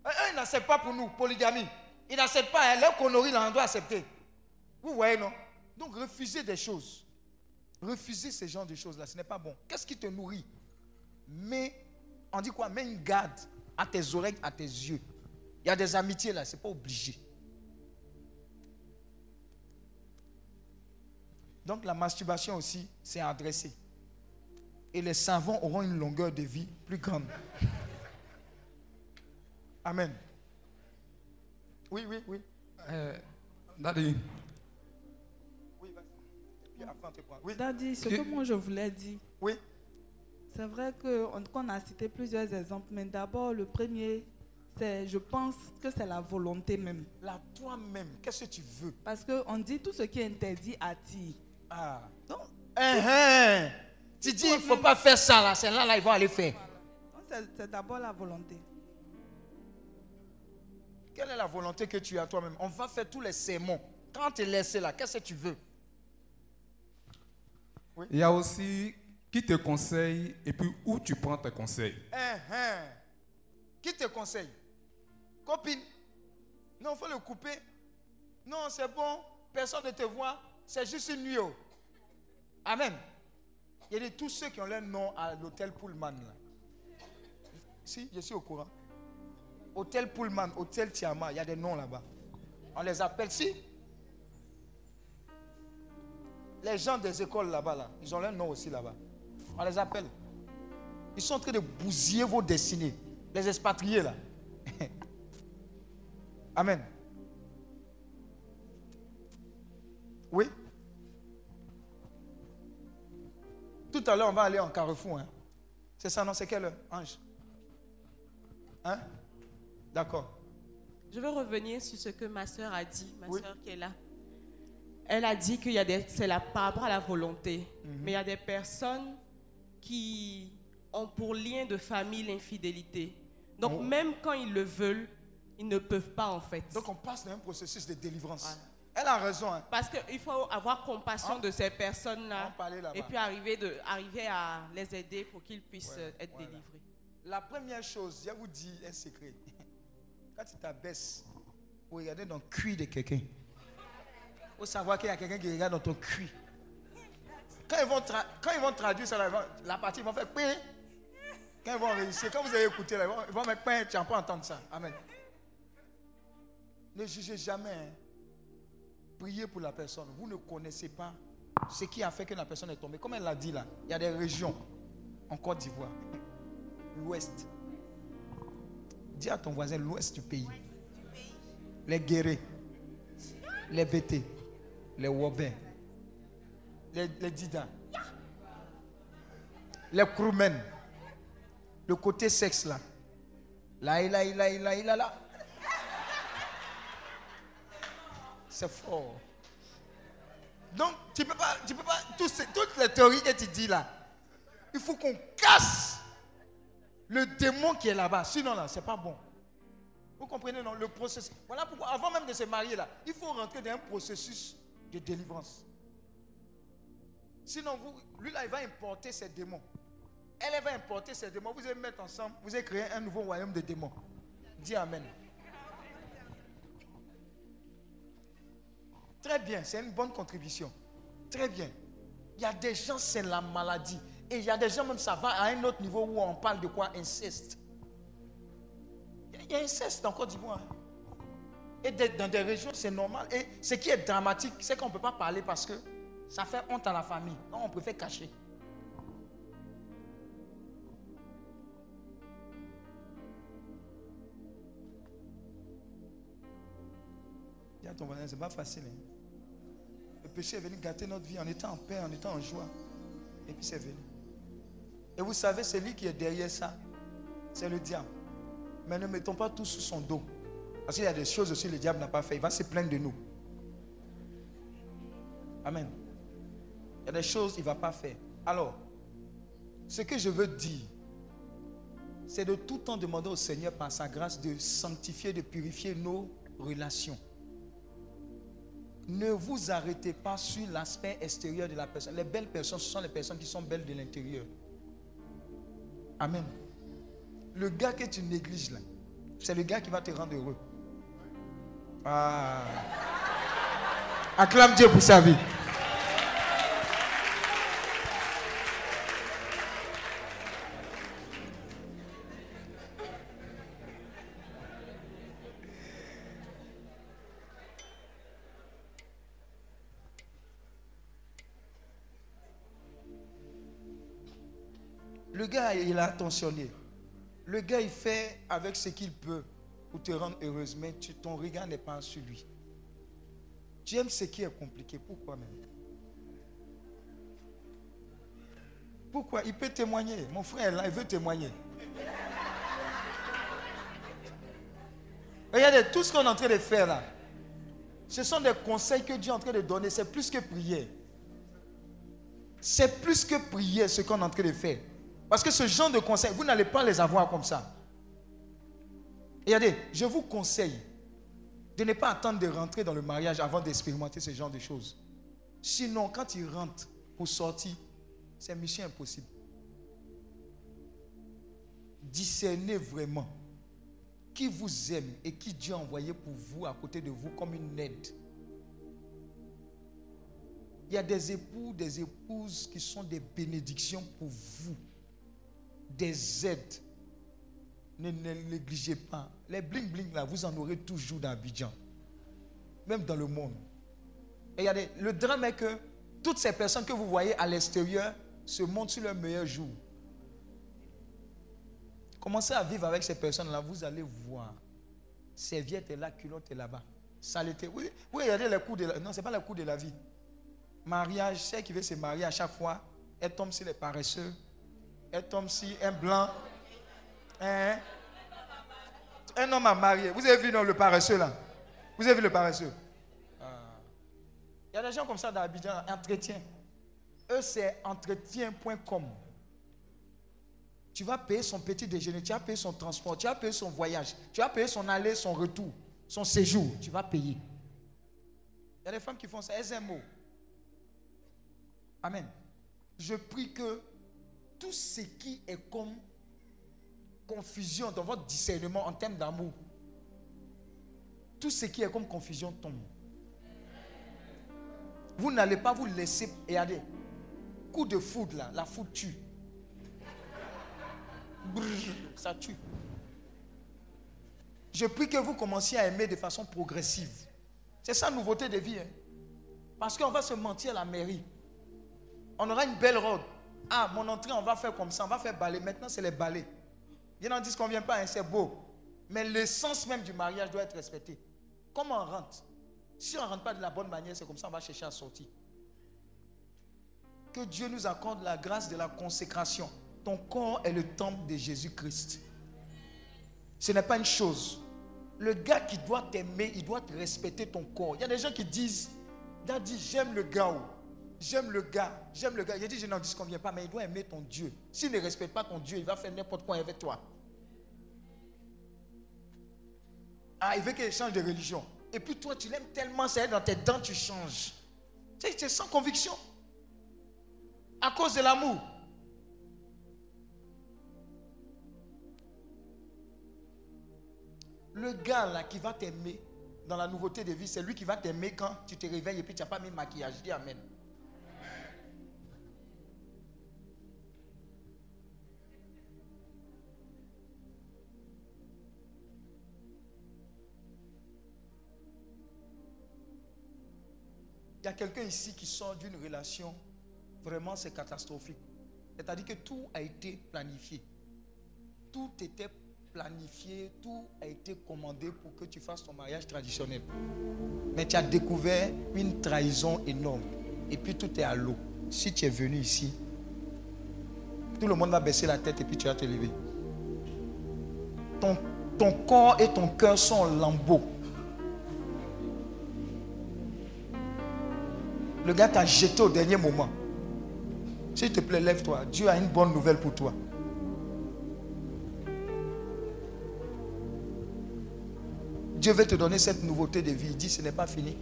Eux, eux, ils n'acceptent pas pour nous, polygamie. Ils n'acceptent pas, hein, leur connerie, là, on doit accepter. Vous voyez, non? Donc, refusez des choses. Refusez ce genre de choses-là, ce n'est pas bon. Qu'est-ce qui te nourrit? Mais, on dit quoi? Mets une garde à tes oreilles, à tes yeux. Il y a des amitiés là, c'est pas obligé. Donc la masturbation aussi, c'est adressé. Et les savants auront une longueur de vie plus grande. Amen. Oui, oui, oui. Euh, Daddy, Oui. Oui. Daddy, ce Que- moi je voulais dire. Oui. C'est vrai qu'on a cité plusieurs exemples, mais d'abord, le premier, c'est, je pense que c'est la volonté même. La toi-même, qu'est-ce que tu veux? Parce qu'on dit tout ce qui est interdit attire. Ah. Donc, Hein, hein. Tu dis, il ne faut pas faire ça là, c'est là, là, ils vont aller faire. c'est d'abord la volonté. Quelle est la volonté que tu as toi-même? On va faire tous les sermons. Quand tu es laissé là, qu'est-ce que tu veux? Il y a aussi qui te conseille et puis où tu prends tes conseils. Hein, hein. Qui te conseille? Copine Non, il faut le couper. Non, c'est bon. Personne ne te voit. C'est juste une nuit. oh. Amen. Il y a de tous ceux qui ont leur nom à l'hôtel Pullman. Là. Si, je suis au courant. Hôtel Pullman, Hôtel Tiama, il y a des noms là-bas. On les appelle si. Les gens des écoles là-bas, là, ils ont leur nom aussi là-bas. On les appelle. Ils sont en train de bousiller vos destinées. Les expatriés là. Amen. Oui. Tout à l'heure, on va aller en carrefour. Hein. C'est ça, non? C'est heure, Ange Hein? D'accord. Je veux revenir sur ce que ma soeur a dit, ma Oui. soeur qui est là. Elle a dit qu'il y a des, c'est la, par rapport à la volonté, Mhm. mais il y a des personnes qui ont pour lien de famille l'infidélité. Donc même quand ils le veulent, ils ne peuvent pas en fait. Donc on passe dans un processus de délivrance. Elle a raison. Hein. Parce qu'il faut avoir compassion de ces personnes-là et puis arriver, de, arriver à les aider pour qu'ils puissent euh, être voilà. délivrés. La première chose, je vous dis un secret. Quand tu t'abaisses pour regarder dans le cuir de quelqu'un, il faut savoir qu'il y a quelqu'un qui regarde dans ton cuir. Quand ils vont, quand ils vont traduire ça, la partie, ils vont faire pain. Quand ils vont réussir, quand vous avez écouté, là, ils, vont, ils vont mettre pain, tu n'as pas entendre ça. Amen. Ne jugez jamais. hein. Priez pour la personne. Vous ne connaissez pas ce qui a fait que la personne est tombée. Comme elle l'a dit là, il y a des régions en Côte d'Ivoire, l'ouest. À ton voisin l'ouest du pays. Les guérés, les bétés, les wobins, les, les les crewmen, le côté sexe là. Là, là, là, là, là, là. C'est fort. Donc, tu peux pas, tu peux pas, tous ces- toutes les théories que tu dis là, il faut qu'on casse le démon qui est là-bas. Sinon, là, c'est pas bon. Vous comprenez, non? Le processus. Voilà pourquoi, avant même de se marier, là, il faut rentrer dans un processus de délivrance. Sinon, vous, lui, là, il va importer ses démons. Elle, elle va importer ses démons. Vous allez mettre ensemble, vous allez créer un nouveau royaume de démons. Dis Amen. Très bien, c'est une bonne contribution. Très bien. Il y a des gens, c'est la maladie. Et il y a des gens, même ça va à un autre niveau où on parle de quoi? Inceste. Il y a inceste en Côte d'Ivoire. Et dans des régions, c'est normal. Et ce qui est dramatique, c'est qu'on ne peut pas parler parce que ça fait honte à la famille. Donc on préfère cacher. Dis à ton voisin, c'est pas facile. Hein. Le péché est venu gâter notre vie en étant en paix, en étant en joie. Et puis c'est venu. Et vous savez, c'est lui qui est derrière ça. C'est le diable. Mais ne mettons pas tout sous son dos. Parce qu'il y a des choses aussi que le diable n'a pas fait. Il va se plaindre de nous. Amen. Il y a des choses qu'il ne va pas faire. Alors, ce que je veux dire, c'est de tout temps demander au Seigneur par sa grâce de sanctifier, de purifier nos relations. Ne vous arrêtez pas sur l'aspect extérieur de la personne. Les belles personnes, ce sont les personnes qui sont belles de l'intérieur. Amen. Le gars que tu négliges là, c'est le gars qui va te rendre heureux. Ah. Acclame Dieu pour sa vie. Attentionné. Le gars, il fait avec ce qu'il peut pour te rendre heureuse, mais ton regard n'est pas sur lui. Tu aimes ce qui est compliqué. Pourquoi même? Pourquoi? Il peut témoigner. Mon frère là, il veut témoigner. Regardez, tout ce qu'on est en train de faire là, ce sont des conseils que Dieu est en train de donner. C'est plus que prier. C'est plus que prier ce qu'on est en train de faire. Parce que ce genre de conseils, vous n'allez pas les avoir comme ça. regardez, je vous conseille de ne pas attendre de rentrer dans le mariage avant d'expérimenter ce genre de choses. Sinon, quand il rentre pour sortir, c'est mission impossible. Discernez vraiment qui vous aime et qui Dieu a envoyé pour vous à côté de vous comme une aide. Il y a des époux, des épouses qui sont des bénédictions pour vous des aides. Ne, négligez pas. Les bling bling là, vous en aurez toujours dans Abidjan. Même dans le monde. Regardez, le drame est que toutes ces personnes que vous voyez à l'extérieur se montrent sur leur meilleur jour. Commencez à vivre avec ces personnes-là, vous allez voir. Serviette est là, culotte est là-bas. Saleté. Oui, oui, regardez les coups de la... Non, ce n'est pas les coups de la vie. Mariage, celle qui veut se marier à chaque fois, elle tombe sur les paresseux, un homme si, un blanc. Hein? Un homme à marier. Vous avez vu le paresseux là? Vous avez vu le paresseux? Il y a des gens comme ça dans Abidjan, entretien. Eux, c'est entretien.com. Tu vas payer son petit déjeuner, tu vas payer son transport, tu vas payer son voyage, tu vas payer son aller, son retour, son séjour. Tu vas payer. Il y a des femmes qui font ça, SMO. Amen. Je prie que tout ce qui est comme confusion dans votre discernement en termes d'amour, tout ce qui est comme confusion tombe. Vous n'allez pas vous laisser. Regardez, coup de foudre là, la foudre tue. ça tue. Je prie que vous commenciez à aimer de façon progressive. C'est ça, nouveauté de vie. Hein. Parce qu'on va se mentir à la mairie. On aura une belle robe. Ah, mon entrée, on va faire comme ça, on va faire balai. Maintenant, c'est les balais. Il y en a qui ne vient pas, hein, c'est beau. Mais l'essence même du mariage doit être respectée. Comment on rentre Si on ne rentre pas de la bonne manière, c'est comme ça, on va chercher à sortir. Que Dieu nous accorde la grâce de la consécration. Ton corps est le temple de Jésus-Christ. Ce n'est pas une chose. Le gars qui doit t'aimer, il doit respecter ton corps. Il y a des gens qui disent, Daddy, j'aime le gars. J'aime le gars, j'aime le gars. Il dit, je n'en convient pas, mais il doit aimer ton Dieu. S'il ne respecte pas ton Dieu, il va faire n'importe quoi avec toi. Ah, il veut qu'elle change de religion. Et puis toi, tu l'aimes tellement, c'est dans tes dents, tu changes. C'est sans conviction. À cause de l'amour. Le gars là qui va t'aimer dans la nouveauté de vie, c'est lui qui va t'aimer quand tu te réveilles et puis tu n'as pas mis maquillage. Dis Amen. Il y a quelqu'un ici qui sort d'une relation, vraiment c'est catastrophique. C'est-à-dire que tout a été planifié. Tout était planifié, tout a été commandé pour que tu fasses ton mariage traditionnel. Mais tu as découvert une trahison énorme. Et puis tout est à l'eau. Si tu es venu ici, tout le monde va baisser la tête et puis tu vas te lever. Ton, ton corps et ton cœur sont en lambeaux. Le gars t'a jeté au dernier moment. S'il te plaît, lève-toi. Dieu a une bonne nouvelle pour toi. Dieu veut te donner cette nouveauté de vie. Il dit, ce n'est pas fini.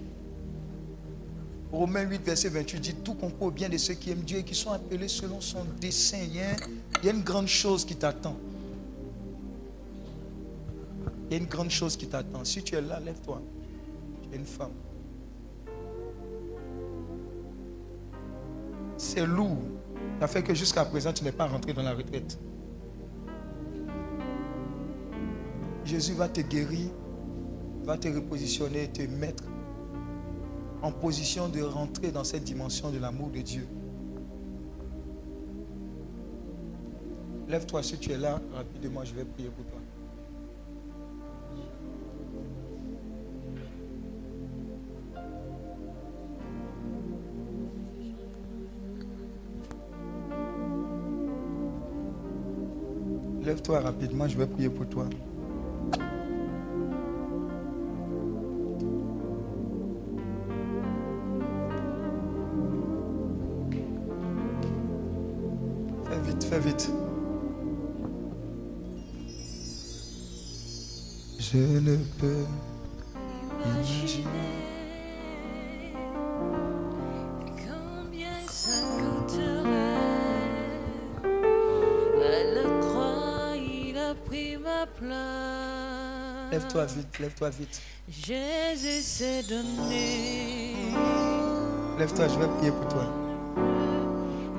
Romains 8, verset 28 dit, tout concourt bien de ceux qui aiment Dieu et qui sont appelés selon son dessein. Il y a, il y a une grande chose qui t'attend. Il y a une grande chose qui t'attend. Si tu es là, lève-toi. Tu es une femme. C'est lourd. Ça fait que jusqu'à présent, tu n'es pas rentré dans la retraite. Jésus va te guérir, va te repositionner, te mettre en position de rentrer dans cette dimension de l'amour de Dieu. Lève-toi si tu es là, rapidement, je vais prier pour toi. Lève-toi rapidement, je vais prier pour toi. Lève-toi vite. Jésus s'est donné. Lève-toi, je vais prier pour toi.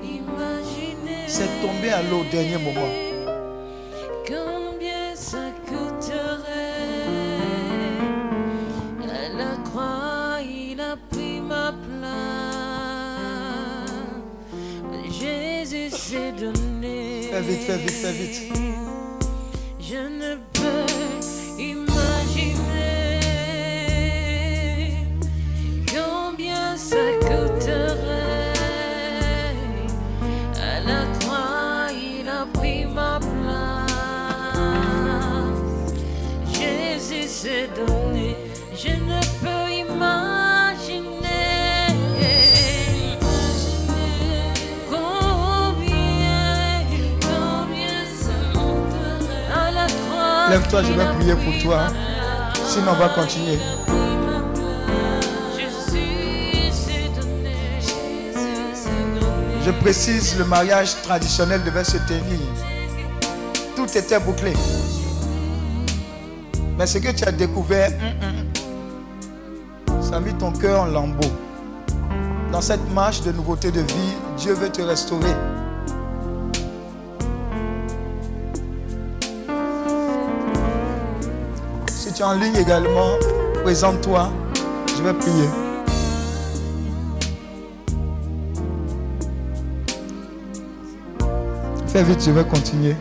Imaginez C'est tombé à l'eau au dernier moment. combien ça coûterait? À la croix, il a pris ma place. Jésus s'est donné. Fais vite, fais vite, fais vite. Lève-toi, je vais prier pour toi. Sinon, on va continuer. Je précise, le mariage traditionnel devait se tenir. Tout était bouclé. Mais ce que tu as découvert, hum, hum, ça a ton cœur en lambeaux. Dans cette marche de nouveauté de vie, Dieu veut te restaurer. En ligne également, présente-toi. Je vais prier. Fais vite, je vais continuer.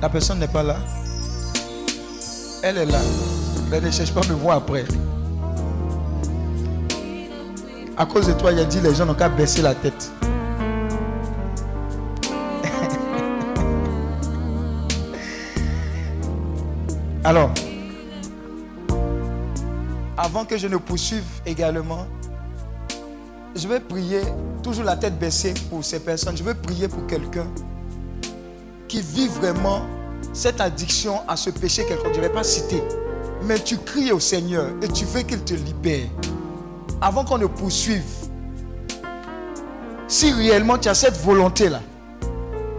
La personne n'est pas là. Elle est là. Mais ne cherche pas à me voir après. À cause de toi, il a dit les gens n'ont qu'à baisser la tête. Alors, avant que je ne poursuive également, je vais prier, toujours la tête baissée pour ces personnes. Je vais prier pour quelqu'un qui vit vraiment cette addiction à ce péché quelqu'un. Je ne vais pas citer. Mais tu cries au Seigneur et tu veux qu'il te libère. Avant qu'on ne poursuive, si réellement tu as cette volonté-là,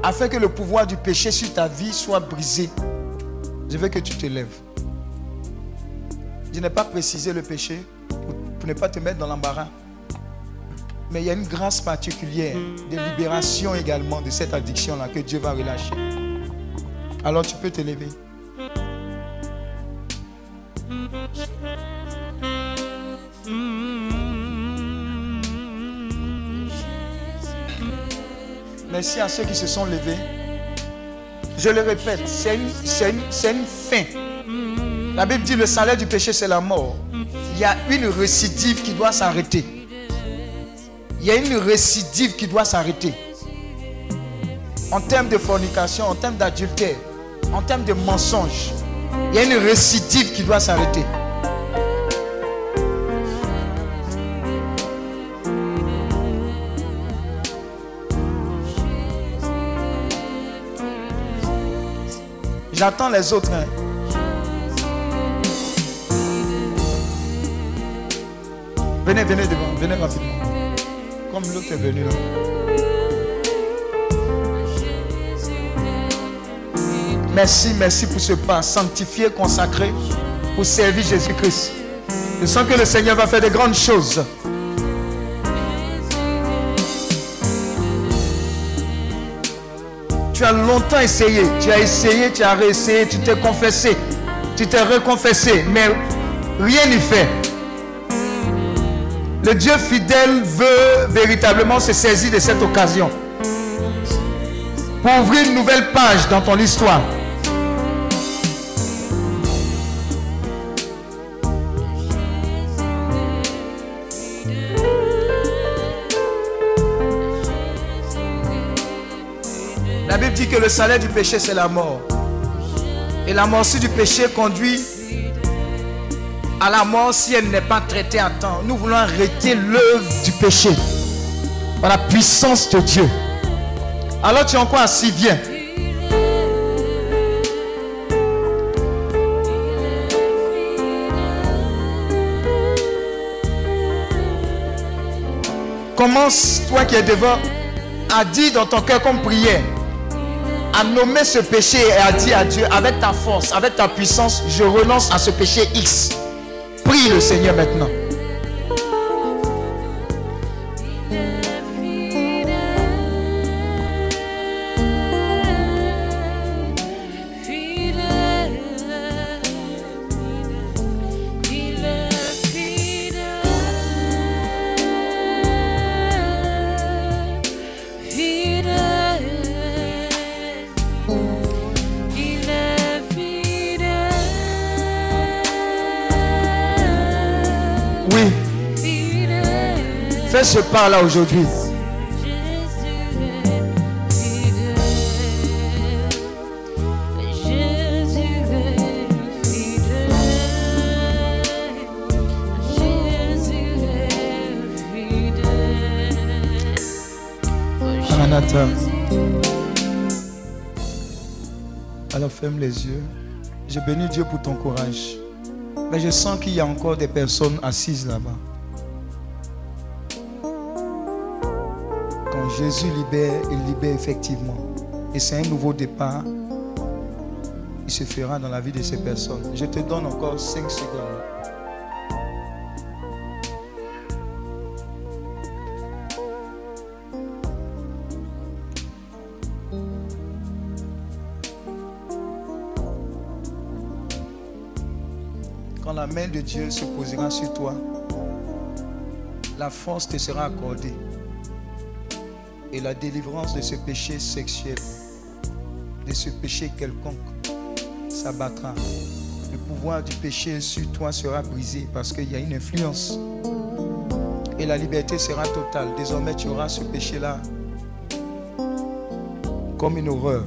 afin que le pouvoir du péché sur ta vie soit brisé, je veux que tu te lèves. Je n'ai pas précisé le péché pour, ne pas te mettre dans l'embarras. Mais il y a une grâce particulière de libération également de cette addiction-là que Dieu va relâcher. Alors tu peux te lever. Merci à ceux qui se sont levés. Je le répète, c'est une, fin. La Bible dit le salaire du péché, c'est la mort. Il y a une récidive qui doit s'arrêter. Il y a une récidive qui doit s'arrêter. En termes de fornication, en termes d'adultère, en termes de mensonge, il y a une récidive qui doit s'arrêter. J'attends les autres. hein. Venez, venez devant, venez rapidement. Comme l'autre est venu là. Merci, merci pour ce pas sanctifié, consacré, pour servir Jésus-Christ. Je sens que le Seigneur va faire de grandes choses. Tu as longtemps essayé, tu as essayé, tu as réessayé, tu t'es confessé, tu t'es reconfessé, mais rien n'y fait. Le Dieu fidèle veut véritablement se saisir de cette occasion pour ouvrir une nouvelle page dans ton histoire. Que le salaire du péché, c'est la mort. Et la mort du péché conduit à la mort si elle n'est pas traitée à temps. Nous voulons arrêter l'œuvre du péché par la puissance de Dieu. Alors tu es encore assis, viens. Commence, toi qui es devant, à dire dans ton cœur comme prière, à nommer ce péché et à dire à Dieu, avec ta force, avec ta puissance, je renonce à ce péché X. Prie le Seigneur maintenant. Pas là aujourd'hui. Alors ferme les yeux. Je bénis Dieu pour ton courage. Mais je sens qu'il y a encore des personnes assises là-bas. Jésus libère, il libère effectivement. Et c'est un nouveau départ. Il se fera dans la vie de ces personnes. Je te donne encore 5 secondes. Quand la main de Dieu se posera sur toi, la force te sera accordée. Et la délivrance de ce péché sexuel, de ce péché quelconque, s'abattra. Le pouvoir du péché sur toi sera brisé parce qu'il y a une influence. Et la liberté sera totale. Désormais, tu auras ce péché-là comme une horreur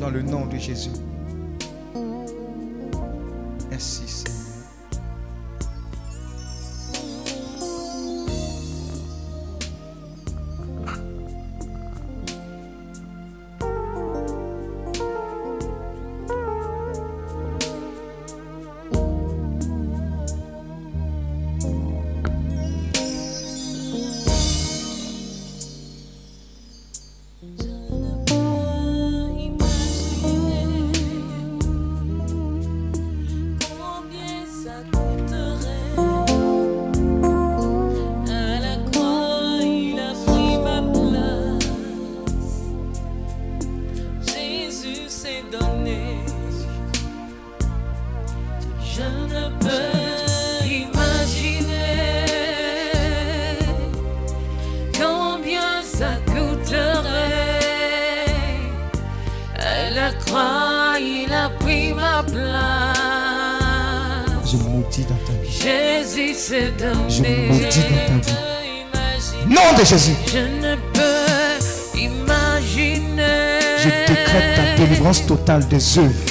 dans le nom de Jésus. Totale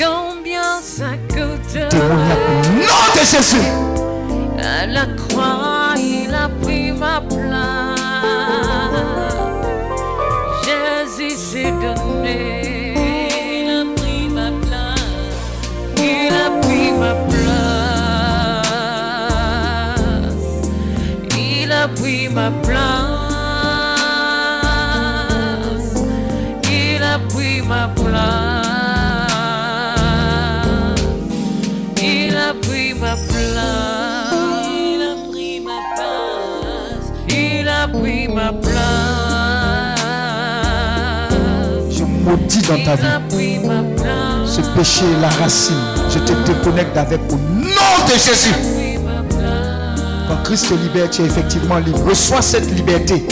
Christ te effectivement libre. Reçois cette liberté.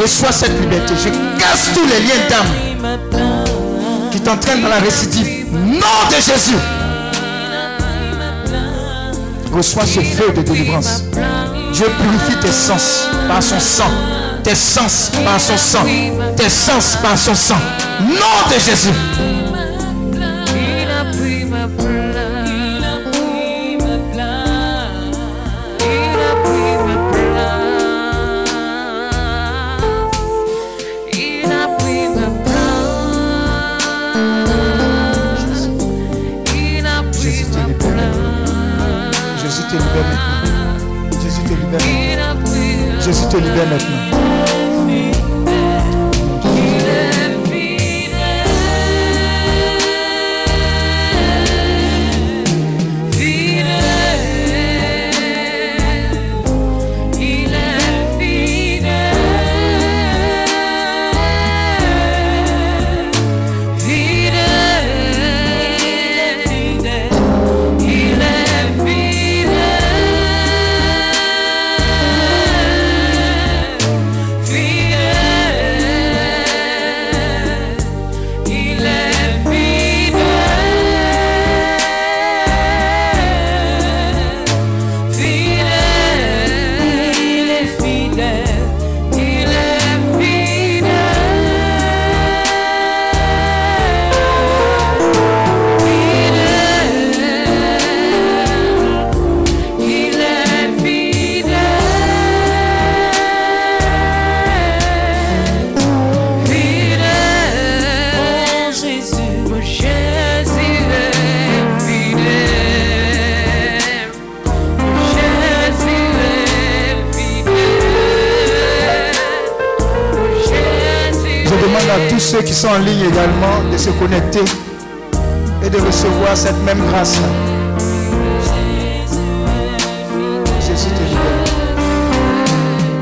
Reçois cette liberté. Je casse tous les liens d'âme qui t'entraînent dans la récidive. Nom de Jésus. Reçois ce feu de délivrance. Dieu purifie tes sens par son sang. Tes sens par son sang. Tes sens par son sang. Nom de Jésus. Jésus te libère maintenant. Ceux qui sont en ligne également de se connecter et de recevoir cette même grâce-là. Jésus te libère.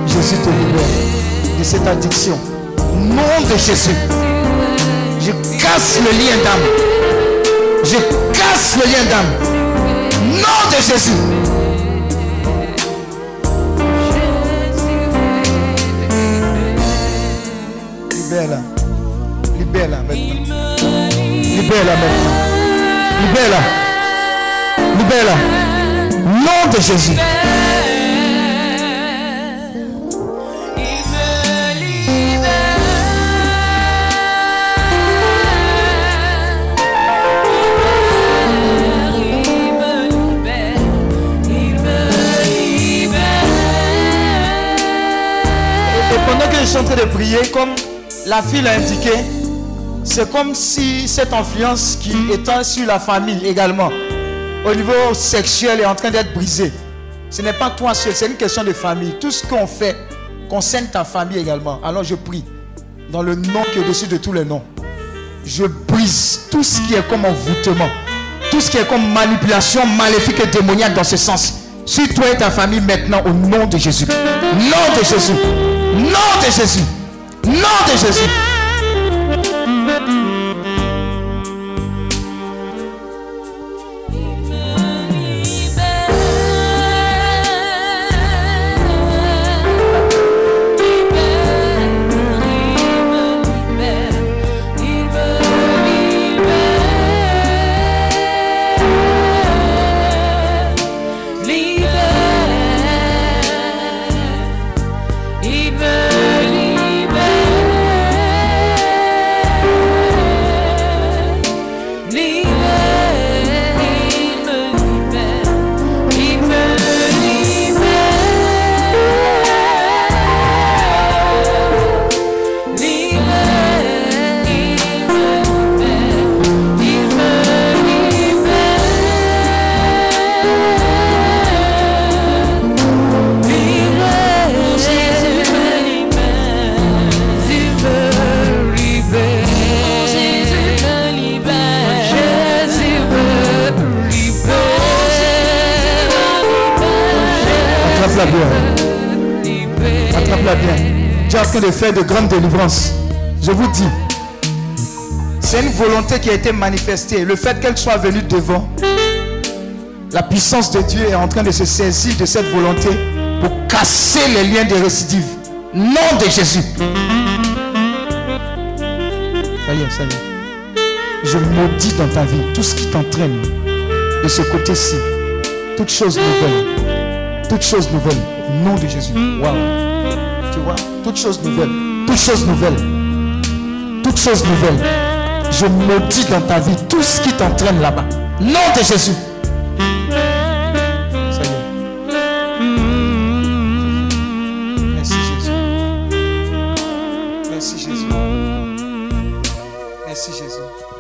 Jésus te libère de cette addiction. Nom de Jésus. Je casse le lien d'âme. Je casse le lien d'âme. Nom de Jésus. Libère-la. Libère-la maintenant. Libère-la maintenant. Libère-la. Libère-la. Nom de Jésus. Pendant que je suis en train de prier, comme la fille l'a indiqué, c'est comme si cette influence qui étant sur la famille également, au niveau sexuel, est en train d'être brisée. Ce n'est pas toi seul, c'est une question de famille. Tout ce qu'on fait concerne ta famille également. Alors je prie, dans le nom qui est au-dessus de tous les noms, je brise tout ce qui est comme envoûtement, tout ce qui est comme manipulation maléfique et démoniaque dans ce sens. Sur toi et ta famille maintenant au nom de Jésus. Nom de Jésus. Nom de Jésus. Nom de Jésus. Mm-hmm. De grandes délivrances. Je vous dis, c'est une volonté qui a été manifestée. Le fait qu'elle soit venue devant, la puissance de Dieu est en train de se saisir de cette volonté pour casser les liens de récidive. Nom de Jésus. Ça y est, ça y est. Je maudis dans ta vie tout ce qui t'entraîne de ce côté-ci. Toutes choses nouvelles. Toutes choses nouvelles. Nom de Jésus. Waouh. Tu vois, toutes choses nouvelles. Toutes choses nouvelles. Toutes choses nouvelles. Je maudis dans ta vie tout ce qui t'entraîne là-bas. Nom de Jésus. Merci Jésus. Merci Jésus.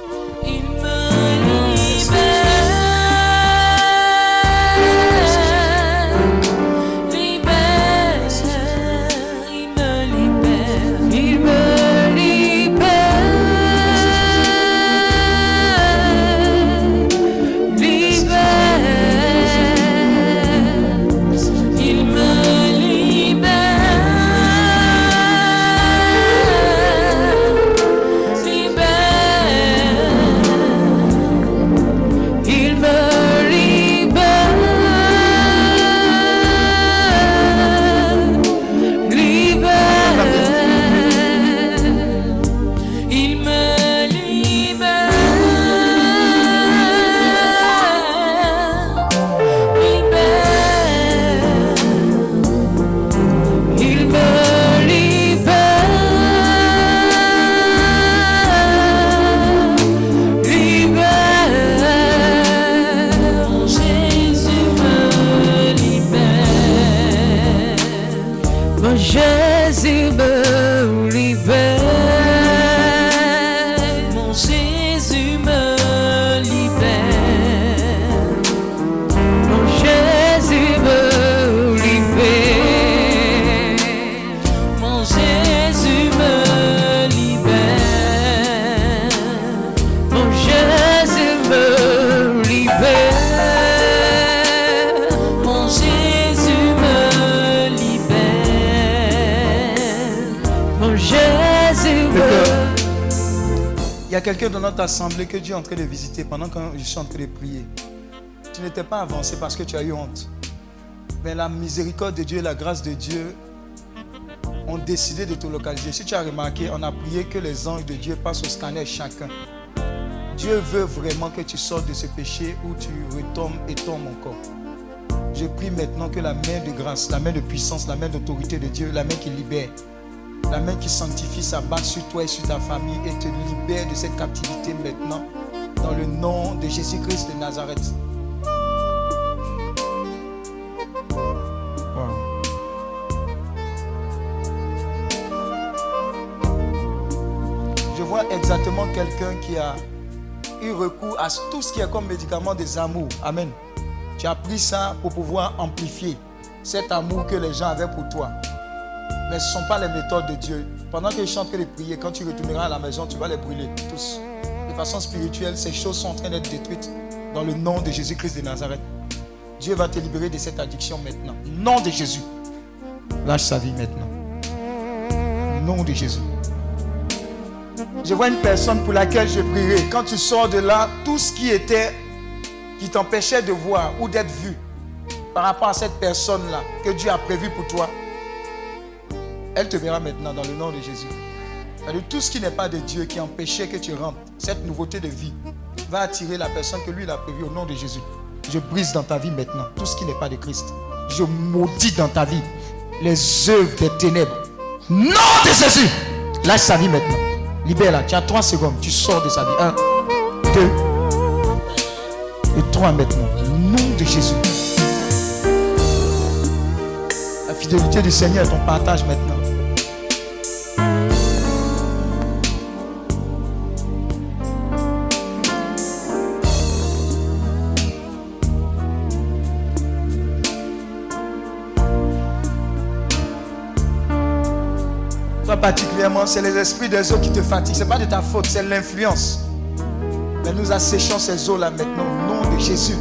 Quelqu'un dans notre assemblée que Dieu est en train de visiter pendant que je suis en train de prier. Tu n'étais pas avancé parce que tu as eu honte. Mais la miséricorde de Dieu et la grâce de Dieu ont décidé de te localiser. Si tu as remarqué, on a prié que les anges de Dieu passent au scanner chacun. Dieu veut vraiment que tu sortes de ce péché où tu retombes et tombes encore. Je prie maintenant que la main de grâce, la main de puissance, la main d'autorité de Dieu, la main qui libère, la main qui sanctifie s'abatte sur toi et sur ta famille et te libère de cette captivité maintenant. Dans le nom de Jésus-Christ de Nazareth. Je vois exactement quelqu'un qui a eu recours à tout ce qui est comme médicament des amours. Amen. Tu as pris ça pour pouvoir amplifier cet amour que les gens avaient pour toi. Mais ce ne sont pas les méthodes de Dieu. Pendant que je suis en train de prier, quand tu retourneras à la maison, tu vas les brûler tous. De façon spirituelle, ces choses sont en train d'être détruites dans le nom de Jésus-Christ de Nazareth. Dieu va te libérer de cette addiction maintenant. Nom de Jésus. Lâche sa vie maintenant. Nom de Jésus. Je vois une personne pour laquelle je prierai. Quand tu sors de là, tout ce qui était, qui t'empêchait de voir ou d'être vu par rapport à cette personne-là que Dieu a prévu pour toi, elle te verra maintenant dans le nom de Jésus. C'est-à-dire, tout ce qui n'est pas de Dieu qui empêchait que tu rentres, cette nouveauté de vie, va attirer la personne que lui il a prévue au nom de Jésus. Je brise dans ta vie maintenant tout ce qui n'est pas de Christ. Je maudis dans ta vie les œuvres des ténèbres. Nom de Jésus. Lâche sa vie maintenant. Libère-la. Tu as trois secondes. Tu sors de sa vie. Un, deux et trois maintenant. Nom de Jésus. La fidélité du Seigneur est ton partage maintenant. Particulièrement, c'est les esprits des eaux qui te fatiguent. Ce n'est pas de ta faute, c'est l'influence. Mais nous asséchons ces eaux-là maintenant au nom de Jésus.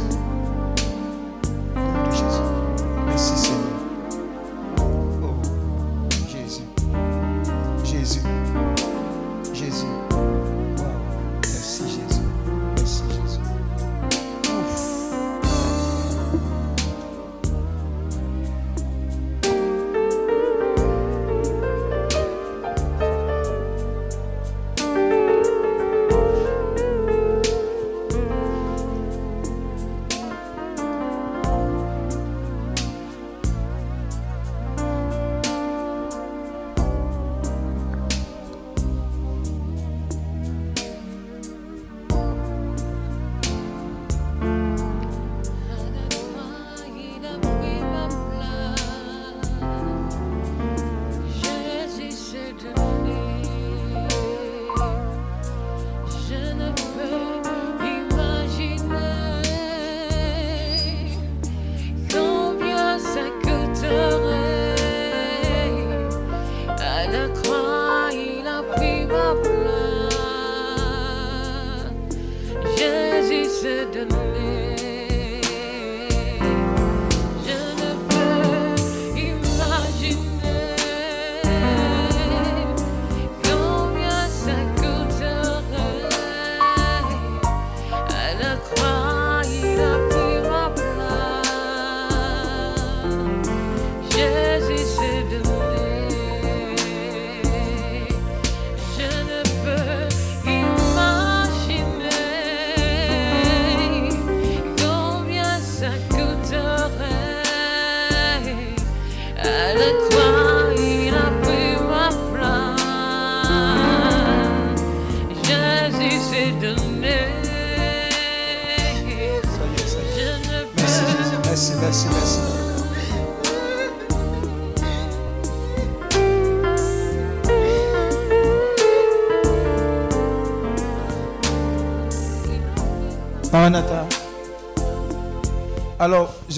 de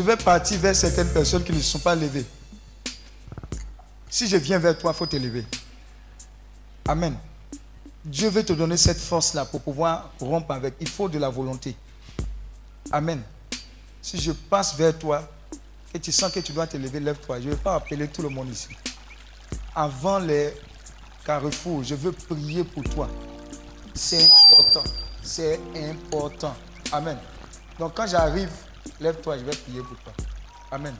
je vais partir vers certaines personnes qui ne sont pas levées. Si je viens vers toi, il faut te lever. Amen. Dieu veut te donner cette force-là pour pouvoir rompre avec. Il faut de la volonté. Amen. Si je passe vers toi et tu sens que tu dois te lever, lève-toi. Je ne vais pas appeler tout le monde ici. Avant les carrefours, je veux prier pour toi. C'est important. C'est important. Amen. Donc quand j'arrive, lève-toi, je vais prier pour toi. Amen.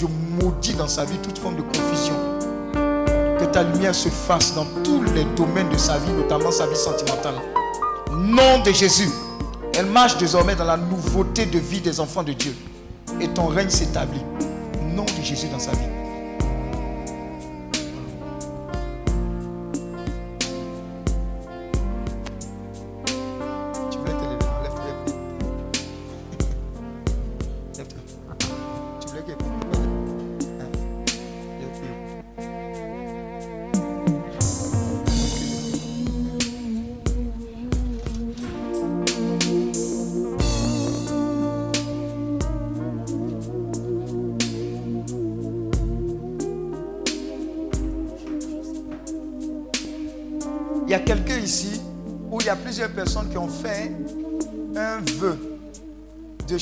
Je maudis dans sa vie toute forme de confusion. Que ta lumière se fasse dans tous les domaines de sa vie, notamment sa vie sentimentale. Nom de Jésus, elle marche désormais dans la nouveauté de vie des enfants de Dieu. Et ton règne s'établit. Nom de Jésus dans sa vie.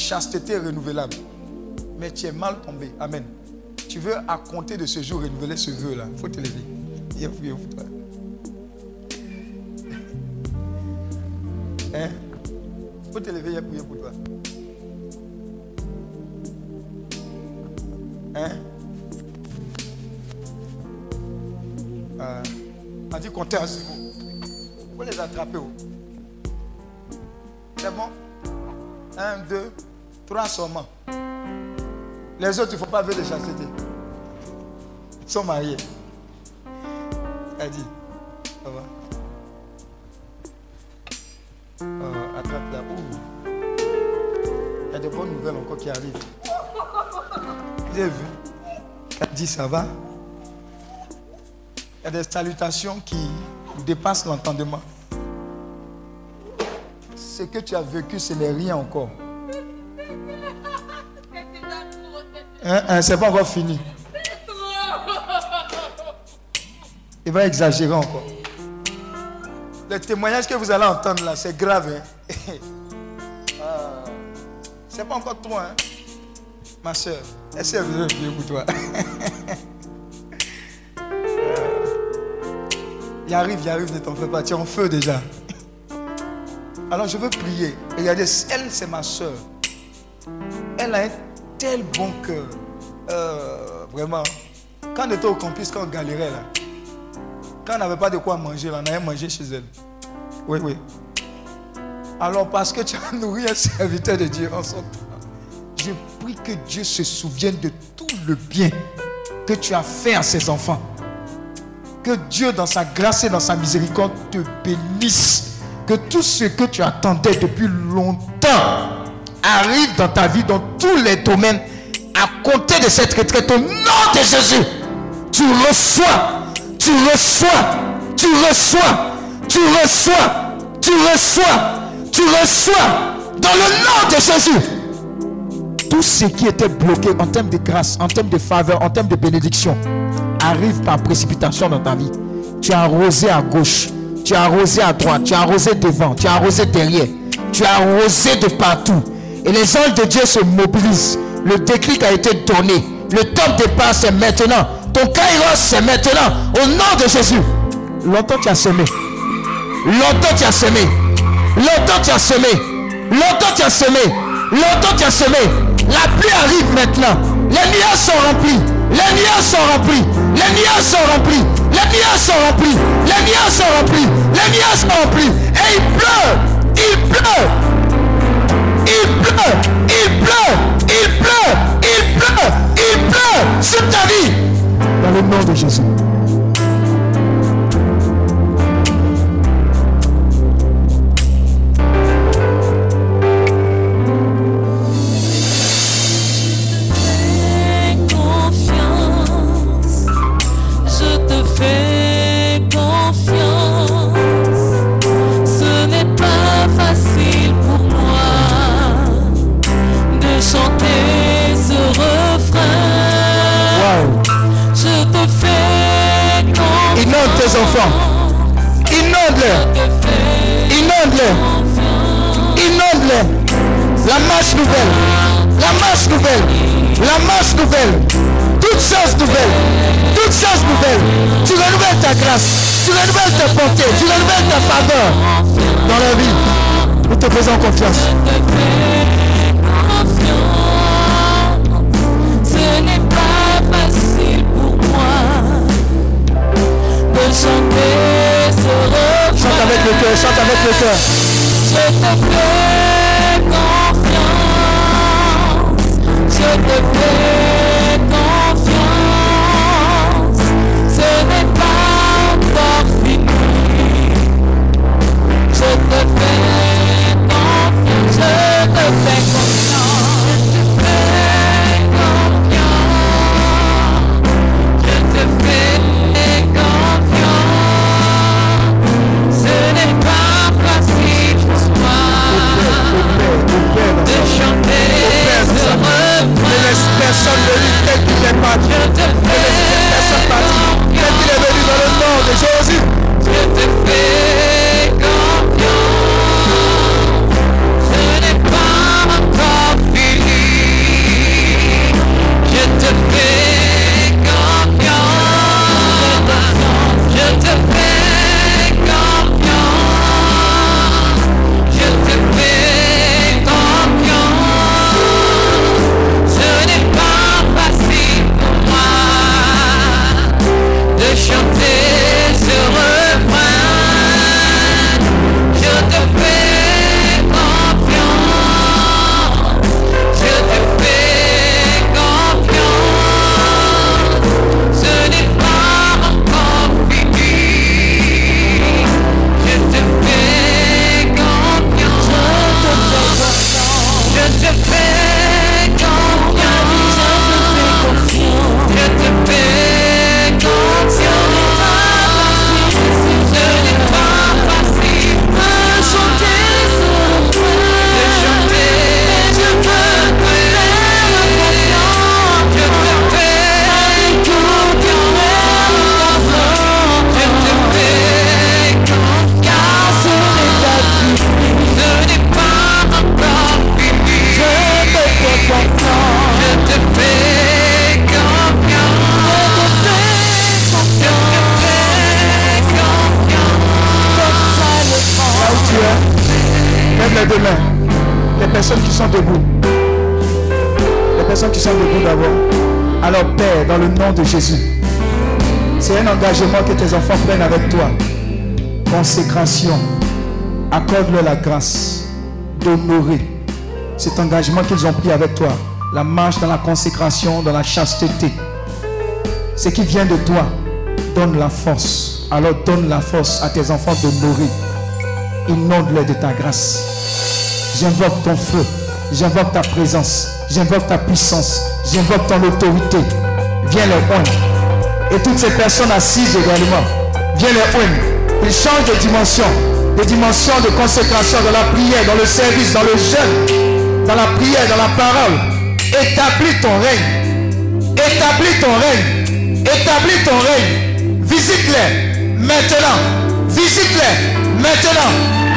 Chasteté renouvelable. Mais tu es mal tombé. Amen. Tu veux à compter de ce jour renouveler ce vœu-là. Il faut te lever. Viens, toi. Hein? Il faut te lever et prier pour toi. Hein? Euh, on dit compter trois seulement. Les autres, il ne faut pas ver de chasteté. Ils sont mariés. Elle dit, ça va. Euh, attrape. Ouh. Il y a des bonnes nouvelles encore qui arrivent. Vous avez vu? Elle dit, ça va. Il y a des salutations qui dépassent l'entendement. Ce que tu as vécu, ce n'est rien encore. Hein, hein, c'est pas encore fini. Il va exagérer encore. Le témoignage que vous allez entendre là, c'est grave. Hein? Ah, c'est pas encore toi, hein? ma soeur. Est-ce bien pour toi? Il arrive, il arrive, ne t'en fais pas. Tu es en feu déjà. Alors je veux prier. Regardez, elle, c'est ma soeur. Elle a un tel bon cœur. Euh, vraiment. Quand on était au campus, quand on galérait là, quand on n'avait pas de quoi manger, là, on allait manger chez elle. Oui, oui. Alors parce que tu as nourri un serviteur de Dieu en son temps, je prie que Dieu se souvienne de tout le bien que tu as fait à ses enfants. Que Dieu, dans sa grâce et dans sa miséricorde, te bénisse. Que tout ce que tu attendais depuis longtemps arrive dans ta vie, dans tous les domaines, à compter de cette retraite. Au nom de Jésus, tu reçois, tu reçois, tu reçois, tu reçois, tu reçois, tu reçois, dans le nom de Jésus. Tout ce qui était bloqué en termes de grâce, en termes de faveur, en termes de bénédiction, arrive par précipitation dans ta vie. Tu as arrosé à gauche, tu as arrosé à droite, tu as arrosé devant, tu as arrosé derrière, tu as arrosé de partout. Et les anges de Dieu se mobilisent. Le déclic a été donné. Le top départ, c'est maintenant. Ton kairos, c'est maintenant. Au nom de Jésus. Longtemps tu as semé. Longtemps tu as semé. Longtemps tu as semé. Longtemps tu as semé. Longtemps tu semé. La pluie arrive maintenant. Les nuages sont remplis. Les nuages sont remplis. Les nuages sont remplis. Les nuages sont remplis. Les nuages sont remplis. Les nuages sont remplis. Et il pleut. Il pleut. Il pleut. Il pleut. Il pleut. Il pleut. Il pleut sur ta vie. Dans le nom de Jésus. La marche nouvelle. La marche nouvelle. La marche nouvelle. Toutes choses nouvelles. Toutes choses nouvelles. Tu renouvelles ta grâce. Tu renouvelles ta bonté. Tu renouvelles ta faveur dans la vie. Nous te faisons confiance. Ce n'est pas facile pour moi de chanter ce. Chante avec le cœur. Chante avec le cœur. Je te personne tel qu'il est venu dans le nom de Jésus. Deux mains. Les personnes qui sont debout. Les personnes qui sont debout d'abord. Alors Père, dans le nom de Jésus, c'est un engagement que tes enfants prennent avec toi. Consécration. Accorde-leur la grâce d'honorer cet engagement qu'ils ont pris avec toi. La marche dans la consécration, dans la chasteté. Ce qui vient de toi, donne la force. Alors donne la force à tes enfants d'honorer. Inonde-les de ta grâce. J'invoque ton feu. J'invoque ta présence. J'invoque ta puissance. J'invoque ton autorité. Viens les oindre. Et toutes ces personnes assises également, viens les oindre. Ils changent de dimension. Des dimensions de consécration dans la prière, dans le service, dans le jeûne, dans la prière, dans la parole. Établis ton règne. Établis ton règne. Établis ton règne. Visite-les maintenant. Visite-les maintenant.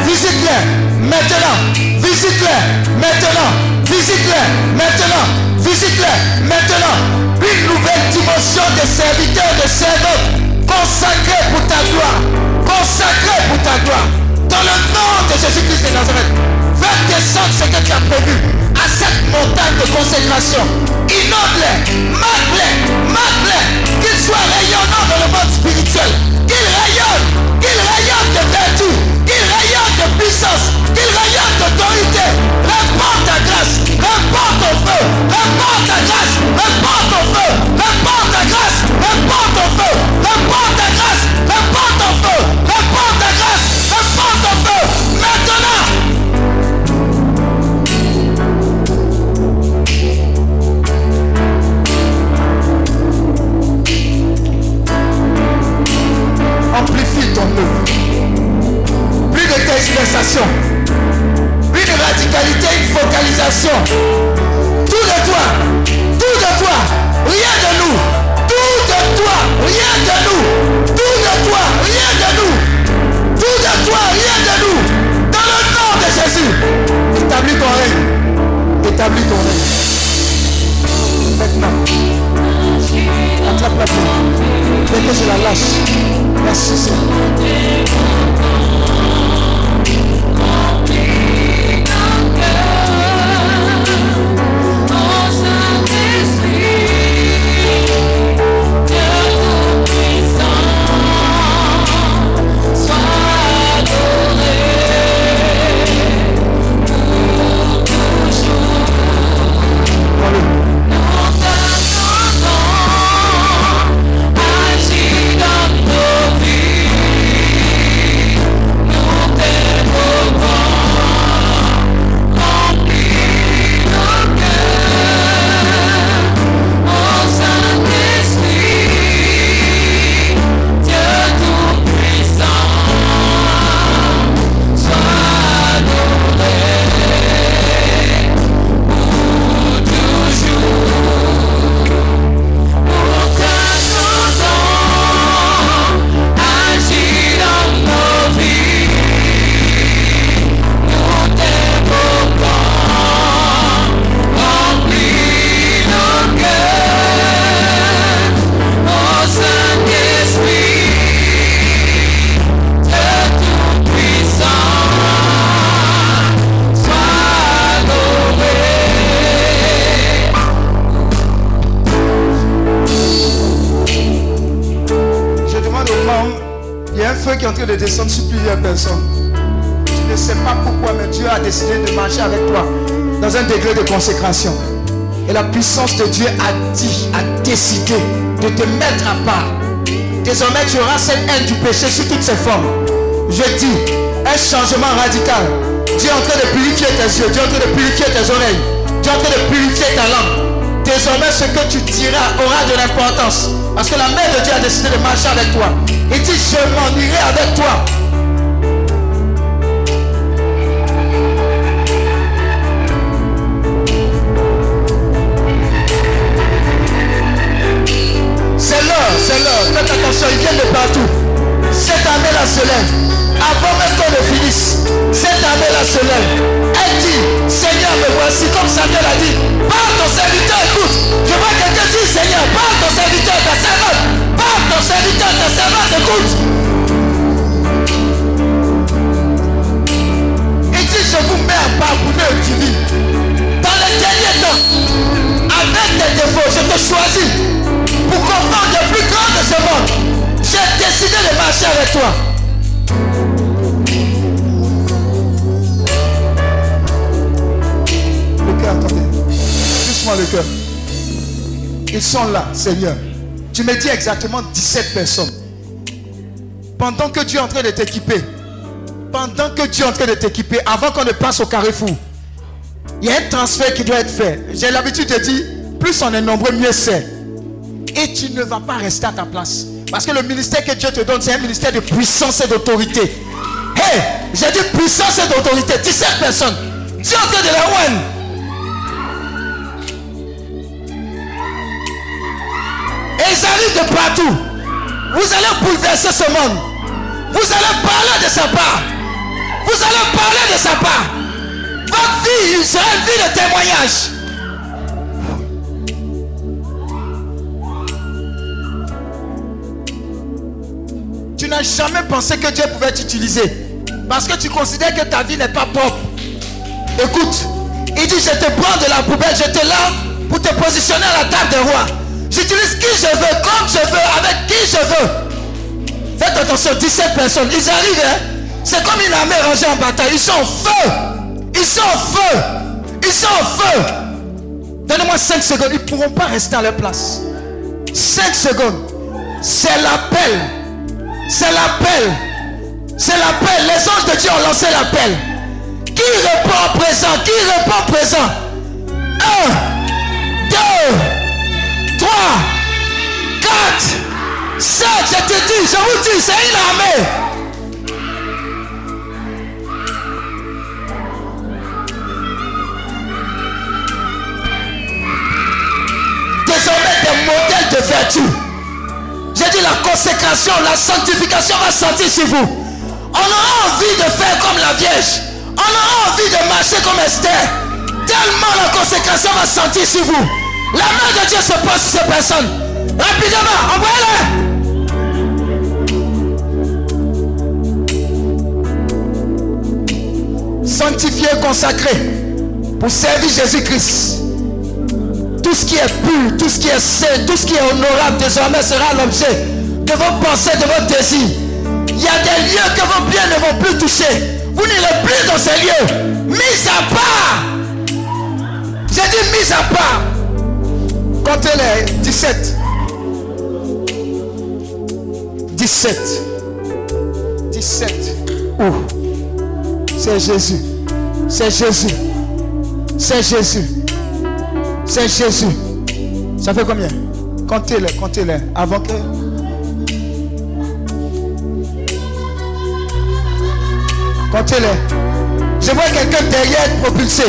Visite-les maintenant. Visite-les maintenant. Visite-les maintenant. Visite-les maintenant. Une nouvelle dimension de serviteurs, de servantes, consacrés pour ta gloire, consacrés pour ta gloire. Dans le nom de Jésus-Christ de Nazareth, fais descendre ce que tu as prévu à cette montagne de consécration. Inonde-les, marque-les, marque-les, qu'ils soient rayonnants dans le monde spirituel, qu'ils rayonnent, qu'ils rayonnent de vertu, qu'ils rayonnent de puissance, qu'ils rayonnent d'autorité. Répands ta grâce, répands ton feu, répands ta grâce, répands ton feu, répands ta grâce, répands ton feu, répands ta grâce, répands ton feu, répands ta grâce, répands ton feu. Maintenant, amplifie ton œuvre. Plus de radicalité, une focalisation. Tout de toi, tout de toi, rien de nous. Tout de toi, rien de nous. Tout de toi, rien de nous. Tout de toi, rien de nous. Dans le nom de Jésus, établis ton règne. Établis ton règne. Maintenant, attrape la main. Dès que je la lâche, merci Seigneur. De descendre sur plusieurs personnes. Tu ne sais pas pourquoi, mais Dieu a décidé de marcher avec toi dans un degré de consécration. Et la puissance de Dieu a dit, a décidé de te mettre à part. Désormais, tu auras cette haine du péché sous toutes ses formes. Je dis, un changement radical. Dieu est en train de purifier tes yeux, Dieu est en train de purifier tes oreilles, Dieu est en train de purifier ta langue. Désormais, ce que tu diras aura de l'importance. Parce que la main de Dieu a décidé de marcher avec toi. Il dit, je m'en irai avec toi. C'est l'heure, c'est l'heure. Faites attention, ils viennent de partout. Cette armée-là se lève. Avant même qu'on ne finisse, cette armée-là se lève. Dit, Seigneur, me voici, comme Samuel a dit. Parle ton serviteur, écoute. Je vois quelqu'un dire, Seigneur, parle ton serviteur, ta servante. Parle ton serviteur, ta servante, écoute. Il dit, je vous mets à pour le divin. Dans les derniers temps, avec tes défauts, je te choisis pour comprendre le plus grand de ce monde. J'ai décidé de marcher avec toi. Le cœur. Ils sont là, Seigneur. Tu me dis exactement 17 personnes. Pendant que Dieu est en train de t'équiper, pendant que Dieu est en train de t'équiper, avant qu'on ne passe au carrefour, il y a un transfert qui doit être fait. J'ai l'habitude de dire, plus on est nombreux, mieux c'est. Et tu ne vas pas rester à ta place. Parce que le ministère que Dieu te donne, c'est un ministère de puissance et d'autorité. Hé, j'ai dit puissance et d'autorité. 17 personnes. Dieu est en train de la ouen. Et ils arrivent de partout. Vous allez bouleverser ce monde. Vous allez parler de sa part. Vous allez parler de sa part. Votre vie sera une vie de témoignage. n'as jamais pensé que Dieu pouvait t'utiliser. Parce que tu considères que ta vie n'est pas propre. Écoute, il dit, je te prends de la poubelle, je te lave pour te positionner à la table des rois. J'utilise qui je veux, comme je veux, avec qui je veux. Faites attention, 17 personnes, ils arrivent, hein. C'est comme une armée rangée en bataille. Ils sont en feu. Ils sont en feu. Ils sont en feu. Donnez-moi 5 secondes. Ils ne pourront pas rester à leur place. 5 secondes. C'est l'appel. C'est l'appel. C'est l'appel. Les anges de Dieu ont lancé l'appel. Qui répond présent? Qui répond présent? 1, 2, 3, 4, 5. Je te dis, je vous dis, c'est une armée. Désormais des modèles de vertu. J'ai dit la consécration, la sanctification va sortir sur vous. On aura envie de faire comme la Vierge. On aura envie de marcher comme Esther. Tellement la consécration va sortir sur vous. La main de Dieu se pose sur ces personnes. Rapidement, envoyez-les. Sanctifié, consacré pour servir Jésus-Christ. Tout ce qui est pur, tout ce qui est saint, tout ce qui est honorable désormais sera l'objet de vos pensées, de vos désirs. Il y a des lieux que vos biens ne vont plus toucher. Vous n'irez plus dans ces lieux. Mis à part. J'ai dit mis à part. Comptez-les. 17. 17. 17. Où? C'est Jésus. C'est Jésus. C'est Jésus. C'est Jésus. Ça fait combien? Comptez-les, comptez-les. Avant que. Comptez-les. Je vois quelqu'un derrière être propulsé.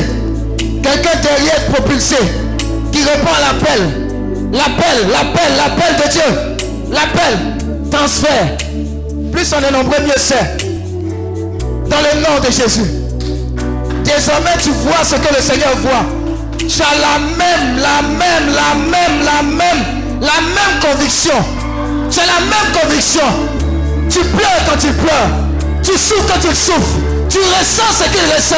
Quelqu'un derrière être propulsé. Qui répond à l'appel. L'appel, l'appel, l'appel de Dieu. L'appel. Transfert. Plus on est nombreux, mieux c'est. Dans le nom de Jésus. Désormais, tu vois ce que le Seigneur voit. Tu as la même, la même, la même, la même, la même conviction. Tu as la même conviction. Tu pleures quand tu pleures. Tu souffres quand tu souffres. Tu ressens ce qu'il ressent.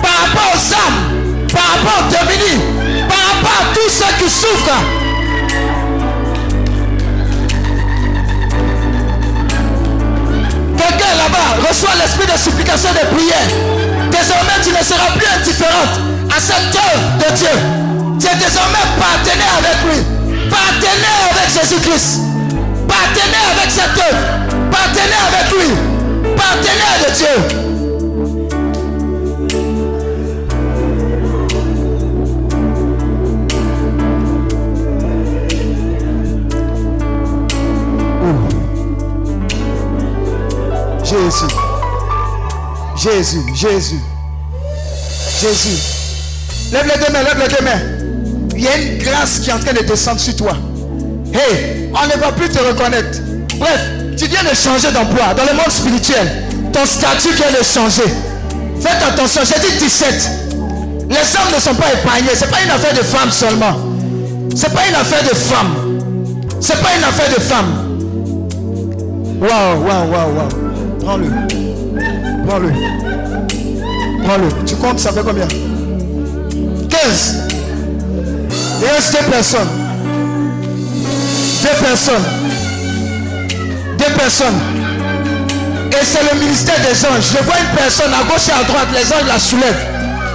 Par rapport aux âmes, par rapport aux Dominiques, par rapport tous ceux qui souffrent. Quelqu'un là-bas reçoit l'esprit de supplication de prière. Désormais, tu ne seras plus indifférente à cette œuvre de Dieu. Tu es désormais partenaire avec lui. Partenaire avec Jésus-Christ. Partenaire avec cette œuvre. Partenaire avec lui. Partenaire de Dieu. Jésus, Jésus. Jésus. Lève les deux mains, lève les deux mains. Il y a une grâce qui est en train de descendre sur toi. Hey, on ne va plus te reconnaître. Bref, tu viens de changer d'emploi dans le monde spirituel. Ton statut vient de changer. Faites attention, j'ai dit 17. Les hommes ne sont pas épargnés. Ce n'est pas une affaire de femmes seulement. Ce n'est pas une affaire de femmes. Ce n'est pas une affaire de femmes. Waouh, waouh, waouh, waouh. Prends-le. Prends-le. Prends-le. Tu comptes, ça fait combien? 15. Il reste deux personnes. Deux personnes. Deux personnes. Et c'est le ministère des anges. Je vois une personne à gauche et à droite. Les anges la soulèvent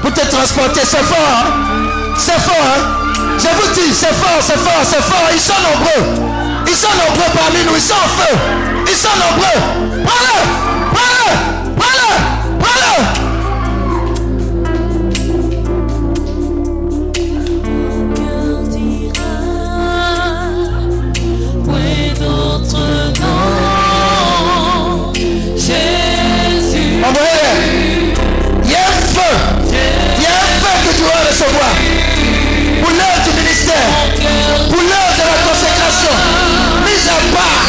pour te transporter. C'est fort, hein? C'est fort, hein? Je vous dis, c'est fort, c'est fort, c'est fort. Ils sont nombreux. Ils sont nombreux parmi nous. Ils sont en feu. Ils sont nombreux. Prends-le. Pour l'heure du ministère, pour l'heure de la consécration, mise à part.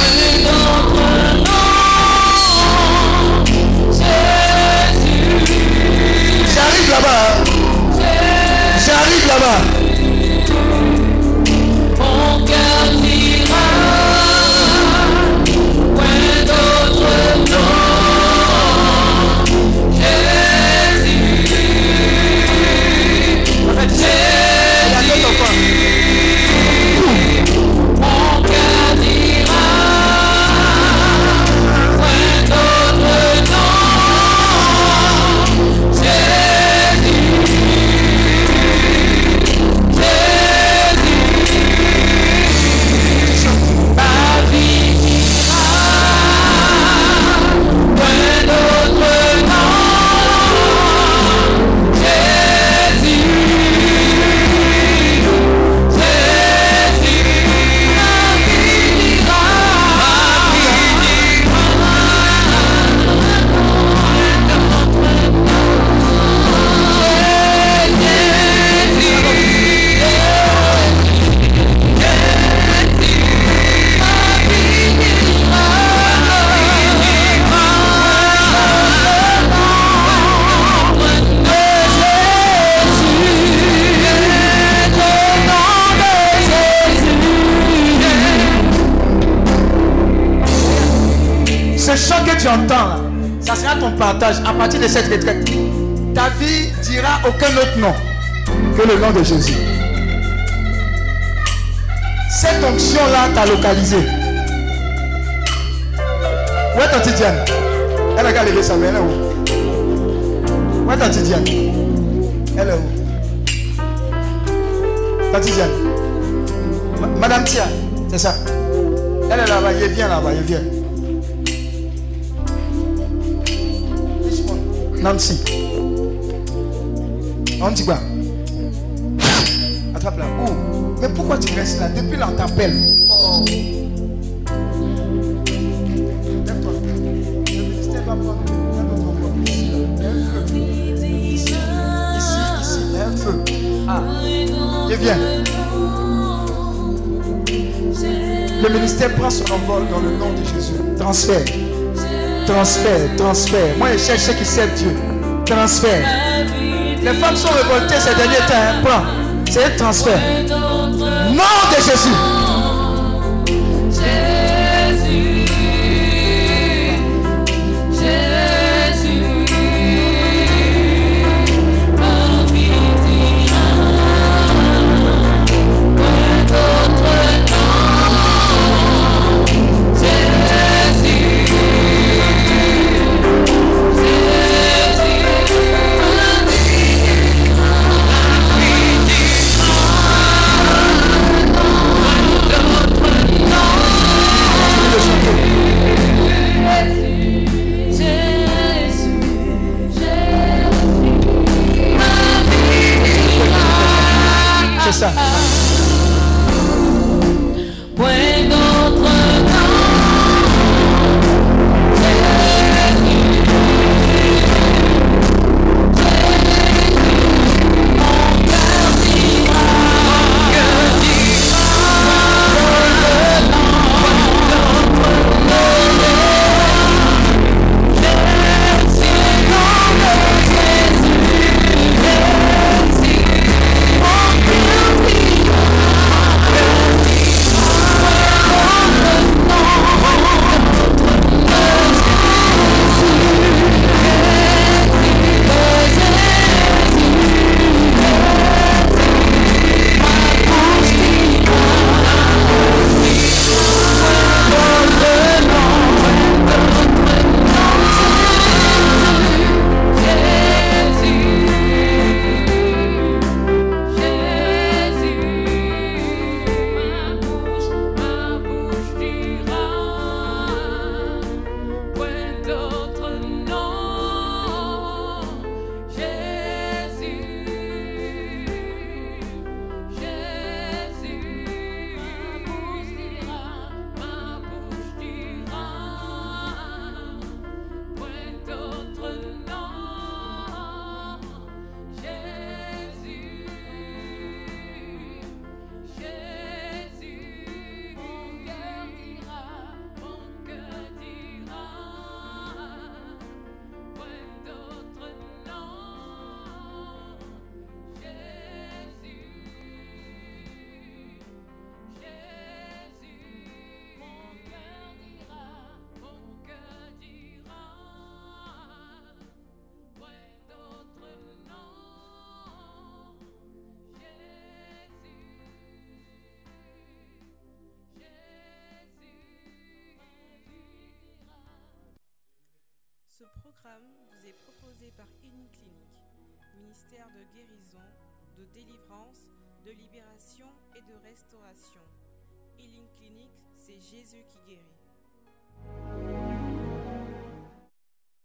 J'arrive là-bas. Hein. J'arrive là-bas. Le nom de Jésus. Cette onction-là t'a localisé. Où est tante Diane Elle a qu'à lever sa main, elle est où? Où est tante Diane Elle est où? Tante Diane Ma- Madame Tia, c'est ça. Elle est là-bas, il vient là-bas, il vient. Nancy. On dit quoi? Mais pourquoi tu restes là Depuis là, on t'appelle. Oh. Lève-toi. Le ministère va prendre un. Ici. Ici, ici, un feu. Ah. Il vient. Le ministère prend son envol dans le nom de Jésus. Transfert. Transfert, transfert. Moi, je cherche ceux qui servent Dieu. Transfert. Les femmes sont révoltées ces derniers temps. hein. Prends. C'est un transfert. Nom de Jésus. C'est